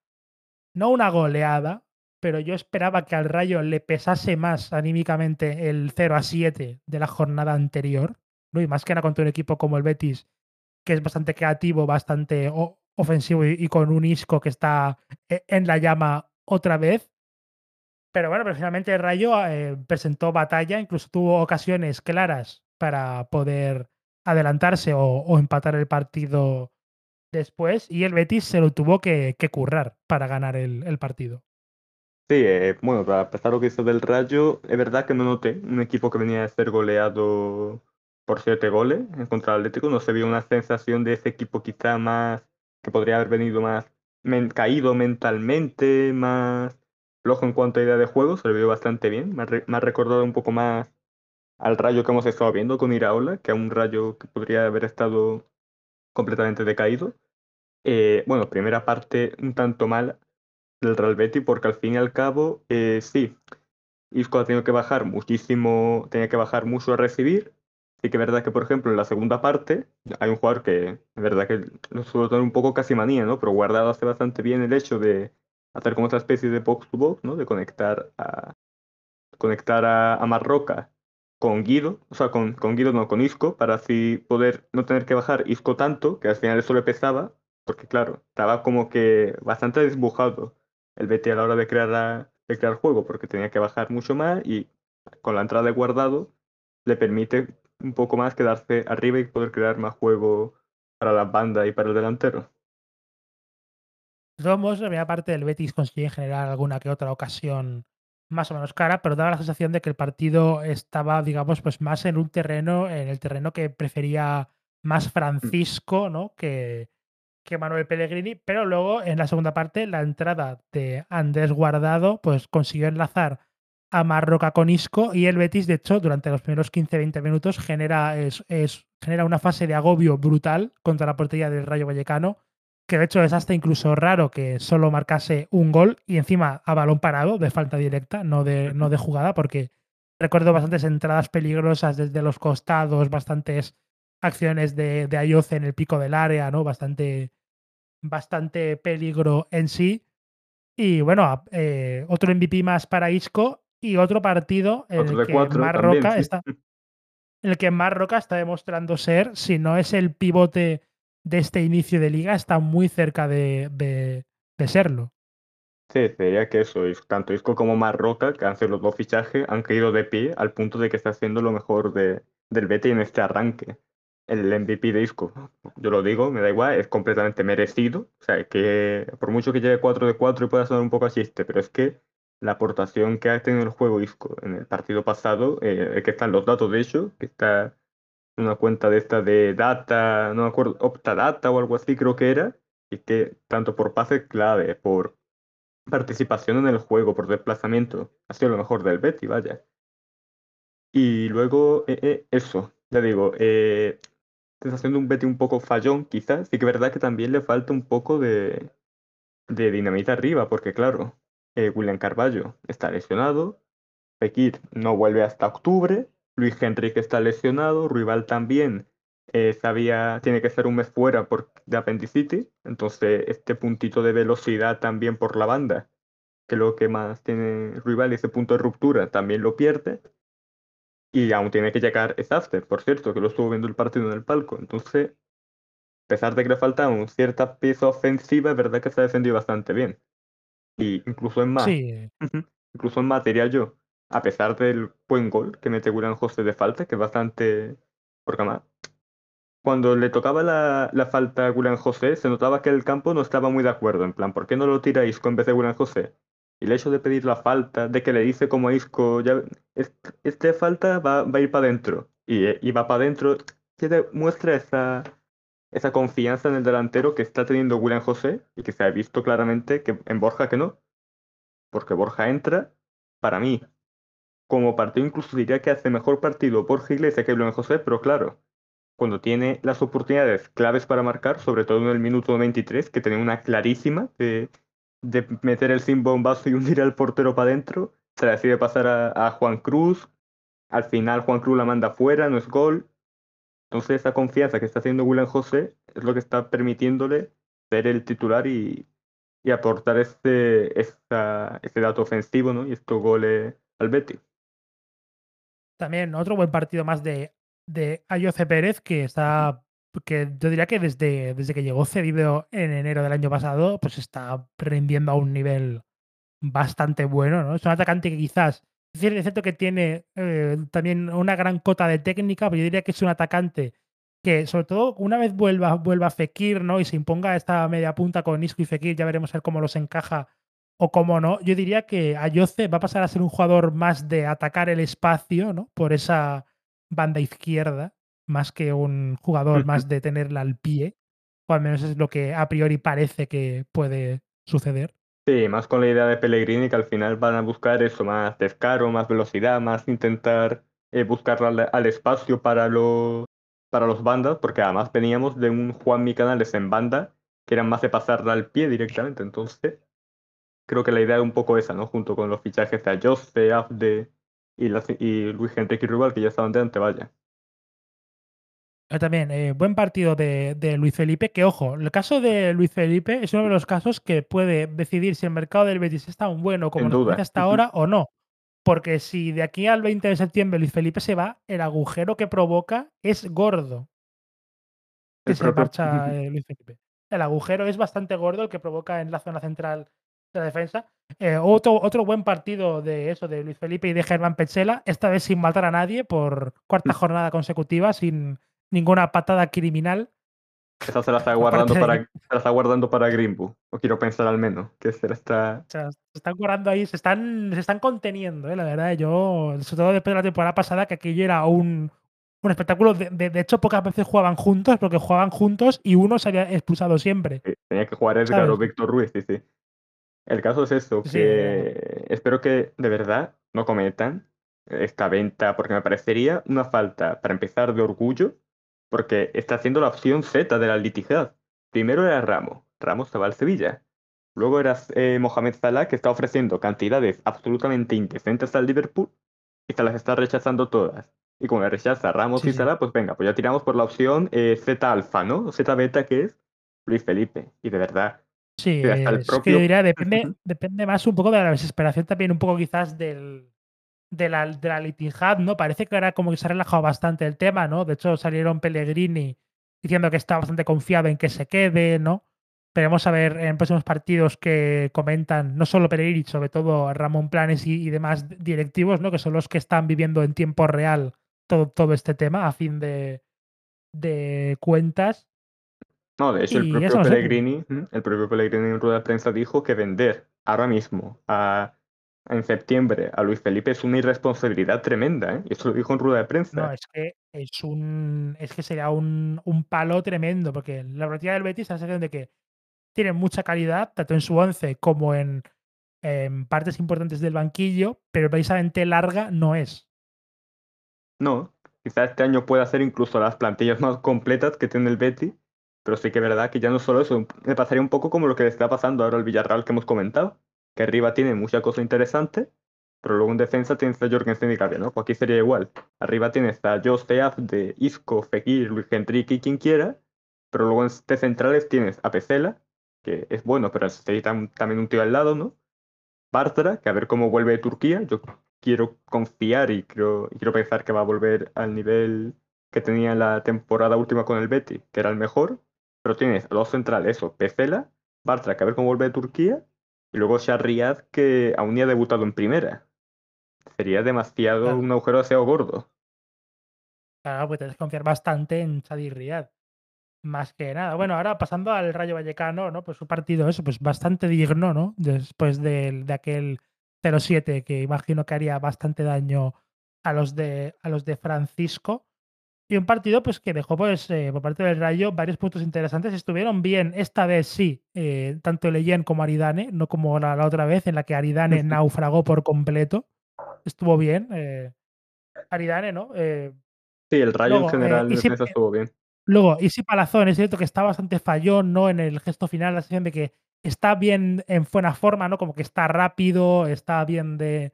A: no una goleada, pero yo esperaba que al Rayo le pesase más anímicamente el 0 a 7 de la jornada anterior, ¿no? Y más que nada contra un equipo como el Betis, que es bastante creativo, bastante ofensivo y, con un Isco que está eh, en la llama otra vez. Pero bueno, pero finalmente el Rayo eh, presentó batalla, incluso tuvo ocasiones claras para poder adelantarse o, empatar el partido después y el Betis se lo tuvo que, currar para ganar el, partido.
B: Sí, eh, bueno, para empezar lo que hizo del Rayo, es verdad que no noté un equipo que venía a ser goleado por siete goles en contra el Atlético, no se vio una sensación de ese equipo quizá más, que podría haber venido más caído mentalmente, más flojo en cuanto a idea de juego, se le vio bastante bien, me ha, recordado un poco más al rayo que hemos estado viendo con Iraola, que a un rayo que podría haber estado completamente decaído. Eh, bueno, primera parte un tanto mal del Real Betis, porque al fin y al cabo, eh, sí, Isco ha tenido que bajar muchísimo, tenía que bajar mucho a recibir. Sí que es verdad que, por ejemplo, en la segunda parte hay un jugador que, es verdad que lo suelo tener un poco casi manía, ¿no? Pero guardado hace bastante bien el hecho de hacer como esta especie de box to box, ¿no? De conectar a, conectar a, a Marroca con Guido, o sea, con, con Guido no, con Isco, para así poder no tener que bajar Isco tanto, que al final eso le pesaba, porque claro, estaba como que bastante desbujado el Betty a la hora de crear, de crear juego, porque tenía que bajar mucho más y con la entrada de guardado le permite un poco más quedarse arriba y poder crear más juego para la banda y para el delantero.
A: Romos, la parte del Betis consigue generar alguna que otra ocasión más o menos cara, pero daba la sensación de que el partido estaba, digamos, pues más en un terreno, en el terreno que prefería más Francisco, ¿no? Que, que Manuel Pellegrini, pero luego en la segunda parte la entrada de Andrés Guardado pues consiguió enlazar a Marroca con Isco y el Betis de hecho durante los primeros 15-20 minutos genera, es, genera una fase de agobio brutal contra la portería del Rayo Vallecano que de hecho es hasta incluso raro que solo marcase un gol y encima a balón parado de falta directa, no de, no de jugada, porque recuerdo bastantes entradas peligrosas desde los costados, bastantes acciones de, de Ayoce en el pico del área, ¿no? Bastante, bastante peligro en sí. Y bueno, eh, otro MVP más para Isco y otro partido en el que Marroca está. [LAUGHS] En el que Marroca está demostrando ser, si no es el pivote de este inicio de liga está muy cerca de, de, serlo.
B: Sí, sería que eso, tanto Isco como Marroca, que han sido los dos fichajes, han caído de pie al punto de que está haciendo lo mejor de, del Betis en este arranque. El MVP de Isco, yo lo digo, me da igual, es completamente merecido. O sea, que por mucho que llegue 4 de 4 y pueda sonar un poco a chiste, pero es que la aportación que ha tenido el juego Isco en el partido pasado, eh, que están los datos de hecho, que está una cuenta de esta de data, no me acuerdo, Optadata o algo así creo que era, y que tanto por pase clave, por participación en el juego, por desplazamiento, ha sido lo mejor del Betty, vaya. Y luego, eh, eh, eso, ya digo, eh, está haciendo un Betty un poco fallón, quizás, sí que es verdad que también le falta un poco de, de dinamita arriba, porque claro, William Carballo está lesionado, Fekir no vuelve hasta octubre, Luis Henrique está lesionado, Rival también eh, sabía, tiene que ser un mes fuera por, de apendicitis, entonces este puntito de velocidad también por la banda, que es lo que más tiene Rival, ese punto de ruptura, también lo pierde. Y aún tiene que llegar Safter, por cierto, que lo estuvo viendo el partido en el palco. Entonces, a pesar de que le falta un cierta pieza ofensiva, es verdad que se ha defendido bastante bien. Y incluso en más, incluso en material yo a pesar del buen gol que mete William José de falta, que es bastante. Porque más. Cuando le tocaba la, falta a William José, se notaba que el campo no estaba muy de acuerdo. En plan, ¿por qué no lo tira Isco en vez de William José? Y el hecho de pedir la falta, de que le dice como a Isco, ya, este, falta va, a ir para adentro. Y, va para adentro, que muestra esa, esa confianza en el delantero que está teniendo William José y que se ha visto claramente que en Borja que no. Porque Borja entra, para mí, como partido incluso diría que hace mejor partido por Iglesias que Blanco José, pero claro, cuando tiene las oportunidades claves para marcar, sobre todo en el minuto 23, que tiene una clarísima de, de meter el sin bombazo y hundir al portero para adentro, se la decide pasar a, Juan Cruz, al final Juan Cruz la manda fuera, no es gol. Entonces esa confianza que está haciendo William José es lo que está permitiéndole ser el titular y, y aportar este, esta, este dato ofensivo ¿no? y estos goles al Betis.
A: También otro buen partido más de, de Ayoce Pérez, que está, que yo diría que desde, desde que llegó cedido en enero del año pasado, pues está rindiendo a un nivel bastante bueno, ¿no? Es un atacante que quizás, es cierto que tiene eh, también una gran cota de técnica, pero yo diría que es un atacante que sobre todo una vez vuelva, vuelva Fekir, ¿no? Y se imponga esta media punta con Isco y Fekir, ya veremos a ver cómo los encaja o cómo no. Yo diría que Ayoce va a pasar a ser un jugador más de atacar el espacio, ¿no? Por esa banda izquierda, más que un jugador más de tenerla al pie. O al menos es lo que a priori parece que puede suceder.
B: Sí, más con la idea de Pellegrini que al final van a buscar eso, más descaro, más velocidad, más intentar eh, buscar al, espacio para los, para los bandas, porque además veníamos de un Juan Canales en banda que eran más de pasarla al pie directamente, entonces creo que la idea es un poco esa, ¿no? Junto con los fichajes de Ayoste, Afde y, y Luis Enrique Rubal que ya estaban de vaya.
A: Ah, también, eh, buen partido de, Luis Felipe, que ojo, el caso de Luis Felipe es uno de los casos que puede decidir si el mercado del Betis está tan bueno como nos parece hasta ahora o no. Porque si de aquí al 20 de septiembre Luis Felipe se va, el agujero que provoca es gordo. Que se marcha eh, Luis Felipe. El agujero es bastante gordo el que provoca en la zona central la defensa. Eh, otro, otro buen partido de eso, de Luis Felipe y de Germán Pechela, esta vez sin matar a nadie por cuarta mm. jornada consecutiva, sin, ninguna patada criminal.
B: Esa se la [LAUGHS] está guardando para, se la está guardando para Greenwood, o quiero pensar al menos, que se está...
A: se están guardando ahí, se están, se están conteniendo, ¿eh? la verdad. Yo, sobre todo después de la temporada pasada, que aquello era un, un espectáculo. De, de, hecho, pocas veces jugaban juntos, porque jugaban juntos y uno se había expulsado siempre.
B: tenía que jugar Edgar o Víctor Ruiz, sí, sí. El caso es esto, que espero que de verdad no cometan esta venta, porque me parecería una falta, para empezar, de orgullo porque está haciendo la opción Z de la litigad. Primero era Ramos, Ramos estaba al Sevilla. Luego era eh, Mohamed Salah, que está ofreciendo cantidades absolutamente indecentes al Liverpool y se las está rechazando todas. Y como le rechaza Ramos y Salah, pues venga, pues ya tiramos por la opción eh, Z alfa, ¿no? Z beta, que es Luis Felipe. Y de verdad.
A: Sí, es que yo diría, depende, [LAUGHS] depende más un poco de la desesperación también, un poco quizás del, de la, de la ¿no? Parece que ahora como que se ha relajado bastante el tema, ¿no? De hecho, salieron Pellegrini diciendo que está bastante confiado en que se quede, ¿no? Veremos a ver en próximos partidos que comentan, no solo Pellegrini, sobre todo Ramón Planes y, demás directivos, ¿no? Que son los que están viviendo en tiempo real todo, todo este tema a fin de, de cuentas.
B: No, de hecho, el propio, Pellegrini, el propio Pellegrini en rueda de prensa dijo que vender ahora mismo a en septiembre a Luis Felipe es una irresponsabilidad tremenda, ¿eh? Y eso lo dijo en rueda de prensa.
A: No, es que es un es que sería un, un palo tremendo, porque la partida del Betis es la de que tiene mucha calidad, tanto en su once como en, en, partes importantes del banquillo, pero precisamente larga no es.
B: No, quizás este año pueda ser incluso las plantillas más completas que tiene el Betis, pero sí que es verdad que ya no solo eso, me pasaría un poco como lo que le está pasando ahora al Villarreal que hemos comentado que arriba tiene muchas cosas interesantes, pero luego en defensa tienes a Jorgensen y Gabriel, ¿no? Pues aquí sería igual. Arriba tienes a Josteaf de Isco, Fekir, Luis Enrique y quien quiera, pero luego en de centrales tienes a Pesela, que es bueno, pero necesita también un tío al lado, ¿no? Bartra, que a ver cómo vuelve de Turquía. Yo quiero confiar y quiero, quiero pensar que va a volver al nivel que tenía la temporada última con el Betty, que era el mejor. Pero tienes a dos centrales, eso, Pesela, Bartra, que a ver cómo vuelve de Turquía, y luego Riyad, que aún ni ha debutado en primera. Sería demasiado un agujero de SEO gordo.
A: Claro, pues tienes que confiar bastante en Riyad. Más que nada. Bueno, ahora pasando al Rayo Vallecano, ¿no? Pues su partido, eso, pues bastante digno, ¿no? Después de, de aquel 0-7 que imagino que haría bastante daño a los de, a los de Francisco. Y un partido pues, que dejó pues, eh, por parte del Rayo varios puntos interesantes. Estuvieron bien, esta vez sí, eh, tanto Leyen como Aridane, no como la, otra vez en la que Aridane naufragó por completo. Estuvo bien. Eh, Aridane, ¿no?
B: sí, el Rayo en general estuvo bien.
A: Luego, Isi Palazón, es cierto que está bastante fallón, ¿no? En el gesto final, la sensación de que está bien en buena forma, ¿no? Como que está rápido, está bien de,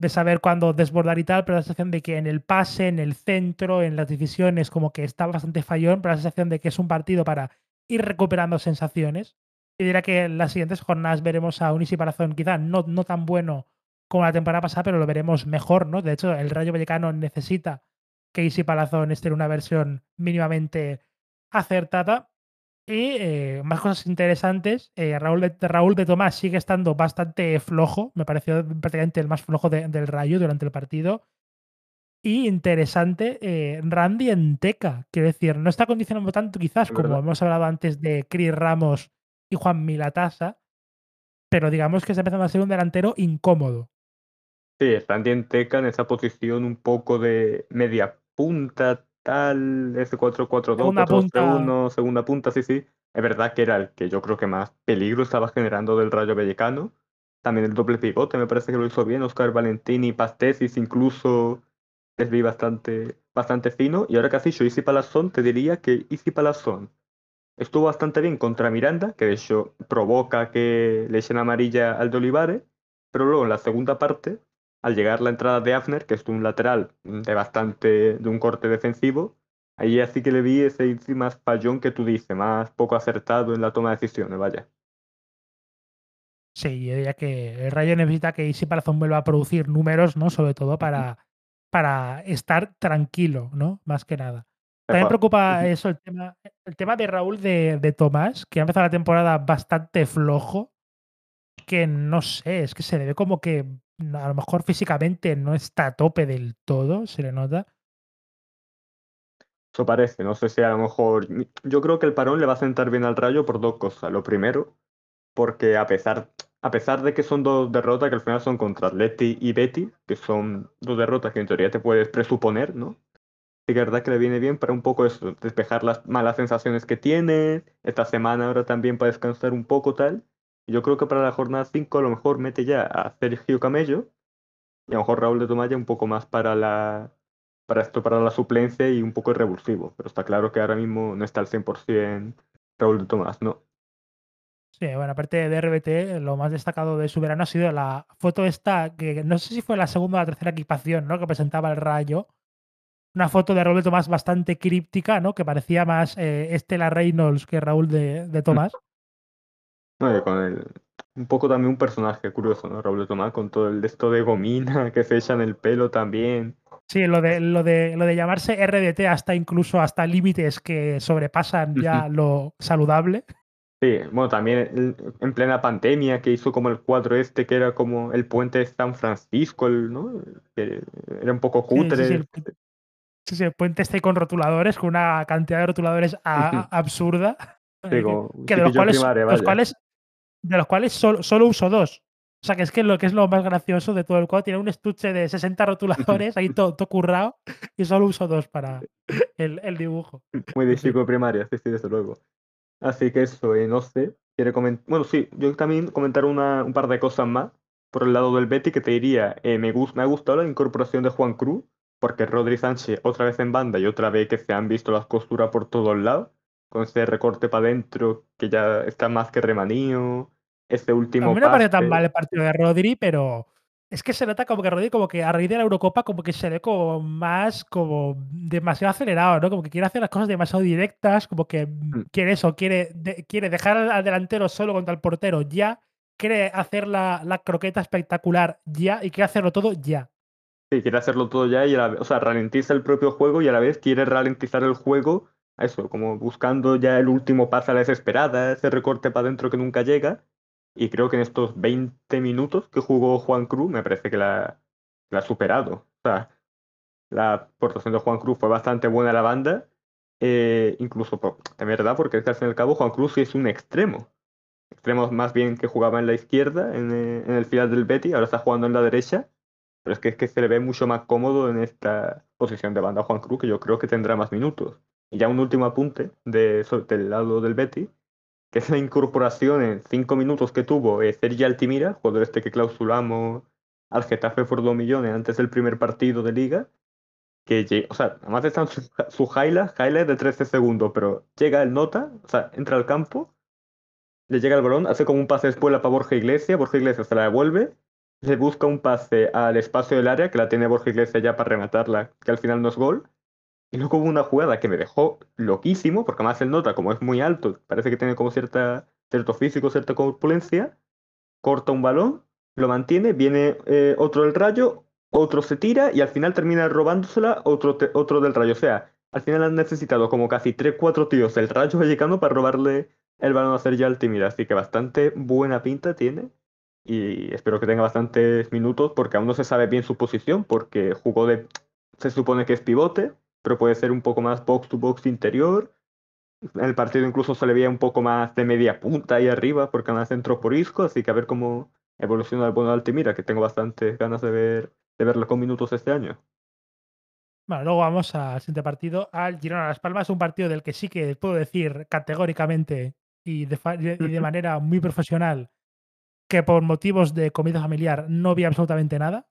A: de saber cuándo desbordar y tal, pero la sensación de que en el pase, en el centro, en las decisiones, como que está bastante fallón, pero la sensación de que es un partido para ir recuperando sensaciones. y diría que en las siguientes jornadas veremos a un Isi Palazón quizá no, no tan bueno como la temporada pasada, pero lo veremos mejor, ¿no? De hecho, el Rayo Vallecano necesita que Isi Palazón esté en una versión mínimamente acertada. Y eh, más cosas interesantes. Eh, Raúl, de, Raúl de Tomás sigue estando bastante flojo. Me pareció prácticamente el más flojo del Rayo durante el partido. Y interesante, eh, Randy Enteca. Quiero decir, no está condicionando tanto quizás como hemos hablado antes de Chris Ramos y Juan Milatasa. Pero digamos que está empezando a ser un delantero incómodo.
B: Sí, Randy Enteca en esa posición un poco de media punta, tal, ese 4-4-2, 4-1, segunda punta, sí, sí. Es verdad que era el que yo creo que más peligro estaba generando del Rayo Vallecano. También el doble pivote me parece que lo hizo bien. Oscar Valentini, Pastesis, incluso les vi bastante, bastante fino. Y ahora has dicho Easy Palazón, te diría que Easy Palazón estuvo bastante bien contra Miranda, que de hecho provoca que le echen amarilla al de Olivares. Pero luego en la segunda parte al llegar la entrada de Afner, que es un lateral de bastante, de un corte defensivo, ahí así que le vi ese más fallón que tú dices, más poco acertado en la toma de decisiones, vaya.
A: Sí, yo diría que el Rayo necesita que Isi Palazón vuelva a producir números, ¿no? Sobre todo para, para estar tranquilo, ¿no? Más que nada. También preocupa eso, el tema, el tema de Raúl de, de Tomás, que ha empezado la temporada bastante flojo, que no sé, es que se le ve como que a lo mejor físicamente no está a tope del todo, se le nota.
B: Eso parece, no sé si a lo mejor. Yo creo que el parón le va a sentar bien al rayo por dos cosas. Lo primero, porque a pesar, a pesar de que son dos derrotas que al final son contra Atleti y Betty, que son dos derrotas que en teoría te puedes presuponer, ¿no? Sí que verdad que le viene bien para un poco eso, despejar las malas sensaciones que tiene. Esta semana ahora también para descansar un poco tal. Yo creo que para la jornada 5 a lo mejor mete ya a Sergio Camello y a lo mejor Raúl de Tomaya un poco más para la para esto, para la suplencia y un poco revulsivo. Pero está claro que ahora mismo no está al 100% Raúl de Tomás, ¿no?
A: Sí, bueno, aparte de RBT, lo más destacado de su verano ha sido la foto esta, que no sé si fue la segunda o la tercera equipación, ¿no? Que presentaba el rayo. Una foto de Raúl de Tomás bastante críptica, ¿no? Que parecía más eh, Estela Reynolds que Raúl de, de Tomás.
B: No, con el, un poco también un personaje curioso, ¿no? Raúl Tomás, con todo el esto de gomina [LAUGHS] que se echa en el pelo también.
A: Sí, lo de, lo de, lo de llamarse RDT hasta incluso hasta límites que sobrepasan ya lo saludable.
B: Sí, bueno, también en plena pandemia que hizo como el cuadro este que era como el puente de San Francisco, ¿no? Que era un poco cutre.
A: Sí, sí, el, puente este con rotuladores, con una cantidad de rotuladores absurda. [LAUGHS] que de los cuales, los cuales, de los cuales solo, solo, uso dos. O sea, que es que lo que es lo más gracioso de todo el cuadro, tiene un estuche de 60 rotuladores ahí todo, currado y solo uso dos para el, el dibujo.
B: Muy de chico primaria, sí, sí, desde luego. Así que eso, eh, no sé. Quiere comentar. Bueno, sí, yo también comentar una, un par de cosas más por el lado del Betty que te diría, eh, me, me ha gustado la incorporación de Juan Cruz, porque Rodri Sánchez otra vez en banda y otra vez que se han visto las costuras por todos lados con ese recorte para adentro que ya está más que remanío. Ese último.
A: A mí no me parece tan mal el partido de Rodri, pero es que se nota como que Rodri, como que a raíz de la Eurocopa, como que se ve como más, como demasiado acelerado, ¿no? Como que quiere hacer las cosas demasiado directas, como que mm. quiere eso, quiere, quiere dejar al delantero solo contra el portero ya, quiere hacer la, la, croqueta espectacular ya y quiere hacerlo todo ya.
B: Sí, quiere hacerlo todo ya y a la vez, o sea, ralentiza el propio juego y a la vez quiere ralentizar el juego eso, como buscando ya el último paso a la desesperada, ese recorte para adentro que nunca llega. Y creo que en estos 20 minutos que jugó Juan Cruz, me parece que la, ha superado. O sea, la aportación de Juan Cruz fue bastante buena a la banda. Eh, incluso, de verdad, porque fin y al cabo Juan Cruz sí es un extremo. Extremo más bien que jugaba en la izquierda, en, eh, en el final del Betty, ahora está jugando en la derecha. Pero es que, es que se le ve mucho más cómodo en esta posición de banda Juan Cruz, que yo creo que tendrá más minutos. Y ya un último apunte de, del lado del Betty, que es la incorporación en cinco minutos que tuvo eh, Sergi Altimira, jugador este que clausulamos al Getafe por dos millones antes del primer partido de liga, que o sea, además están su, su highlight, highlight de 13 segundos, pero llega el nota, o sea, entra al campo, le llega el balón, hace como un pase de espuela para Borja Iglesias, Borja Iglesias se la devuelve, le busca un pase al espacio del área, que la tiene Borja Iglesias ya para rematarla, que al final no es gol, y luego hubo una jugada que me dejó loquísimo, porque además el nota, como es muy alto, parece que tiene como cierta cierto físico, cierta corpulencia, corta un balón, lo mantiene, viene eh, otro del rayo, otro se tira y al final termina robándosela otro, otro del rayo. O sea, al final han necesitado como casi 3-4 tíos del rayo llegando para robarle el balón a Sergio Altimira. Así que bastante buena pinta tiene. Y espero que tenga bastantes minutos porque aún no se sabe bien su posición porque jugó de... Se supone que es pivote, pero puede ser un poco más box to box interior. En el partido incluso se le veía un poco más de media punta ahí arriba porque además entró por Isco, así que a ver cómo evoluciona el de Altimira, que tengo bastantes ganas de ver de verlo con minutos este año.
A: Bueno, luego vamos al siguiente partido, al Girona Las Palmas, un partido del que sí que puedo decir categóricamente y de, y de manera muy profesional que por motivos de comida familiar no vi absolutamente nada.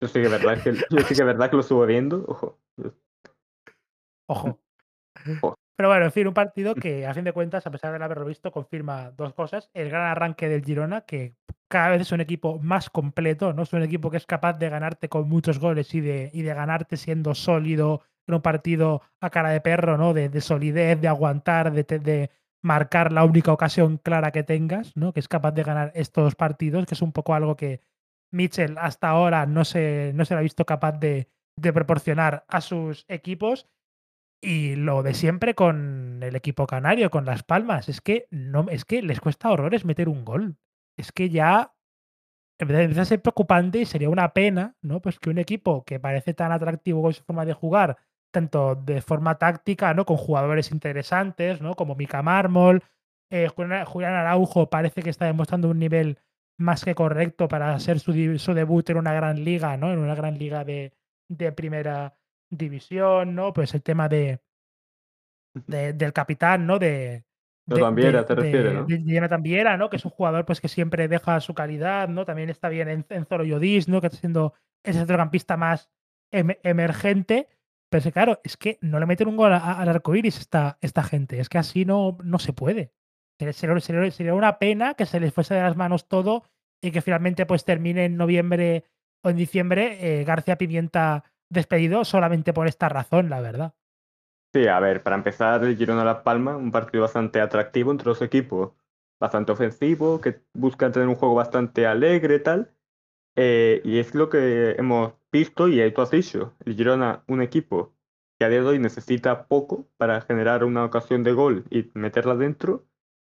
B: Yo sí que es verdad que, yo sí que, verdad que lo estuve viendo. Ojo.
A: Ojo. Pero bueno, en fin, un partido que a fin de cuentas, a pesar de no haberlo visto, confirma dos cosas. El gran arranque del Girona, que cada vez es un equipo más completo, ¿no? Es un equipo que es capaz de ganarte con muchos goles y de, y de ganarte siendo sólido en un partido a cara de perro, ¿no? De, de solidez, de aguantar, de, de, marcar la única ocasión clara que tengas, ¿no? Que es capaz de ganar estos partidos, que es un poco algo que Mitchell hasta ahora no se, no se ha visto capaz de, de proporcionar a sus equipos. Y lo de siempre con el equipo canario, con Las Palmas, es que no, es que les cuesta horrores meter un gol. Es que ya empieza a ser preocupante y sería una pena, ¿no? Pues que un equipo que parece tan atractivo con su forma de jugar, tanto de forma táctica, ¿no? Con jugadores interesantes, ¿no? Como Mika Mármol, eh, Julián Araujo parece que está demostrando un nivel más que correcto para hacer su, debut en una gran liga, ¿no? En una gran liga de, de primera división, ¿no? Pues el tema de, del capitán, ¿no? De,
B: de, Tambiera, te refieres, ¿no?
A: De Jonathan Viera, ¿no? Que es un jugador pues que siempre deja su calidad, ¿no? También está bien en, en Zoro Yodis, ¿no? Que está siendo el centrocampista más emergente. Pero claro, es que no le meten un gol al arco iris esta, esta gente. Es que así no, no se puede. Sería, una pena que se les fuese de las manos todo y que finalmente pues termine en noviembre o en diciembre eh, García Pimienta despedido solamente por esta razón, la verdad.
B: Sí, a ver, para empezar, el Girona La Palma, un partido bastante atractivo entre los equipos, bastante ofensivo, que busca tener un juego bastante alegre y tal. Eh, y es lo que hemos visto y tú has dicho. El Girona, un equipo que a día de hoy necesita poco para generar una ocasión de gol y meterla dentro.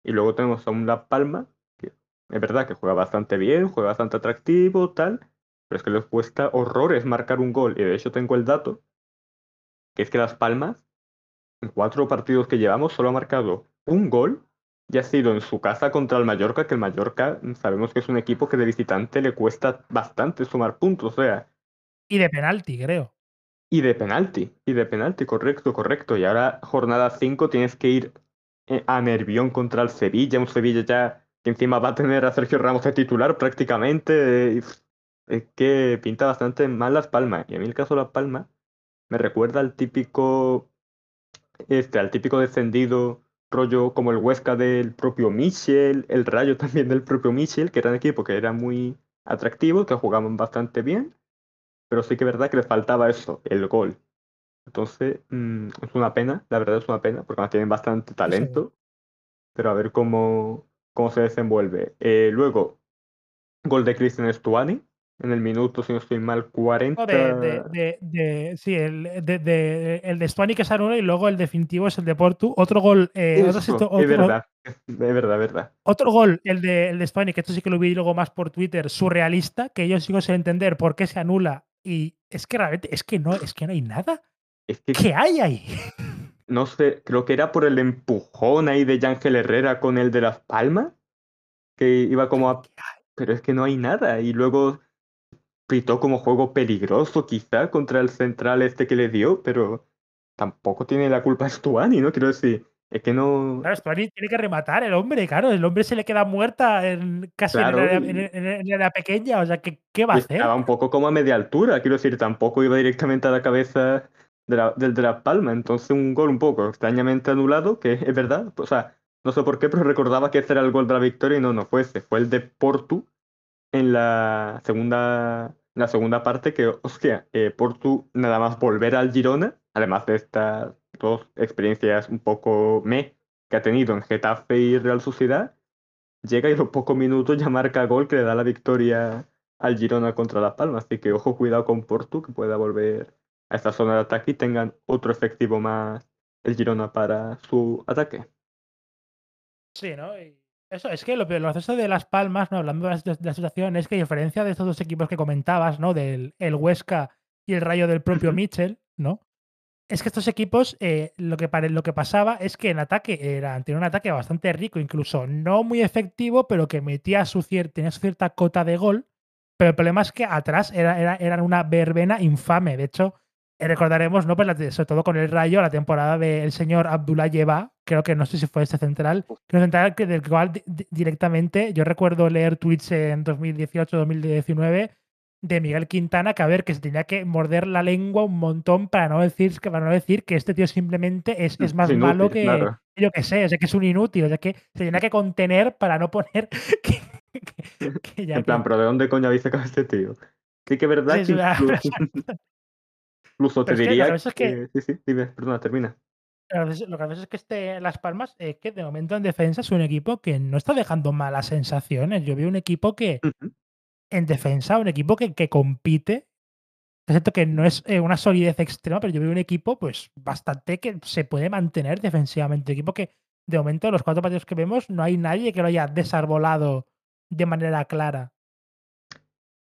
B: Y luego tenemos a un La Palma, que es verdad que juega bastante bien, juega bastante atractivo, tal, pero es que les cuesta horrores marcar un gol. Y de hecho tengo el dato, que es que Las Palmas, en cuatro partidos que llevamos, solo ha marcado un gol y ha sido en su casa contra el Mallorca, que el Mallorca sabemos que es un equipo que de visitante le cuesta bastante sumar puntos, o sea.
A: Y de penalti, creo.
B: Y de penalti, y de penalti, correcto, correcto. Y ahora, jornada 5, tienes que ir a Nervión contra el Sevilla, un Sevilla ya que encima va a tener a Sergio Ramos de titular prácticamente. Es que pinta bastante mal Las Palmas. Y a mí el caso de Las Palmas me recuerda al típico, este, al típico descendido rollo como el Huesca del propio Michel, el Rayo [LAUGHS] también del propio Michel, que eran equipos que eran muy atractivos, que jugaban bastante bien, pero sí que es verdad que les faltaba eso, el gol. Entonces, mm, es una pena, la verdad es una pena, porque además tienen bastante talento, pero a ver cómo, cómo se desenvuelve. Eh, luego, gol de Cristian Stuani, en el minuto, si no estoy mal, 40.
A: De, de, de, sí, el de, el de Stuani que es y luego el definitivo es el de Portu. Otro gol. Eh,
B: otro, es verdad, es verdad, verdad.
A: Otro gol, el de, el de Stuani, que esto sí que lo vi luego más por Twitter, surrealista, que yo sigo sin entender por qué se anula. Y es que realmente, es que no, es que no hay nada. Es que, ¿Qué hay ahí?
B: No sé, creo que era por el empujón ahí de Ángel Herrera con el de Las Palmas, que iba como a... Pero es que no hay nada. Y luego pitó como juego peligroso quizá contra el central este que le dio, pero tampoco tiene la culpa [LAUGHS] Stuani, ¿no? Quiero decir, es que no...
A: Claro, Stuani tiene que rematar el hombre, claro, el hombre se le queda muerta en, casi en, la, pequeña, o sea, ¿qué, qué va a hacer?
B: Estaba un poco como a media altura, quiero decir, tampoco iba directamente a la cabeza de la, del de la palma, entonces un gol un poco extrañamente anulado, que es verdad, o sea, no sé por qué, pero recordaba que ese era el gol de la victoria y no, no fue ese, fue el de Portu, en la segunda, la segunda parte que, hostia, eh, Portu nada más volver al Girona, además de estas dos experiencias un poco me que ha tenido en Getafe y Real Sociedad, llega y a los pocos minutos ya marca gol que le da la victoria al Girona contra Las Palmas. Así que ojo, cuidado con Portu, que pueda volver a esta zona de ataque y tengan otro efectivo más el Girona para su ataque.
A: Sí, ¿no? Y eso es que lo, lo gracioso de Las Palmas, ¿no? hablando de la, de la, situación, es que a diferencia de estos dos equipos que comentabas, ¿no? Del el Huesca y el Rayo del propio Mitchell, ¿no? Es que estos equipos, eh, lo, que, lo que pasaba es que en ataque eran, tenían un ataque bastante rico, incluso no muy efectivo, pero que metía su tenía su cierta cota de gol. Pero el problema es que atrás era, era, eran una verbena infame. De hecho, recordaremos, ¿no? Pues sobre todo con el Rayo, la temporada del señor Abdullah Yeba, creo que no sé si fue este central, que central que del cual directamente yo recuerdo leer tweets en 2018-2019 de Miguel Quintana que a ver que se tenía que morder la lengua un montón para no decir que para no decir que este tío simplemente es, es más malo que yo que sé, o sea que es un inútil, o sea que se tenía que contener para no poner [LAUGHS] que,
B: que, ya en plan, pero ¿de dónde coño habéis sacado este tío? Sí que verdad
A: sí,
B: que [LAUGHS] incluso, te diría que, que, sí, sí, dime, perdona, termina.
A: Lo que pasa es que este Las Palmas es que de momento en defensa es un equipo que no está dejando malas sensaciones. Yo veo un equipo que, uh -huh en defensa, un equipo que, que compite. Es cierto que no es eh, una solidez extrema, pero yo veo un equipo pues bastante que se puede mantener defensivamente. Un equipo que, de momento, los cuatro partidos que vemos, no hay nadie que lo haya desarbolado de manera clara.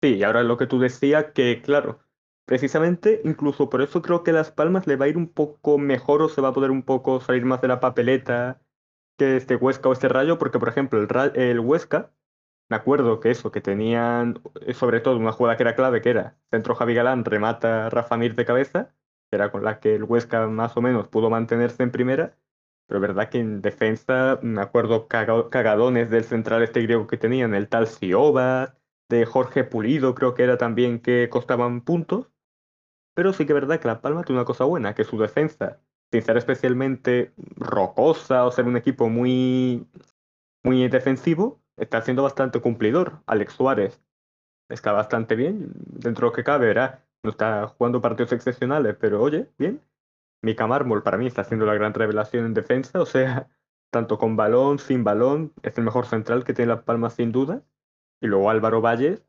B: Sí, y ahora lo que tú decías, que claro, precisamente, incluso por eso creo que Las Palmas le va a ir un poco mejor o se va a poder un poco salir más de la papeleta que este Huesca o este Rayo, porque por ejemplo el, el Huesca me acuerdo que eso, que tenían eh, sobre todo una jugada que era clave, que era centro Javi Galán, remata Rafa Mir de cabeza, que era con la que el Huesca más o menos pudo mantenerse en primera, pero verdad que en defensa me acuerdo cagadones del central este griego que tenían, el tal Sioba, de Jorge Pulido creo que era también que costaban puntos, pero sí que es verdad que La Palma tiene una cosa buena, que su defensa, sin ser especialmente rocosa o ser un equipo muy, muy defensivo, está siendo bastante cumplidor. Alex Suárez está bastante bien, dentro de lo que cabe, verá. No está jugando partidos excepcionales, pero oye, bien. Mika Mármol para mí está haciendo la gran revelación en defensa, o sea, tanto con balón, sin balón, es el mejor central que tiene La Palma sin duda. Y luego Álvaro Valles,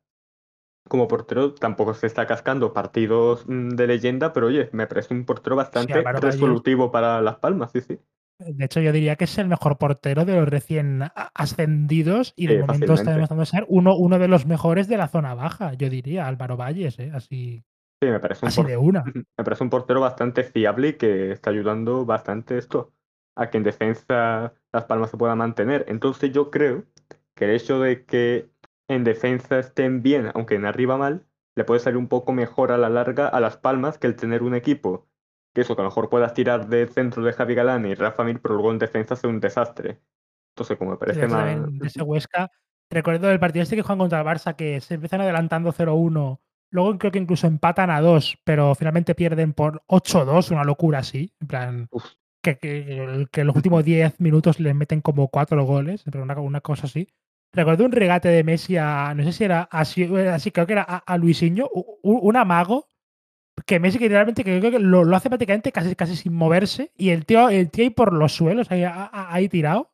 B: como portero, tampoco se está cascando partidos mm, de leyenda, pero oye, me parece un portero bastante sí, resolutivo para Las Palmas, sí, sí.
A: De hecho, yo diría que es el mejor portero de los recién ascendidos y de sí, momento está demostrando ser uno, uno de los mejores de la zona baja, yo diría, Álvaro Valles, ¿eh? así,
B: sí, me parece un
A: así de una. [LAUGHS]
B: Me parece un portero bastante fiable y que está ayudando bastante esto a que en defensa Las Palmas se pueda mantener. Entonces yo creo que el hecho de que en defensa estén bien, aunque en arriba mal, le puede salir un poco mejor a la larga a Las Palmas que el tener un equipo que eso, que a lo mejor puedas tirar de centro de Javi Galán y Rafa Mir, pero luego en defensa hace un desastre. Entonces, como me parece más.
A: ese Huesca. Recuerdo el partido este que juegan contra el Barça, que se empiezan adelantando 0-1. Luego creo que incluso empatan a 2, pero finalmente pierden por 8-2, una locura así. En plan,
B: Uf,
A: que, que, que en los últimos 10 minutos les meten como 4 goles, pero una, una cosa así. Recuerdo un regate de Messi a, no sé si era así, así creo que era a, a Luisinho, un, un amago que Messi que realmente que, que lo, lo, hace prácticamente casi, casi sin moverse y el tío, el tío ahí por los suelos, ahí, ahí tirado.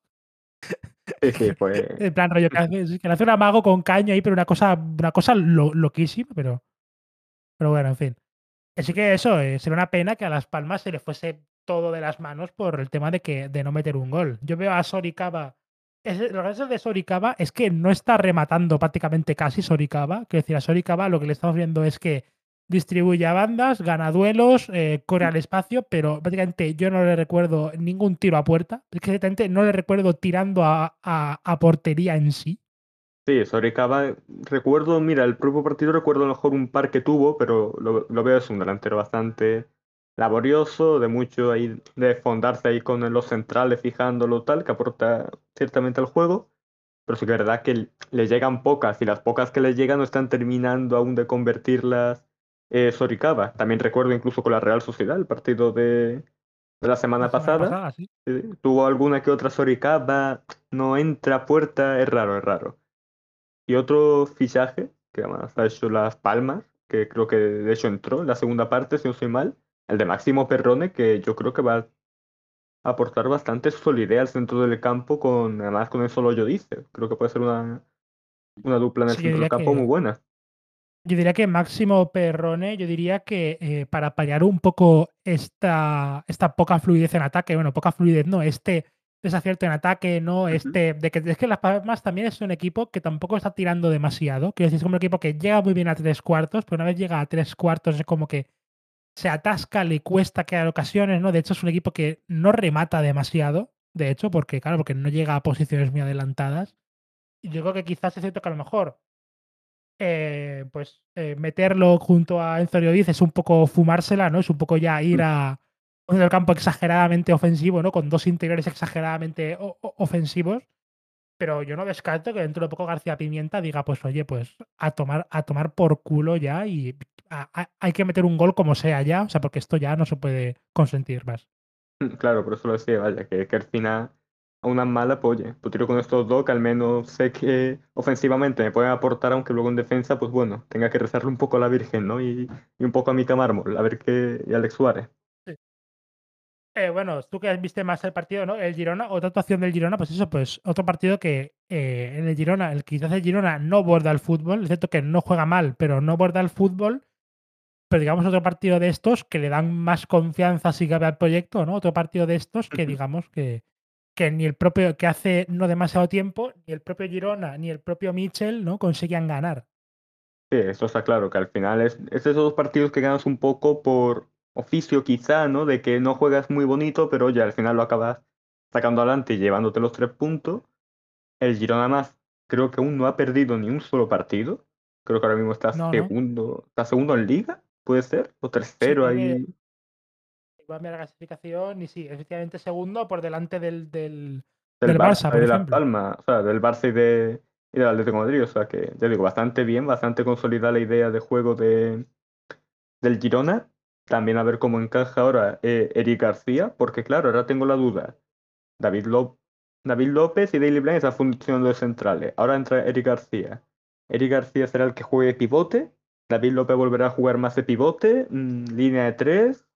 B: Sí, sí, pues. [LAUGHS]
A: en plan, rollo, que, hace, que hace un amago con caño ahí, pero una cosa, una cosa lo, loquísima, pero. Pero bueno, en fin. Así que eso, eh, sería una pena que a Las Palmas se le fuese todo de las manos por el tema de que de no meter un gol. Yo veo a Soricaba. Que es de Soricaba es que no está rematando prácticamente casi Soricaba. Quiero decir, a Soricaba lo que le estamos viendo es que distribuye a bandas, gana duelos, eh, corre al espacio, pero prácticamente yo no le recuerdo ningún tiro a puerta. Es que no le recuerdo tirando a, portería en sí.
B: Sí, Soricaba, recuerdo, mira, el propio partido recuerdo a lo mejor un par que tuvo, pero lo veo es un delantero bastante laborioso, de mucho ahí, de fondarse ahí con los centrales, fijándolo tal, que aporta ciertamente al juego. Pero sí que es verdad que le llegan pocas y las pocas que le llegan no están terminando aún de convertirlas eh, Soricaba. También recuerdo incluso con la Real Sociedad, el partido de, de la semana
A: La semana
B: pasada.
A: pasada, sí.
B: eh, tuvo alguna que otra Soricaba, no entra a puerta, es raro, es raro. Y otro fichaje, que además ha hecho Las Palmas, que creo que de hecho entró en la segunda parte, si no soy mal, el de Máximo Perrone, que yo creo que va aportar bastante solidez al centro del campo con, además con el solo yo dice. Creo que puede ser una, una dupla en el
A: Sí,
B: centro del campo muy buena.
A: yo diría que Máximo Perrone, yo diría que eh, para paliar un poco esta, esta poca fluidez en ataque, bueno, poca fluidez, no, este desacierto en ataque, no, este, de que es que Las Palmas también es un equipo que tampoco está tirando demasiado, quiero decir, es como un equipo que llega muy bien a tres cuartos, pero una vez llega a tres cuartos es como que se atasca, le cuesta crear ocasiones, ¿no? De hecho, es un equipo que no remata demasiado, de hecho, porque, claro, porque no llega a posiciones muy adelantadas. Y yo creo que quizás es cierto que a lo mejor, eh, pues, eh, meterlo junto a Enzo Lloris es un poco fumársela, ¿no? Es un poco ya ir a un campo exageradamente ofensivo, ¿no? Con dos interiores exageradamente ofensivos. Pero yo no descarto que dentro de poco García Pimienta diga, pues oye, pues a tomar, a tomar por culo ya y a- hay que meter un gol como sea ya, o sea, porque esto ya no se puede consentir más.
B: Mm, Claro, por eso lo decía, vaya, que, que al final a una mala polla. Pues tiro con estos dos que al menos sé que ofensivamente me pueden aportar, aunque luego en defensa, pues bueno, tenga que rezarle un poco a la Virgen, ¿no? Y, y un poco a Mica Mármol, a ver qué. y a Alex Suárez.
A: Eh, bueno, tú que viste más el partido, ¿no? El Girona, otra actuación del Girona, pues eso, pues otro partido que eh, en el Girona, el quizás el Girona no borda el fútbol, es cierto que no juega mal, pero no borda el fútbol, pero digamos otro partido de estos que le dan más confianza si cabe al proyecto, ¿no? Otro partido de estos que digamos que, que ni el propio, que hace no demasiado tiempo, ni el propio Girona, ni el propio Mitchell, ¿no? Conseguían ganar.
B: Sí, eso está claro, que al final es, es esos dos partidos que ganas un poco por oficio quizá, ¿no? De que no juegas muy bonito, pero ya al final lo acabas sacando adelante y llevándote los tres puntos. El Girona más creo que aún no ha perdido ni un solo partido. Creo que ahora mismo está
A: No, no.
B: segundo, está segundo en liga, puede ser, o tercero ahí
A: igual mira la clasificación y sí, efectivamente segundo por delante del, del,
B: del
A: del Barça,
B: Barça y
A: por
B: de
A: ejemplo.
B: Palmas, o sea, del Barça y, de, y del Atlético de Madrid. O sea que, ya digo, bastante bien, bastante consolidada la idea de juego de, del Girona. También a ver cómo encaja ahora eh, Eric García, porque claro, ahora tengo la duda. David, Ló- David López y Daily Blind están funcionando de centrales. Ahora entra Eric García. Eric García será el que juegue pivote. David López volverá a jugar más de pivote. mm, línea de tres.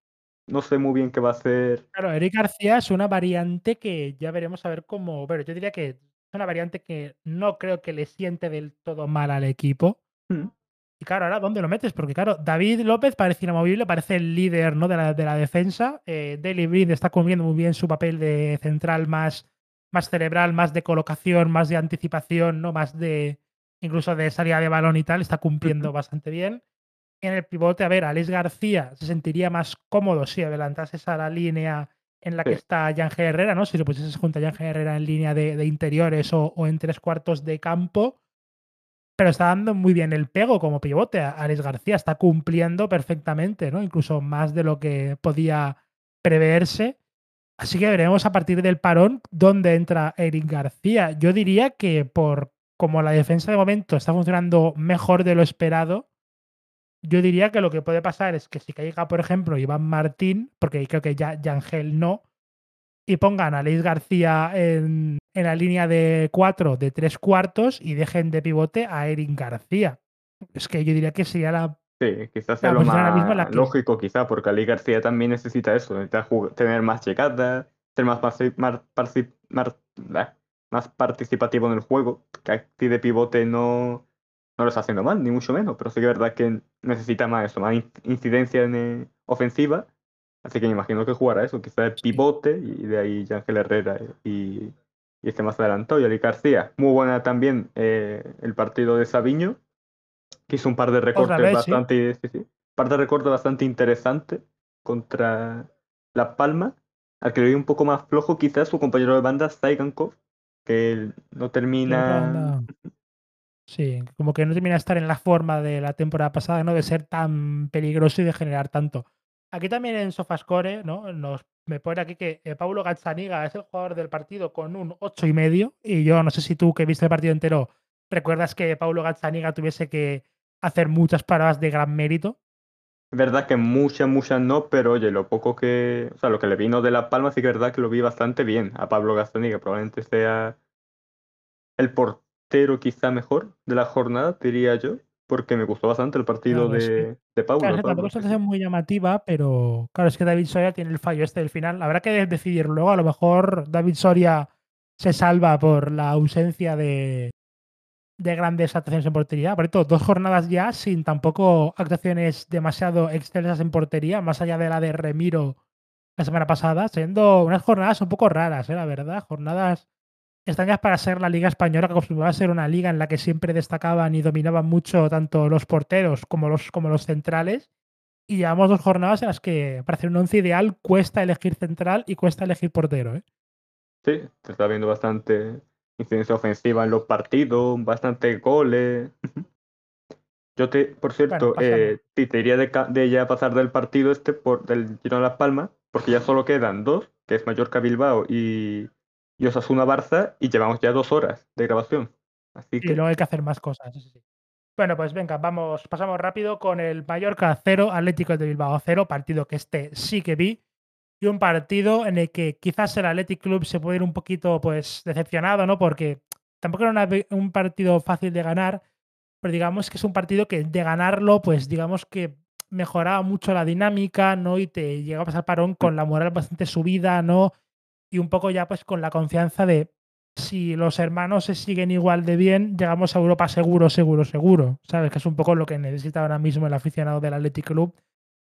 B: No sé muy bien qué va a hacer.
A: Claro, Eric García es una variante que ya veremos a ver cómo. Bueno, yo diría que es una variante que no creo que le siente del todo mal al equipo.
B: Mm,
A: Y claro, ahora, ¿dónde lo metes? Porque claro, David López parece inamovible, parece el líder ¿no? de, la, de la defensa. Eh, Blind está cumpliendo muy bien su papel de central más, más cerebral, más de colocación, más de anticipación, ¿no? Más de incluso de salida de balón y tal. Está cumpliendo bastante bien. En el pivote, a ver, Alex García se sentiría más cómodo si adelantases a la línea en la que está Yangel Herrera, ¿no? Si lo pusieses junto a Yangel Herrera en línea de, de interiores o, o en tres cuartos de campo pero está dando muy bien el pego como pivote. Alex García está cumpliendo perfectamente, ¿no? Incluso más de lo que podía preverse. Así que veremos a partir del parón dónde entra Eric García. Yo diría que por como la defensa de momento está funcionando mejor de lo esperado, yo diría que lo que puede pasar es que si caiga, por ejemplo, Iván Martín, porque creo que ya Yangel no, y pongan a Luis García en, en la línea de cuatro de tres cuartos y dejen de pivote a Eric García. Es que yo diría que sería la,
B: sí, quizás sea
A: la
B: lo más lógico, quizá, porque Ali García también necesita eso, necesita tener más llegadas, ser más, más participativo en el juego, que aquí de pivote no, no lo está haciendo mal, ni mucho menos, pero sí que es verdad que necesita más eso, más in- incidencia en, eh, ofensiva, así que me imagino que jugará eso, quizá de pivote y de ahí Ángel Herrera y, y este más adelantado, y García. Muy buena también eh, el partido de Sabiño que hizo un par de recortes
A: vez,
B: bastante, sí, sí, par de recortes bastante interesantes contra Las Palmas, al que le vi un poco más flojo quizás su compañero de banda, Saigankov, que no
A: La
B: termina...
A: Sí, como que no termina de estar en la forma de la temporada pasada, ¿no? De ser tan peligroso y de generar tanto. Aquí también en Sofascore, ¿no? Nos, me pone aquí que eh, Paulo Gazzaniga es el jugador del partido con un ocho y medio. Y yo no sé si tú que viste el partido entero recuerdas que Paulo Gazzaniga tuviese que hacer muchas paradas de gran mérito.
B: Verdad que muchas, muchas no, pero oye, lo poco que... O sea, lo que le vino de Las Palmas sí que es verdad que lo vi bastante bien a Pablo que probablemente sea el portero quizá mejor de la jornada, diría yo. Porque me gustó bastante el partido
A: Claro, es que
B: de, de
A: claro,
B: Paulo,
A: es que tampoco es una muy llamativa, pero claro, es que David Soria tiene el fallo este del final. Habrá que decidir luego, a lo mejor David Soria se salva por la ausencia de de grandes actuaciones en portería. Por cierto, dos jornadas ya sin tampoco actuaciones demasiado excelsas en portería, más allá de la de Remiro la semana pasada, siendo unas jornadas un poco raras, ¿eh? la verdad. Jornadas extrañas para ser la Liga Española, que acostumbraba a ser una liga en la que siempre destacaban y dominaban mucho tanto los porteros como los, como los centrales. Y llevamos dos jornadas en las que, para hacer un once ideal, cuesta elegir central y cuesta elegir portero. ¿eh?
B: Sí, se está viendo bastante incidencia ofensiva en los partidos, bastante goles. Yo te, por
A: Bueno,
B: cierto, eh, sí, te diría de, de ya pasar del partido este por del Girona Las Palmas, porque ya solo quedan dos, que es Mallorca Bilbao y, y Osasuna Barça, y llevamos ya dos horas de grabación. Así
A: Y
B: que,
A: luego hay que hacer más cosas. sí, sí, sí. Bueno, pues venga, vamos, pasamos rápido con el Mallorca 0, Atlético de Bilbao 0, partido que este sí que vi. Y un partido en el que quizás el Athletic Club se puede ir un poquito pues decepcionado, ¿no? Porque tampoco era una un partido fácil de ganar, pero digamos que es un partido que de ganarlo, pues digamos que mejoraba mucho la dinámica, ¿no? Y te llegabas al parón
B: mm,
A: con la moral bastante subida, ¿no? Y un poco ya pues con la confianza de si los hermanos se siguen igual de bien, llegamos a Europa seguro, seguro, seguro. ¿Sabes? Que es un poco lo que necesita ahora mismo el aficionado del Athletic Club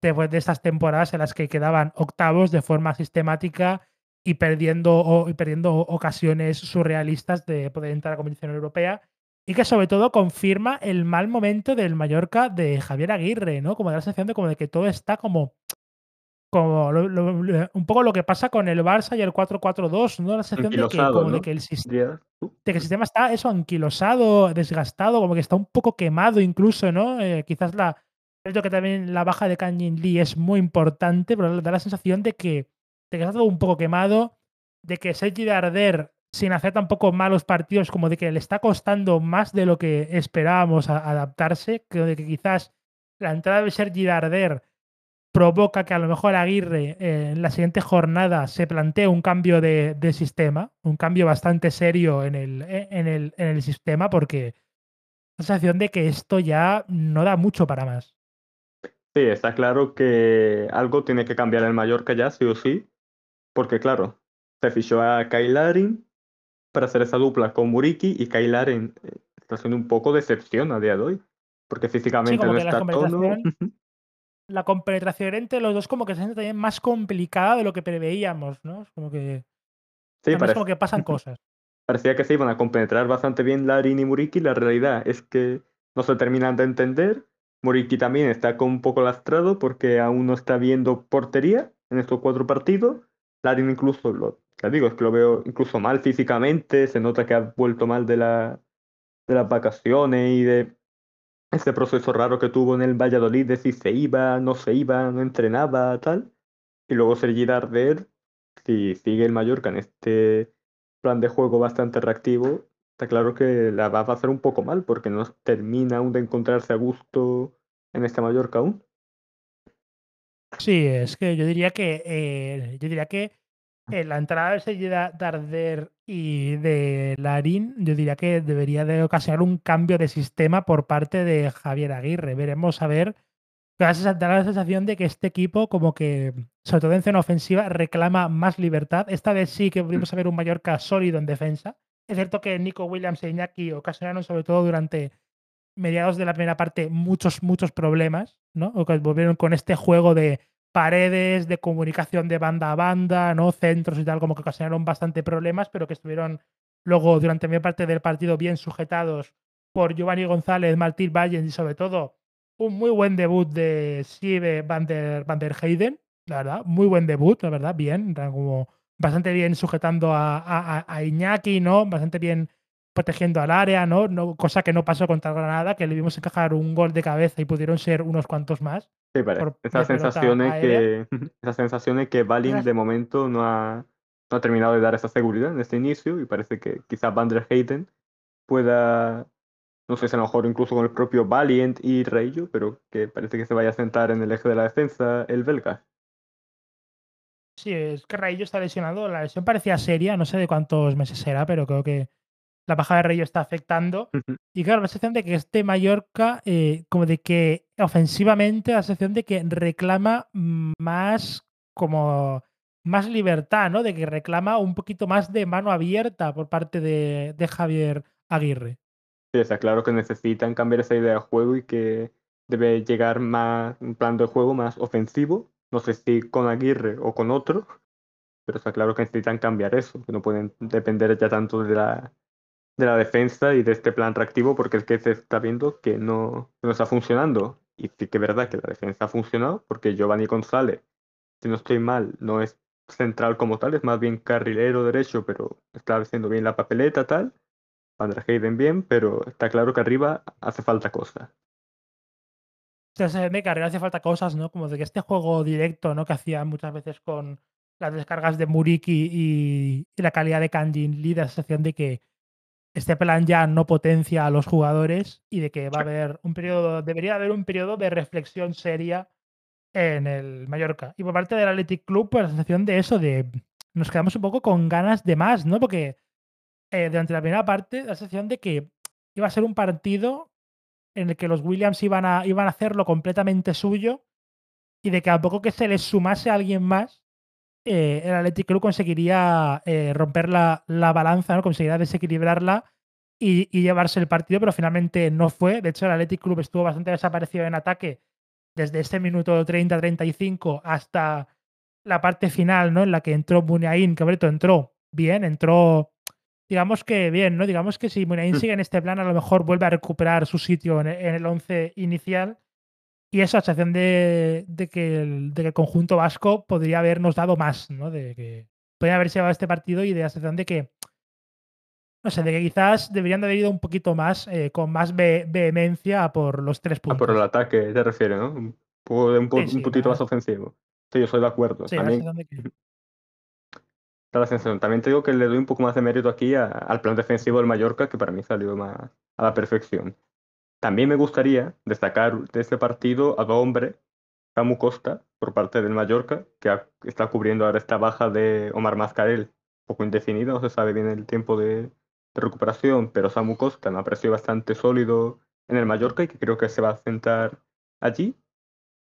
A: después de estas temporadas en las que quedaban octavos de forma sistemática y perdiendo, y perdiendo ocasiones surrealistas de poder entrar a la competición europea. Y que sobre todo confirma el mal momento del Mallorca de Javier Aguirre, ¿no? Como da la sensación de como de que todo está como como lo lo lo un poco lo que pasa con el Barça y el 4-4-2, ¿no? La sensación de que el sis
B: Dirías tú.
A: de que el sistema está eso, anquilosado, desgastado, como que está un poco quemado incluso, ¿no? Eh, quizás la creo que también la baja de Kang In Lee es muy importante, pero da la sensación de que de que está todo un poco quemado, de que Sergi Darder, sin hacer tampoco malos partidos, como de que le está costando más de lo que esperábamos a adaptarse, creo de que quizás la entrada de Sergi Darder provoca que a lo mejor Aguirre eh, en la siguiente jornada se plantee un cambio de, de sistema, un cambio bastante serio en el, eh, en el, en el sistema, porque la sensación de que esto ya no da mucho para más.
B: Sí, está claro que algo tiene que cambiar el Mallorca ya, sí o sí, porque claro, se fichó a Kyle Larin para hacer esa dupla con Muriqui y Kyle Larin eh, está siendo un poco decepción a día de hoy, porque físicamente no está
A: compenetración, [LAUGHS] la compenetración entre los dos como que se hace también más complicada de lo que preveíamos, ¿no? Es como que
B: Sí, parece.
A: como que pasan [LAUGHS] cosas.
B: Parecía que se iban a compenetrar bastante bien Larin y Muriqui. La realidad es que no se terminan de entender. Muriqui también está con un poco lastrado porque aún no está viendo portería en estos cuatro partidos. Larin incluso, lo, ya digo, es que lo veo incluso mal físicamente. Se nota que ha vuelto mal de, la, de las vacaciones y de ese proceso raro que tuvo en el Valladolid de si se iba, no se iba, no entrenaba, tal. Y luego Sergi Darder, si sigue el Mallorca en este plan de juego bastante reactivo, está claro que la va a pasar un poco mal porque no termina aún de encontrarse a gusto en este Mallorca aún.
A: Sí, es que yo diría que eh, yo diría que eh, la entrada de Sergi Da- Darder y de Larín, yo diría que debería de ocasionar un cambio de sistema por parte de Javier Aguirre. Veremos a ver. Da la sensación de que este equipo, como que, sobre todo en zona ofensiva, reclama más libertad. Esta vez sí que
B: Mm,
A: pudimos ver un Mallorca sólido en defensa. Es cierto que Nico Williams e Iñaki ocasionaron, sobre todo durante mediados de la primera parte muchos, muchos problemas, ¿no? Volvieron con este juego de paredes, de comunicación de banda a banda, ¿no? Centros y tal, como que ocasionaron bastante problemas, pero que estuvieron luego durante media parte del partido bien sujetados por Giovanni González, Martín Valles y sobre todo un muy buen debut de Sive van der, van der Heyden, la verdad, muy buen debut, la verdad, bien, como bastante bien sujetando a, a, Iñaki, ¿no? Bastante bien protegiendo al área, ¿no? ¿no? Cosa que no pasó contra Granada, que le vimos encajar un gol de cabeza y pudieron ser unos cuantos más
B: Sí,
A: por,
B: Esas sensaciones que, [LAUGHS] esas sensaciones que Balin de momento no ha, no ha terminado de dar esa seguridad en este inicio y parece que quizás Van der Heyden pueda, no sé si a lo mejor incluso con el propio Valiant y Reillo, pero que parece que se vaya a sentar en el eje de la defensa el belga.
A: Sí, es que Raillo está lesionado. La lesión parecía seria, no sé de cuántos meses será, pero creo que la baja de Rayo está afectando. Y claro, la sensación de que este Mallorca, eh, como de que ofensivamente, la sensación de que reclama más como más libertad, ¿no? De que reclama un poquito más de mano abierta por parte de, de Javier Aguirre.
B: Sí, está claro que necesitan cambiar esa idea de juego y que debe llegar más un plan de juego más ofensivo. No sé si con Aguirre o con otro, pero está claro que necesitan cambiar eso, que no pueden depender ya tanto de la, de la defensa y de este plan reactivo, porque es que se está viendo que no, no está funcionando. Y sí que es verdad que la defensa ha funcionado, porque Giovanni González, si no estoy mal, no es central como tal, es más bien carrilero derecho, pero está haciendo bien la papeleta, tal. Van der Heyden bien, pero está claro que arriba hace falta cosas.
A: Ve que arriba hace falta cosas, ¿no? Como de que este juego directo, ¿no? Que hacía muchas veces con las descargas de Muriki y, la calidad de Kanjin Lee, la sensación de que este plan ya no potencia a los jugadores y de que va a haber un periodo, debería haber un periodo de reflexión seria en el Mallorca. Y por parte del Athletic Club, pues la sensación de eso, de nos quedamos un poco con ganas de más, ¿no? Porque eh, durante la primera parte, la sensación de que iba a ser un partido en el que los Williams iban a, iban a hacerlo completamente suyo y de que a poco que se les sumase a alguien más, eh, el Athletic Club conseguiría eh, romper la, la, balanza, ¿no? conseguiría desequilibrarla y, y, llevarse el partido, pero finalmente no fue. De hecho, el Athletic Club estuvo bastante desaparecido en ataque desde ese minuto 30-35 hasta la parte final, ¿no? En la que entró Muniain, que Breto entró bien, entró, digamos que bien, ¿no? Digamos que si Muniain mm. sigue en este plan, a lo mejor vuelve a recuperar su sitio en, el 11 inicial. Y esa sensación de, de, que el, de, que el, conjunto vasco podría habernos dado más, ¿no? De que podría haberse llevado este partido y de la sensación de que no sé, de que quizás deberían de haber ido un poquito más, eh, con más ve vehemencia por los tres puntos.
B: Ah, por el ataque te refieres, ¿no? Un, un, sí, poquito más ofensivo. Sí, yo soy de acuerdo.
A: Sí,
B: También...
A: que...
B: la sensación. También te digo que le doy un poco más de mérito aquí a, al plan defensivo del Mallorca, que para mí salió más a la perfección. También me gustaría destacar de este partido a dos hombres, Samu Costa, por parte del Mallorca, que está cubriendo ahora esta baja de Omar Mascarel, poco indefinida, no se sabe bien el tiempo de, recuperación, pero Samu Costa me ha bastante sólido en el Mallorca y que creo que se va a sentar allí.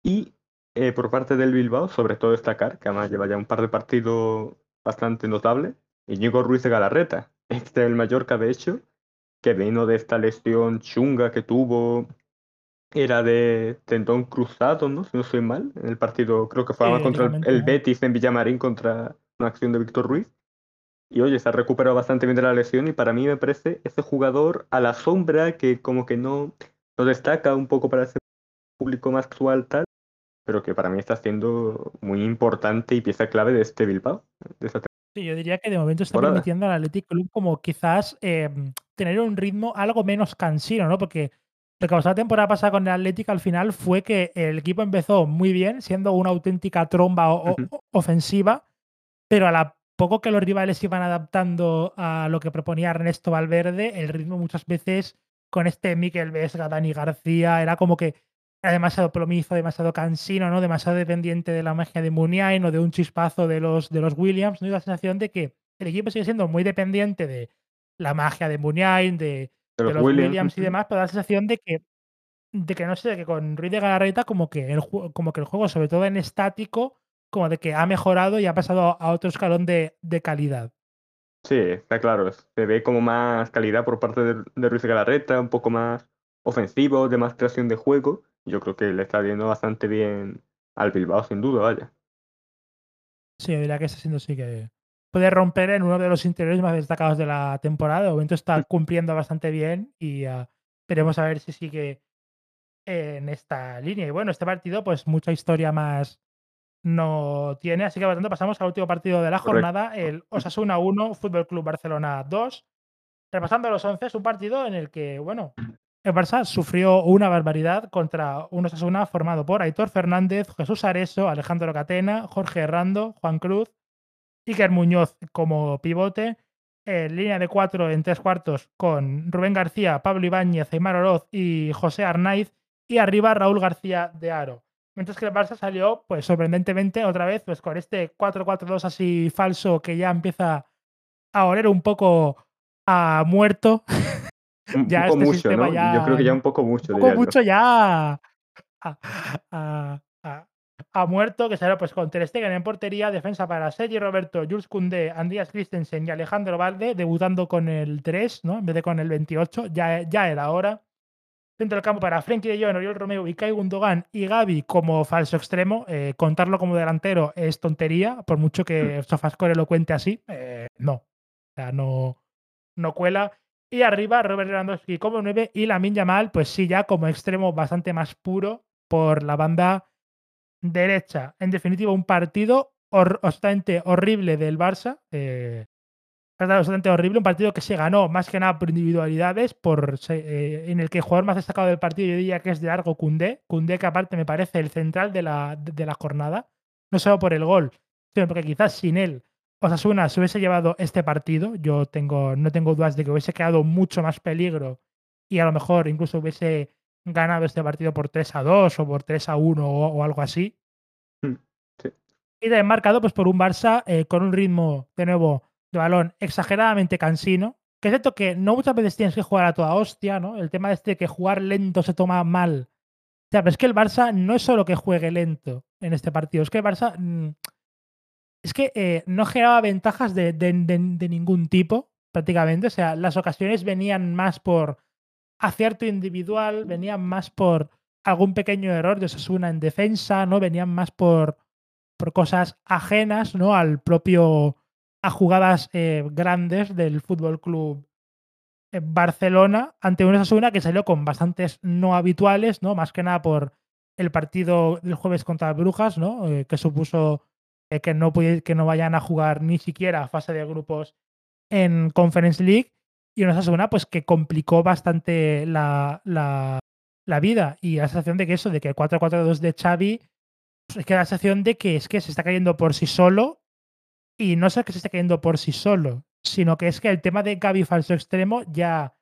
B: Y eh, por parte del Bilbao, sobre todo destacar, que además lleva ya un par de partidos bastante notables, Íñigo Ruiz de Galarreta, [LAUGHS] este del Mallorca de hecho, que vino de esta lesión chunga que tuvo, era de tendón cruzado, ¿no? Si no soy mal, en el partido, creo que fue eh, contra el, el Betis en Villamarín contra una acción de Víctor Ruiz. Y oye, se ha recuperado bastante bien de la lesión y para mí me parece ese jugador a la sombra que como que no, no destaca un poco para ese público más actual tal, pero que para mí está siendo muy importante y pieza clave de este Bilbao. De esta
A: sí, yo diría que de momento está permitiendo al Athletic Club como quizás eh, tener un ritmo algo menos cansino, ¿no? Porque lo que pasó la temporada pasada con el Athletic al final fue que el equipo empezó muy bien, siendo una auténtica tromba o, uh -huh. ofensiva, pero a la poco que los rivales iban adaptando a lo que proponía Ernesto Valverde, el ritmo muchas veces con este Miquel Vesga, Dani García, era como que era demasiado plomizo, demasiado cansino, ¿no? Demasiado dependiente de la magia de Muniain o de un chispazo de los, de los Williams, ¿no? Y la sensación de que el equipo sigue siendo muy dependiente de la magia de Muniain, de, de, los, de los Williams, Williams, y demás, pero da la sensación de que, de que no sé, de que con Ruiz de Galarreta como que el, como que el juego, sobre todo en estático, como de que ha mejorado y ha pasado a otro escalón de, de calidad.
B: Sí, está claro. Se ve como más calidad por parte de, de Ruiz Galarreta, un poco más ofensivo, de más creación de juego. Yo creo que le está viendo bastante bien al Bilbao, sin duda, vaya.
A: Sí, diría que está siendo sí que puede romper en uno de los interiores más destacados de la temporada. De momento está cumpliendo bastante bien y uh, veremos a ver si sigue en esta línea. Y bueno, este partido, pues mucha historia más no tiene. Así que por tanto pasamos al último partido de la jornada, Correcto. el [LAUGHS] Osasuna 1, Fútbol Club Barcelona 2. Repasando los 11, es un partido en el que, bueno, el Barça sufrió una barbaridad contra un Osasuna formado por Aitor Fernández, Jesús Areso, Alejandro Catena, Jorge Herrando, Juan Cruz, Iker Muñoz como pivote, en línea de cuatro en tres cuartos con Rubén García, Pablo Ibáñez, Aymar Oroz y José Arnaiz, y arriba Raúl García de Aro. Mientras que el Barça salió, pues sorprendentemente, otra vez, pues con este 4-4-2 así falso que ya empieza a oler un poco ha muerto.
B: Un [LAUGHS]
A: ya
B: poco
A: este
B: mucho, ¿no?
A: ya.
B: Yo creo que ya un poco
A: Un
B: mucho,
A: poco
B: diría yo.
A: mucho ya. Ha muerto, que será pues con Ter Stegen en portería, defensa para Sergi Roberto, Jules Koundé, Andreas Christensen y Alejandro Valde, debutando con el 3, ¿no? En vez de con el 28, ya, ya era hora. Centro del campo para Frenkie de Jong, Oriol Romeo, Kai Gundogan y Gaby como falso extremo. Eh, contarlo como delantero es tontería, por mucho que Sofascore lo cuente así. eh, no. O sea, no, no cuela. Y arriba Robert Lewandowski como 9 y Lamin Yamal, pues sí, ya como extremo bastante más puro por la banda derecha. En definitiva, un partido hor- horrible del Barça. eh, absolutamente horrible, un partido que se ganó más que nada por individualidades, por, eh, en el que el jugador más destacado del partido yo diría que es de largo Cundé. Cundé que aparte me parece el central de la, de la jornada, no solo por el gol, sino porque quizás sin él Osasuna se hubiese llevado este partido. Yo tengo, no tengo dudas de que hubiese quedado mucho más peligro y a lo mejor incluso hubiese ganado este partido por 3 a 2 o por 3 a 1 o, o algo así.
B: Mm, sí.
A: Y también marcado pues, por un Barça eh, con un ritmo, de nuevo, de balón exageradamente cansino. Que es cierto que no muchas veces tienes que jugar a toda hostia, ¿no? El tema de este de que jugar lento se toma mal. O sea, pero es que el Barça no es solo que juegue lento en este partido, es que el Barça mm, es que eh, no generaba ventajas de, de- de- de ningún tipo, prácticamente. O sea, las ocasiones venían más por acierto individual, venían más por algún pequeño error de Osasuna en defensa, ¿no? Venían más por, por cosas ajenas, ¿no? Al propio. a jugadas eh, grandes del Fútbol Club Barcelona ante un Osasuna que salió con bastantes no habituales, ¿no? Más que nada por el partido del jueves contra Brujas, ¿no? Eh, que supuso eh, que, no que no vayan a jugar ni siquiera fase de grupos en Conference League. Y una Osasuna, pues que complicó bastante la, la, la vida. Y la sensación de que eso, de que el 4-4-2 de Xavi, pues, es que la sensación de que es que se está cayendo por sí solo. Y no solo que se esté cayendo por sí solo, sino que es que el tema de Gaby falso extremo ya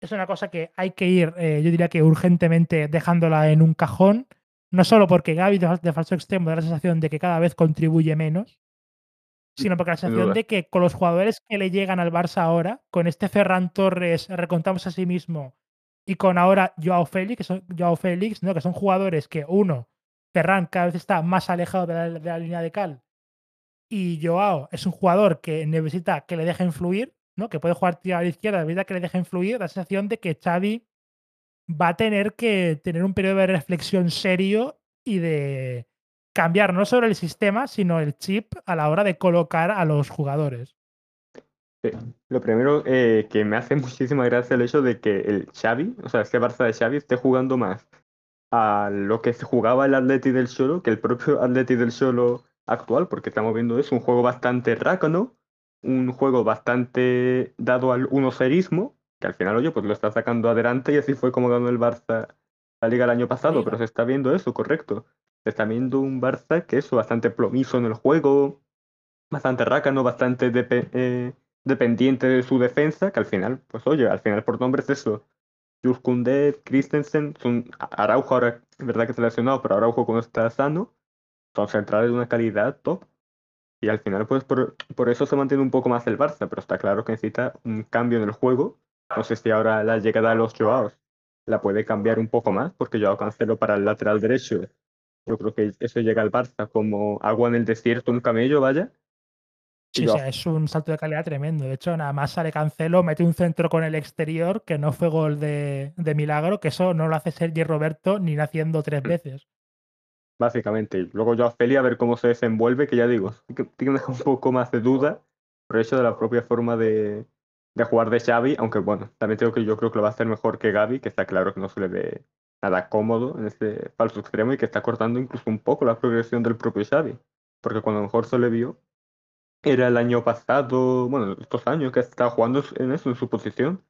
A: es una cosa que hay que ir, eh, yo diría que urgentemente dejándola en un cajón. No solo porque Gaby de falso extremo da la sensación de que cada vez contribuye menos, sino porque la sensación de que con los jugadores que le llegan al Barça ahora, con este Ferran Torres, recontamos a sí mismo, y con ahora Joao Félix, que son, Joao Félix, ¿no? que son jugadores que, uno, Ferran cada vez está más alejado de la, de la línea de cal, y Joao es un jugador que necesita que le dejen fluir, ¿no? que puede jugar tiro a la izquierda, necesita que le dejen fluir, da la sensación de que Xavi va a tener que tener un periodo de reflexión serio y de cambiar no solo el sistema, sino el chip a la hora de colocar a los jugadores.
B: Sí. Lo primero eh, que me hace [LAUGHS] muchísima gracia el hecho de que el Xavi, o sea, este Barça de Xavi esté jugando más a lo que se jugaba el Atleti del Cholo que el propio [LAUGHS] Atleti del Cholo actual, porque estamos viendo eso, un juego bastante rácano, un juego bastante dado al unocerismo, que al final, oye, pues lo está sacando adelante y así fue como ganó el Barça la liga el año pasado, pero se está viendo eso, correcto. Está viendo un Barça que es bastante plomizo en el juego, bastante rácano, bastante eh, dependiente de su defensa, que al final, pues oye, al final por nombre es eso. Jules Christensen, son Araujo ahora, es verdad que está lesionado, pero Araujo cuando está sano, son centrales de una calidad top. Y al final, pues por, por eso se mantiene un poco más el Barça, pero está claro que necesita un cambio en el juego. No sé si ahora la llegada de los Joaos la puede cambiar un poco más, porque Joao Cancelo para el lateral derecho, yo creo que eso llega al Barça como agua en el desierto, un camello, vaya.
A: Sí, o sea, es un salto de calidad tremendo. De hecho, nada más sale Cancelo, mete un centro con el exterior, que no fue gol de, de milagro, que eso no lo hace Sergi Roberto ni haciendo tres
B: Mm.
A: veces.
B: básicamente. Luego yo a Feli a ver cómo se desenvuelve, que ya digo, [LAUGHS] tiene un poco más de duda por eso de la propia forma de, de jugar de Xavi, aunque bueno, también tengo que yo creo que lo va a hacer mejor que Gaby, que está claro que no se le ve nada cómodo en este falso extremo y que está cortando incluso un poco la progresión del propio Xavi, porque cuando mejor se le vio era el año pasado, bueno, estos años que estaba jugando en eso, en su posición,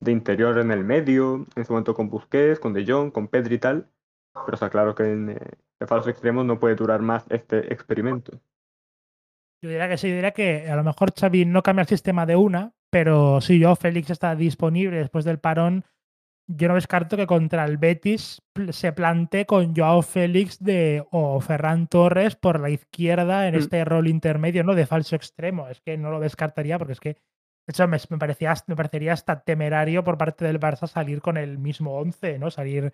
B: de interior en el medio, en su momento con Busquets, con De Jong, con Pedri y tal, pero está claro que en eh, el falso extremo no puede durar más este experimento.
A: Yo diría que sí, diría que a lo mejor Xavi no cambia el sistema de una, pero si yo Félix está disponible después del parón, yo no descarto que contra el Betis se plante con Joao Félix de, o Ferran Torres por la izquierda en
B: Mm.
A: este rol intermedio, ¿no? De falso extremo. Es que no lo descartaría porque es que De hecho, me, me parecía, me parecería hasta temerario por parte del Barça salir con el mismo 11, ¿no? Salir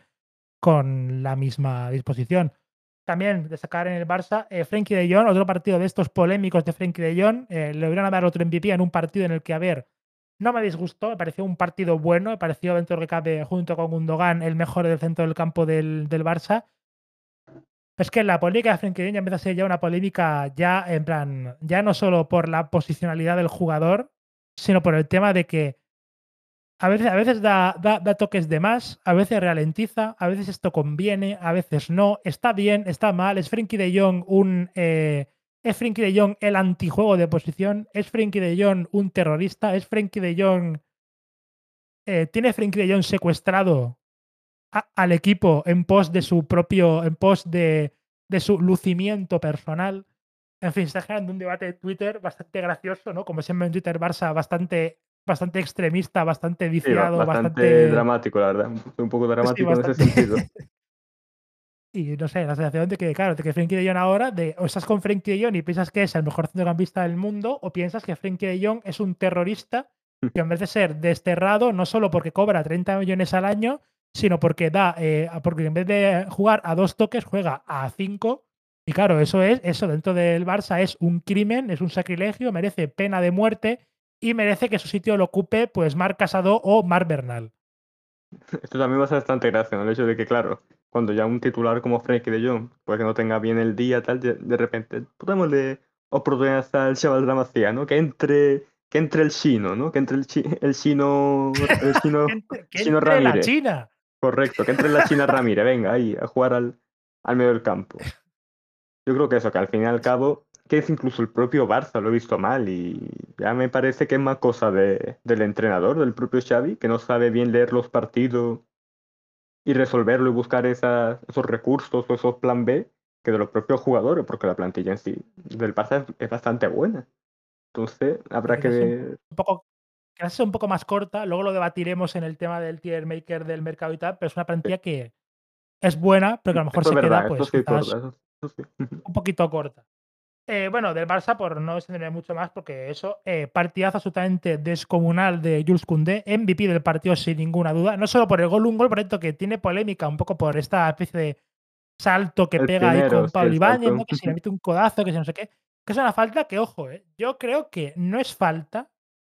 A: con la misma disposición. También destacar en el Barça, eh, Frenkie de Jong, otro partido de estos polémicos de Frenkie de Jong, eh, le hubieran a dar otro MVP en un partido en el que, a ver, no me disgustó, me pareció un partido bueno, me pareció dentro que cabe, junto con Gundogan, el mejor del centro del campo del, del Barça. Es que la polémica de Frenkie empieza a ser ya una polémica ya en plan, ya no solo por la posicionalidad del jugador, sino por el tema de que a veces, a veces da, da, da, toques de más, a veces ralentiza, a veces esto conviene, a veces no. Está bien, está mal. Es Frenkie de Jong un. Eh, es Frenkie de Jong el antijuego de posición. Es Frenkie de Jong un terrorista. Es Frenkie de Jong. Eh, tiene Frenkie de Jong secuestrado a, al equipo en pos de su propio. en pos de, de su lucimiento personal. En fin, está generando un debate de Twitter bastante gracioso, ¿no? Como siempre en Twitter Barça, bastante bastante extremista, bastante viciado,
B: sí, bastante,
A: bastante,
B: dramático, la verdad. Un poco dramático
A: sí,
B: en ese sentido. [LAUGHS]
A: y no sé, la sensación de que, claro, de que Frenkie de Jong ahora, de, o estás con Frenkie de Jong y piensas que es el mejor centrocampista del mundo, o piensas que Frenkie de Jong es un terrorista que en vez de ser desterrado, no solo porque cobra 30 millones al año, sino porque da, eh, porque en vez de jugar a dos toques, juega a cinco. Y claro, eso es, eso dentro del Barça es un crimen, es un sacrilegio, merece pena de muerte y merece que su sitio lo ocupe pues Marc Casado o Marc Bernal. [LAUGHS]
B: Esto también va a ser bastante gracia, ¿no? El hecho de que, claro, cuando ya un titular como Frenkie de Jong, pues que no tenga bien el día, tal, de, de repente, podemos de oportunidad al chaval de la Macía, ¿no? Que entre, que entre el chino, ¿no? Que entre el, chi, el chino, el [LAUGHS] chino,
A: que entre, que
B: chino
A: entre
B: Ramírez.
A: la China.
B: Correcto, que entre la China Ramírez, venga, ahí, a jugar al, al medio del campo. [LAUGHS] Yo creo que eso, que al fin y al cabo, que es incluso el propio Barça lo he visto mal y ya me parece que es más cosa de, del entrenador, del propio Xavi, que no sabe bien leer los partidos y resolverlo y buscar esas, esos recursos o esos plan B que de los propios jugadores, porque la plantilla en sí del Barça es, es bastante buena. Entonces habrá que ver...
A: Un poco, que un poco más corta, luego lo debatiremos en el tema del tier maker del mercado y tal, pero es una plantilla que es buena, pero que a lo mejor se
B: verdad,
A: queda pues,
B: esto sí
A: quizás
B: corta, eso- eso sí.
A: un poquito corta. Eh, bueno, del Barça, por no extenderme mucho más, porque eso, eh, partidazo absolutamente descomunal de Jules Koundé, MVP del partido sin ninguna duda, no solo por el gol, un gol por cierto que tiene polémica un poco por esta especie de salto que
B: El
A: pega ahí con Pablo Ibáñez, que si le [LAUGHS] mete un codazo, que si no sé qué, que es una falta que, ojo, eh, yo creo que no es falta,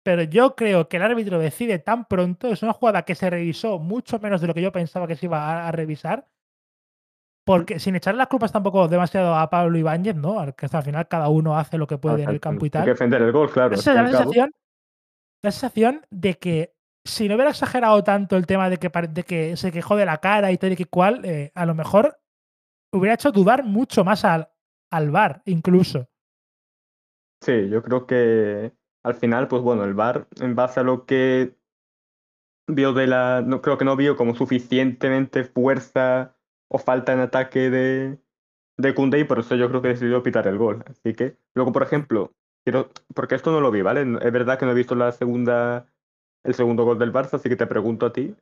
A: pero yo creo que el árbitro decide tan pronto, es una jugada que se revisó mucho menos de lo que yo pensaba que se iba a, a revisar, porque sin echarle las culpas tampoco demasiado a Pablo Ibáñez, ¿no? Al Que hasta al final cada uno hace lo que puede en el campo y
B: Hay que
A: tal.
B: defender el gol, claro.
A: Esa la sensación, la sensación de que si no hubiera exagerado tanto el tema de que, de que se quejó de la cara y tal y que cual, eh, a lo mejor hubiera hecho dudar mucho más al, al VAR, incluso.
B: Sí, yo creo que al final, pues bueno, el VAR, en base a lo que vio de la. No creo que no vio como suficientemente fuerza o falta en ataque de, de Koundé y por eso yo creo que decidió pitar el gol. Así que, luego, por ejemplo, quiero. Porque esto no lo vi, ¿vale? Es verdad que no he visto la segunda. El segundo gol del Barça, así que te pregunto a ti.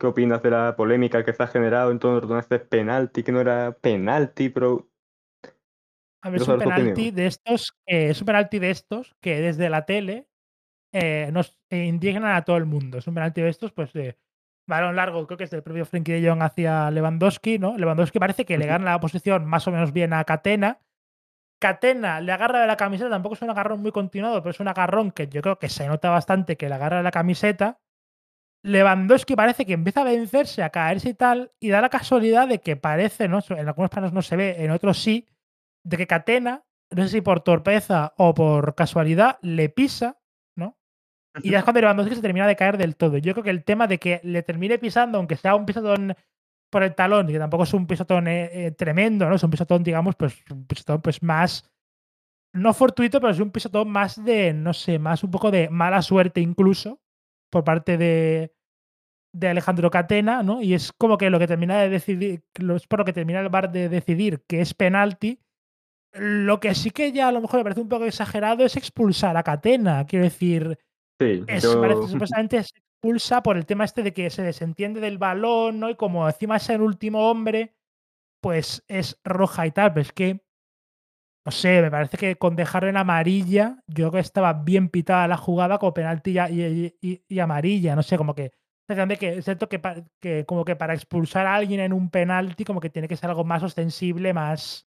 B: ¿Qué opinas de la polémica que se ha generado en torno a este penalti, que no era penalti, pero
A: A ver, es un penalti de estos, eh, es un penalti de estos que desde la tele eh, nos eh, indignan a todo el mundo. Es un penalti de estos, pues de balón largo, creo que es del propio Frenkie de Jong hacia Lewandowski, ¿no? Lewandowski parece que le gana la posición más o menos bien a Catena. Catena le agarra de la camiseta, tampoco es un agarrón muy continuado, pero es un agarrón que yo creo que se nota bastante que le agarra de la camiseta. Lewandowski parece que empieza a vencerse, a caerse y tal, y da la casualidad de que parece, ¿no? En algunos planos no se ve, en otros sí, de que Catena, no sé si por torpeza o por casualidad, le pisa. Y ya es cuando Lewandowski se termina de caer del todo. Yo creo que el tema de que le termine pisando, aunque sea un pisotón por el talón, que tampoco es un pisotón eh, eh, tremendo, ¿no? Es un pisotón, digamos, pues un pisotón pues más, no fortuito, pero es un pisotón más de, no sé, más un poco de mala suerte incluso, por parte de, de Alejandro Catena, ¿no? Y es como que lo que termina de decidir, es por lo que termina el VAR de decidir que es penalti. Lo que sí que ya a lo mejor me parece un poco exagerado es expulsar a Catena. Quiero decir,
B: sí,
A: es,
B: yo.
A: parece, supuestamente se expulsa por el tema este de que se desentiende del balón, ¿no? Y como encima es el último hombre, pues es roja y tal. Pero es que no sé, me parece que con dejarlo en amarilla, yo creo que estaba bien pitada la jugada con penalti y, amarilla, no sé, como que que es cierto que, que, como que para expulsar a alguien en un penalti como que tiene que ser algo más ostensible, más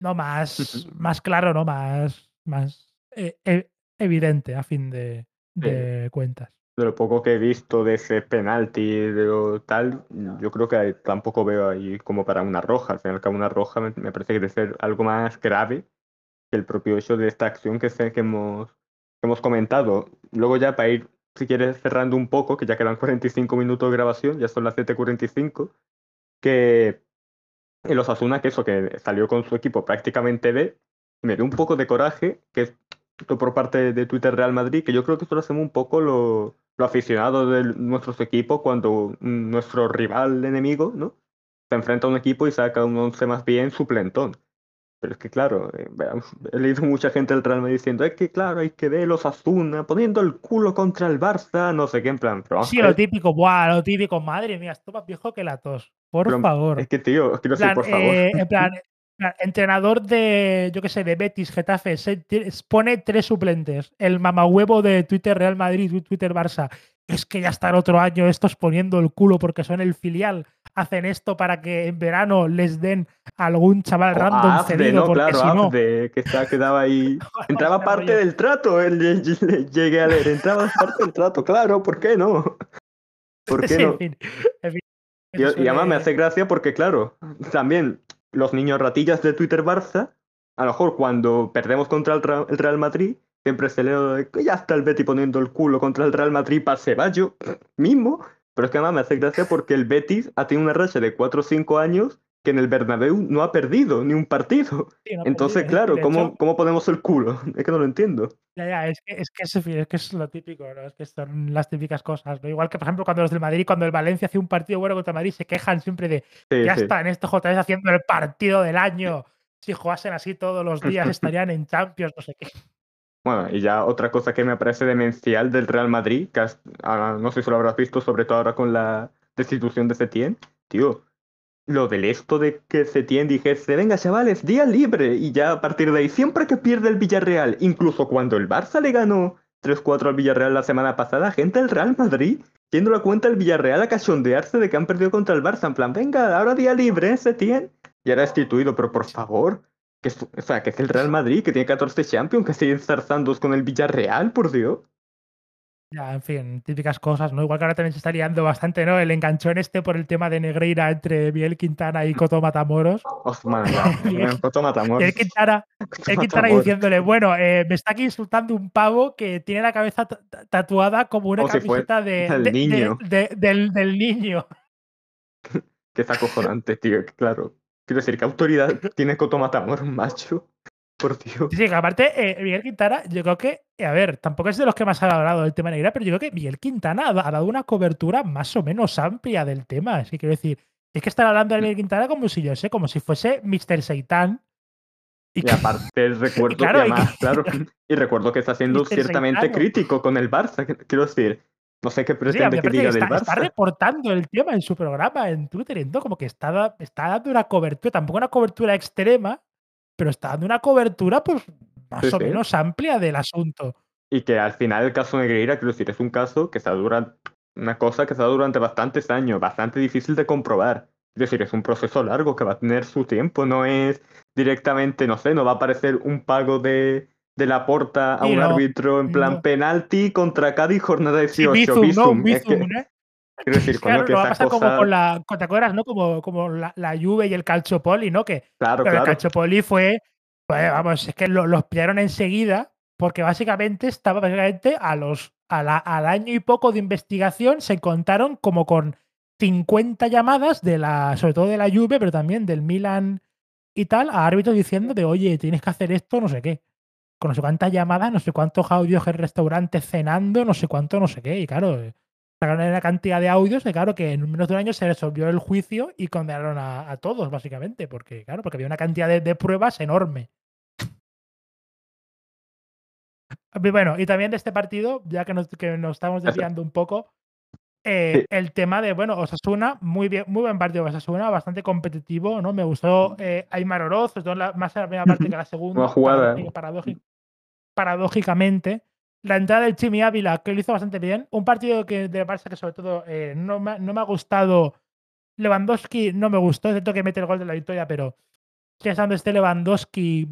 A: no más [LAUGHS] más claro, no más más eh, e, evidente a fin de, de cuentas
B: de lo poco que he visto de ese penalti de lo tal, yo creo que tampoco veo ahí como para una roja. Al final, una roja me, parece que debe ser algo más grave que el propio hecho de esta acción que, sé que, hemos, hemos comentado. Luego ya para ir, si quieres, cerrando un poco, que ya quedan 45 minutos de grabación, ya son las 7.45, que el Osasuna, que eso, que salió con su equipo prácticamente B, me dio un poco de coraje, que por parte de Twitter Real Madrid, que yo creo que esto lo hacemos un poco lo, lo aficionado de nuestros equipos cuando nuestro rival enemigo, ¿no? Se enfrenta a un equipo y saca un 11 más bien suplentón. Pero es que, claro, eh, he leído mucha gente del Real Madrid diciendo, es que, claro, hay que ver los Asuna poniendo el culo contra el Barça, no sé qué, en plan.
A: sí, lo típico, buah, lo típico, madre mía, esto más viejo que la tos. Por favor.
B: Es que, tío, quiero decir, por favor.
A: Eh, en plan, [LAUGHS] entrenador de, yo qué sé, de Betis, Getafe, pone tres suplentes. El mamahuevo de Twitter Real Madrid, Twitter Barça. Es que ya está el otro año estos poniendo el culo porque son el filial. Hacen esto para que en verano les den algún chaval random cedido.
B: No, claro, que está, quedaba ahí. [LAUGHS] Entraba parte del trato, él, llegué a leer. Entraba parte del trato, claro, ¿por qué no? ¿Por [LAUGHS] qué no? y además me hace gracia porque, claro, también los niños ratillas de Twitter Barça, a lo mejor cuando perdemos contra el Real Madrid, siempre se lee que ya está el Betty poniendo el culo contra el Real Madrid para Ceballo [CLEARS THROAT] mismo. Pero es que además me hace gracia porque el Betis ha tenido una racha de 4 o 5 años que en el Bernabéu no ha perdido ni un partido. Entonces, claro, ¿cómo, ¿cómo ponemos el culo? [LAUGHS] Es que no lo entiendo.
A: Ya, ya, es que es, que es, que es lo típico, ¿no? Es que son las típicas cosas. ¿no? Igual que, por ejemplo, cuando los del Madrid, cuando el Valencia hace un partido bueno contra el Madrid, se quejan siempre de ya está en este JS haciendo el partido del año. Si jugasen así todos los días, [LAUGHS] estarían en Champions, no sé qué.
B: Bueno, y ya otra cosa que me parece demencial del Real Madrid, que ah, no sé si lo habrás visto, sobre todo ahora con la destitución de Setién, tío, lo del esto de que Setién dijese, venga chavales, día libre, y ya a partir de ahí, siempre que pierde el Villarreal, incluso cuando el Barça le ganó 3-4 al Villarreal la semana pasada, gente del Real Madrid, yendo la cuenta el Villarreal a cachondearse de que han perdido contra el Barça, en plan, venga, ahora día libre, Setién, y ahora destituido, pero por favor, que es, o sea, que es el Real Madrid, que tiene 14 Champions, que siguen zarzando con el Villarreal, por Dios.
A: Ya, en fin, típicas cosas, ¿no? Igual que ahora también se está liando bastante, ¿no? El enganchón este por el tema de Negreira entre Biel Quintana y Coto Matamoros.
B: Osman, [LAUGHS] Coto Matamoros.
A: El Quintana, el Quintana diciéndole, bueno, eh, me está aquí insultando un pavo que tiene la cabeza tatuada como una camiseta de, del, niño. del, niño. [LAUGHS]
B: que está acojonante, tío, claro. Quiero decir, ¿qué autoridad tiene Coto Matamoros, macho? Por Dios.
A: Sí, que aparte, eh, Miguel Quintana, yo creo que, a ver, tampoco es de los que más ha hablado del tema negra, pero yo creo que Miguel Quintana ha, dado una cobertura más o menos amplia del tema. Así quiero decir, es que están hablando de Miguel Quintana como si yo sé, como si fuese Mr. Seitan.
B: Y, aparte [LAUGHS] recuerdo claro, que [LAUGHS] y recuerdo que está siendo ciertamente crítico con el Barça. Quiero decir, no sé qué pretende que diga del Barça.
A: Está reportando el tema en su programa en Twitter, y como que está, está dando una cobertura, tampoco una cobertura extrema, pero está dando una cobertura pues más o menos amplia del asunto.
B: Y que al final el caso de Negreira, quiero decir, es un caso que está durante una cosa que está durante bastantes años, bastante difícil de comprobar. Es decir, es un proceso largo que va a tener su tiempo, no es directamente, no sé, no va a aparecer un pago de, de la porta a un árbitro en plan penalti contra Cádiz jornada 18.
A: ¿eh? Quiero decir, claro, que va a pasar como con la. ¿Te acuerdas, no? Como, como la, la Juve y el Calciopoli, ¿no? Que
B: claro, claro.
A: el Calciopoli fue. Pues, vamos, es que los pillaron enseguida porque básicamente estaba básicamente a los, a la, al año y poco de investigación se contaron como con 50 llamadas de la, sobre todo de la Juve, pero también del Milan y tal, a árbitros diciendo de oye, tienes que hacer esto, no sé qué. Con no sé cuántas llamadas, no sé cuántos audios en restaurantes cenando, no sé cuánto, no sé qué. Y claro, sacaron una cantidad de audios que claro que en menos de un año se resolvió el juicio y condenaron a, todos básicamente porque claro porque había una cantidad de, pruebas enorme bueno y también de este partido ya que nos, que nos estamos desviando un poco Eh,
B: Sí.
A: el tema de, bueno, Osasuna, muy bien, muy buen partido de Osasuna, bastante competitivo, ¿no? Me gustó eh, Aymar Oroz, más en la primera parte que la
B: Una
A: segunda,
B: jugada.
A: paradójica- paradójica- paradójicamente. La entrada del Chimi Ávila, que lo hizo bastante bien. Un partido que de Barça que sobre todo eh, no, me, no me ha gustado. Lewandowski no me gustó, es cierto que mete el gol de la victoria, pero pensando este Lewandowski,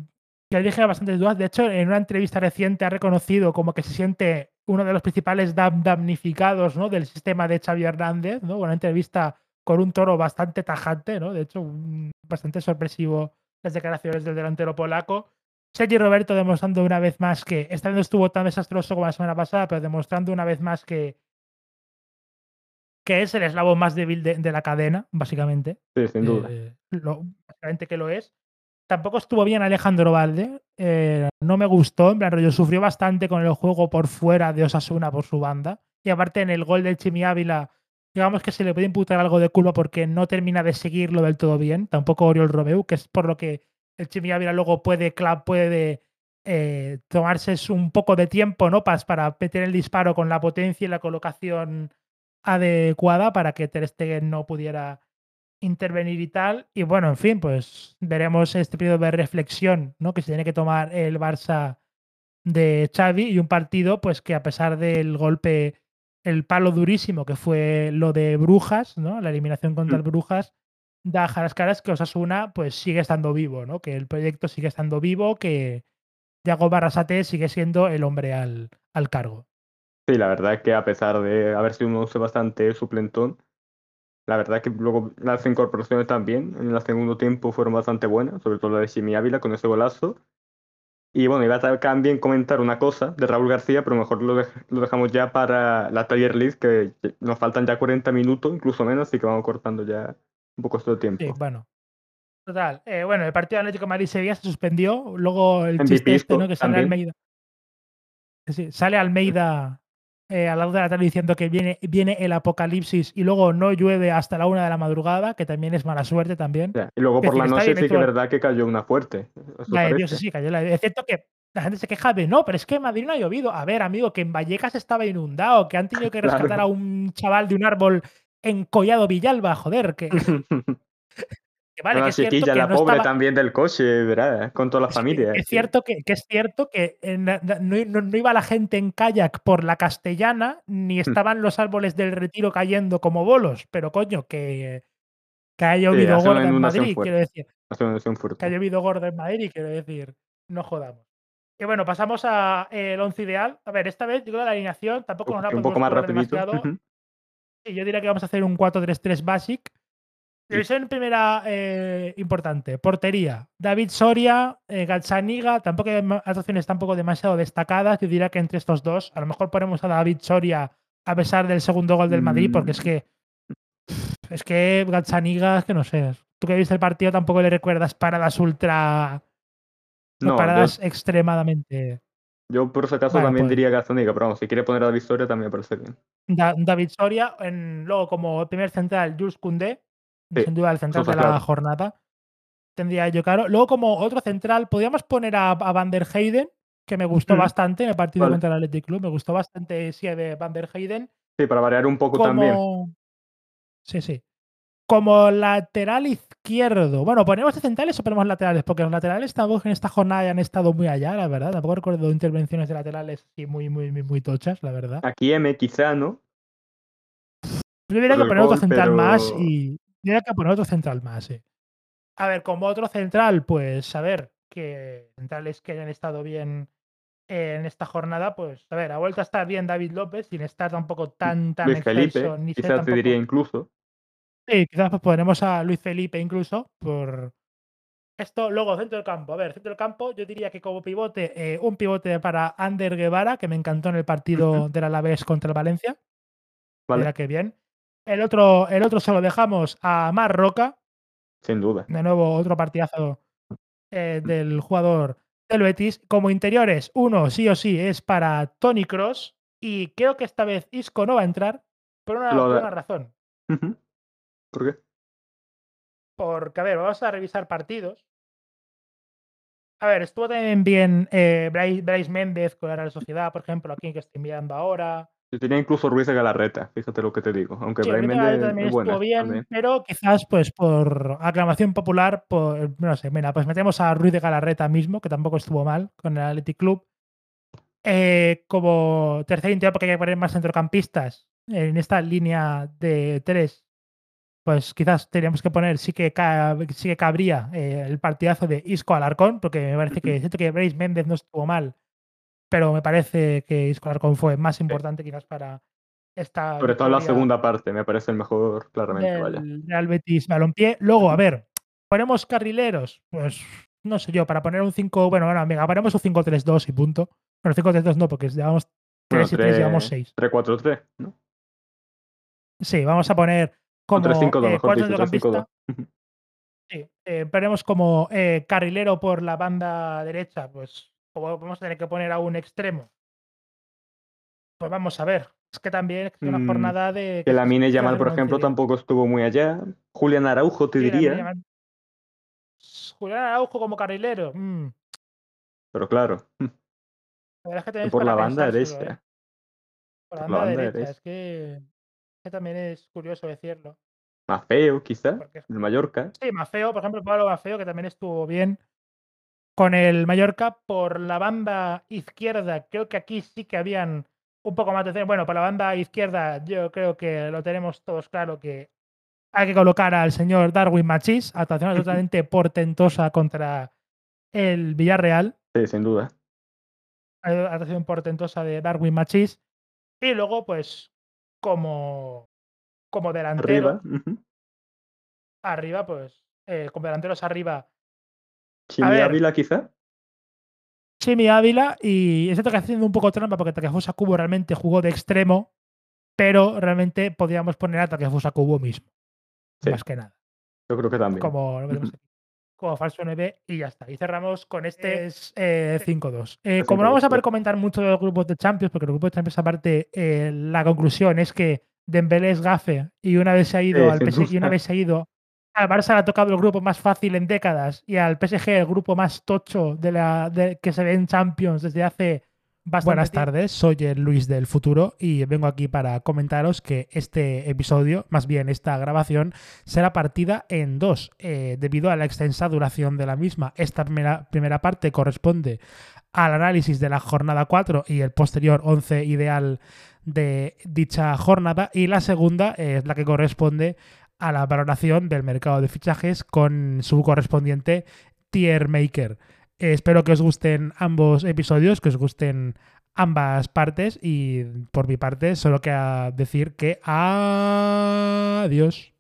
A: que dije bastantes dudas. De hecho, en una entrevista reciente ha reconocido como que se siente uno de los principales dam- damnificados ¿no? del sistema de Xavi Hernández, ¿no? Una entrevista con un toro bastante tajante, ¿no? De hecho, un- bastante sorpresivo las declaraciones del delantero polaco. Sergi Roberto demostrando una vez más que esta vez no estuvo tan desastroso como la semana pasada, pero demostrando una vez más que, que es el eslabón más débil de, de la cadena, básicamente.
B: Sí, sin duda.
A: Eh, lo, básicamente que lo es. Tampoco estuvo bien Alejandro Valde. eh, no me gustó. En plan, rollo, sufrió bastante con el juego por fuera de Osasuna por su banda. Y aparte, en el gol del Chimi Ávila, digamos que se le puede imputar algo de culpa porque no termina de seguirlo del todo bien. Tampoco Oriol Romeu, que es por lo que el Chimi Ávila luego puede, puede eh, tomarse un poco de tiempo ¿no? Pas- para meter el disparo con la potencia y la colocación adecuada para que Ter Stegen no pudiera intervenir y tal. Y bueno, en fin, pues veremos este periodo de reflexión ¿no? que se tiene que tomar el Barça de Xavi y un partido pues que a pesar del golpe, el palo durísimo que fue lo de Brujas, ¿no? la eliminación contra el
B: Mm.
A: Brujas, da las caras que Osasuna pues sigue estando vivo, ¿no? que el proyecto sigue estando vivo, que Yago Barrasate sigue siendo el hombre al, al cargo.
B: Sí, la verdad es que a pesar de haber sido un once bastante suplentón, la verdad es que luego las incorporaciones también en el segundo tiempo fueron bastante buenas, sobre todo la de Simi Ávila con ese golazo. Y bueno, iba a también comentar una cosa de Raúl García, pero mejor lo, dej- lo dejamos ya para la Tier List, que nos faltan ya 40 minutos, incluso menos, así que vamos cortando ya un poco esto de tiempo.
A: Sí, bueno. Total. eh, bueno, el partido de Atlético Madrid-Sevilla se suspendió. Luego el chiste este, ¿no? Que sale
B: también.
A: Almeida. Sí, sale Almeida eh, a la lado de la tarde diciendo que viene, viene el apocalipsis y luego no llueve hasta la una de la madrugada, que también es mala suerte también.
B: Y luego por la noche sí que es verdad que cayó una fuerte.
A: La de Dios, sí, cayó la de Es cierto que la gente se queja de no, pero es que en Madrid no ha llovido. A ver, amigo, que en Vallecas estaba inundado, que han tenido que [LAUGHS]
B: Claro.
A: rescatar a un chaval de un árbol en Collado Villalba, joder, que, [LAUGHS] que vale, que es cierto que
B: la
A: no
B: pobre
A: estaba,
B: también del coche, ¿verdad? Con toda la familia.
A: que es
B: sí.
A: cierto que, que es cierto que en la- no, no- no iba la gente en kayak por la castellana, ni estaban los árboles del retiro cayendo como bolos, pero coño, que, que ha llovido
B: una
A: gorda en Madrid,
B: fuerte.
A: quiero decir. Que ha
B: fuerte.
A: llovido gorda en Madrid, quiero decir. No jodamos. Y bueno, pasamos al 11 ideal. A ver, esta vez yo creo que la alineación tampoco nos la
B: un
A: podemos
B: poco más rapidito.
A: Sí, yo diría que vamos a hacer un 4-3-3 basic.
B: Sí.
A: División primera eh, importante. Portería. David Soria, eh, Gazzaniga. Tampoco hay actuaciones tampoco demasiado destacadas. Yo diría que entre estos dos, a lo mejor ponemos a David Soria a pesar del segundo gol del Madrid, porque es
B: Mm.
A: que. Es que Gazzaniga, es que no sé. Tú que viste el partido tampoco le recuerdas paradas ultra.
B: No,
A: paradas extremadamente.
B: Yo por si acaso
A: Bueno,
B: también
A: pues-
B: diría Gazzaniga, pero vamos, si quiere poner a la Victoria también me parece bien.
A: Da- David Soria, en, luego como primer central, Jules Koundé,
B: Sí,
A: sin duda el central de la
B: claro.
A: jornada. Tendría yo claro. Luego, como otro central, podríamos poner a, a Van der Heyden, que me gustó
B: Mm,
A: bastante en el partido
B: vale.
A: contra el Athletic Club. Me gustó bastante sí, de Van der Heyden.
B: Sí, para variar un poco también.
A: Sí, sí. Como lateral izquierdo. Bueno, ¿ponemos de centrales o ponemos laterales? Porque los laterales tampoco en esta jornada han estado muy allá, la verdad. Tampoco recuerdo intervenciones de laterales así muy, muy, muy, muy tochas, la verdad.
B: Aquí M quizá, ¿no?
A: Yo diría que poner otro central más y. yo Diría que poner otro central más, sí. A ver, como otro central, pues a ver, que centrales que hayan estado bien en esta jornada, pues a ver, ha vuelto a estar bien David López, sin estar tampoco tan, tan
B: Luis
A: excelso,
B: Felipe,
A: ni ser
B: quizás te diría incluso.
A: Sí, quizás pues ponemos a Luis Felipe incluso por esto. Luego, centro del campo. A ver, centro del campo, yo diría que como pivote, eh, un pivote para Ander Guevara, que me encantó en el partido del Alavés contra el Valencia.
B: Vale,
A: Mira qué bien. El otro, el otro se lo dejamos a Mar Roca.
B: sin duda.
A: De nuevo, otro partidazo eh, del jugador del Betis. Como interiores, uno sí o sí es para Tony Cross. Y creo que esta vez Isco no va a entrar por una, por
B: de-
A: una razón.
B: Ujú. ¿Por qué?
A: Porque, a ver, vamos a revisar partidos. A ver, estuvo también bien eh, Bryce, Bryce Méndez con la Real Sociedad, por ejemplo, aquí que estoy mirando ahora.
B: Yo tenía incluso Ruiz de Galarreta, fíjate lo que te digo. Aunque
A: Sí, Galarreta
B: Méndez
A: también estuvo bien,
B: también.
A: pero quizás pues por aclamación popular, por, no sé, mira, pues metemos a Ruiz de Galarreta mismo, que tampoco estuvo mal con el Athletic Club. Eh, como tercer interior, porque hay que poner más centrocampistas en esta línea de tres, pues quizás teníamos que poner, sí que, sí que cabría eh, el partidazo de Isco Alarcón, porque me parece que siento que Bryce Méndez no estuvo mal, pero me parece que Isco Alarcón fue más importante quizás para esta
B: Sobre todo en la segunda parte, me parece el mejor, claramente, vaya.
A: del Real Betis Balompié. Luego, a ver, ponemos carrileros, pues no sé yo, para poner un 5, bueno, bueno, venga, ponemos un 5-3-2 y punto. Bueno, 5-3-2 no, porque llevamos 3
B: Bueno,
A: y 3, llevamos 6.
B: 3-4-3, ¿no?
A: Sí, vamos a poner
B: Un
A: como
B: 3-5-2,
A: eh, cuarto centrocampista.
B: 3-5-2.
A: Sí, eh, ponemos como eh, carrilero por la banda derecha, pues como vamos a tener que poner a un extremo. Pues vamos a ver. Es que también es una
B: Mm,
A: jornada de.
B: Que la Mine Yamal, por ejemplo, tampoco estuvo muy allá. Julián Araujo, te
A: Sí,
B: diría.
A: Julián Araujo como carrilero. mm,
B: Pero claro,
A: la verdad es que [LAUGHS] tenéis
B: por la banda derecha.
A: ¿eh? Por la
B: por la
A: banda derecha. Es que, que también es curioso decirlo.
B: Más feo, quizá,
A: Porque es-
B: el Mallorca.
A: Sí, Mafeo, por ejemplo, Pablo Mafeo, que también estuvo bien con el Mallorca. Por la banda izquierda, creo que aquí sí que habían un poco más de. Bueno, por la banda izquierda, yo creo que lo tenemos todos claro que hay que colocar al señor Darwin Machís, actuación absolutamente portentosa contra el Villarreal.
B: Sí, sin duda.
A: Actuación portentosa de Darwin Machís. Y luego, pues, como, como delantero,
B: Arriba.
A: pues, eh, como delanteros arriba,
B: Chimi. Ávila, quizá.
A: Chimi Ávila y es que haciendo un poco trampa porque Takefusa Kubo realmente jugó de extremo, pero realmente podíamos poner a Takefusa Kubo mismo,
B: Sí.
A: más que nada,
B: Yo creo que también.
A: como, lo aquí, como falso 9 y ya está. Y cerramos con este eh, 5-2. Eh, como no vamos a
B: 5-2,
A: poder comentar mucho de los grupos de Champions, porque los grupos de Champions aparte eh, la conclusión es que Dembélé es gafe y una vez se ha ido
B: Sí,
A: al PSG, y una vez se ha ido al Barça le ha tocado el grupo más fácil en décadas y al PSG el grupo más tocho de la de- que se ve en Champions desde hace bastante Buenas tardes, soy el Luis del futuro y vengo aquí para comentaros que este episodio, más bien esta grabación, será partida en dos, eh, debido a la extensa duración de la misma. Esta primera, primera parte corresponde al análisis de la jornada 4 y el posterior 11 ideal de dicha jornada y la segunda es la que corresponde a la valoración del mercado de fichajes con su correspondiente tier maker. Espero que os gusten ambos episodios, que os gusten ambas partes y por mi parte solo queda decir que adiós.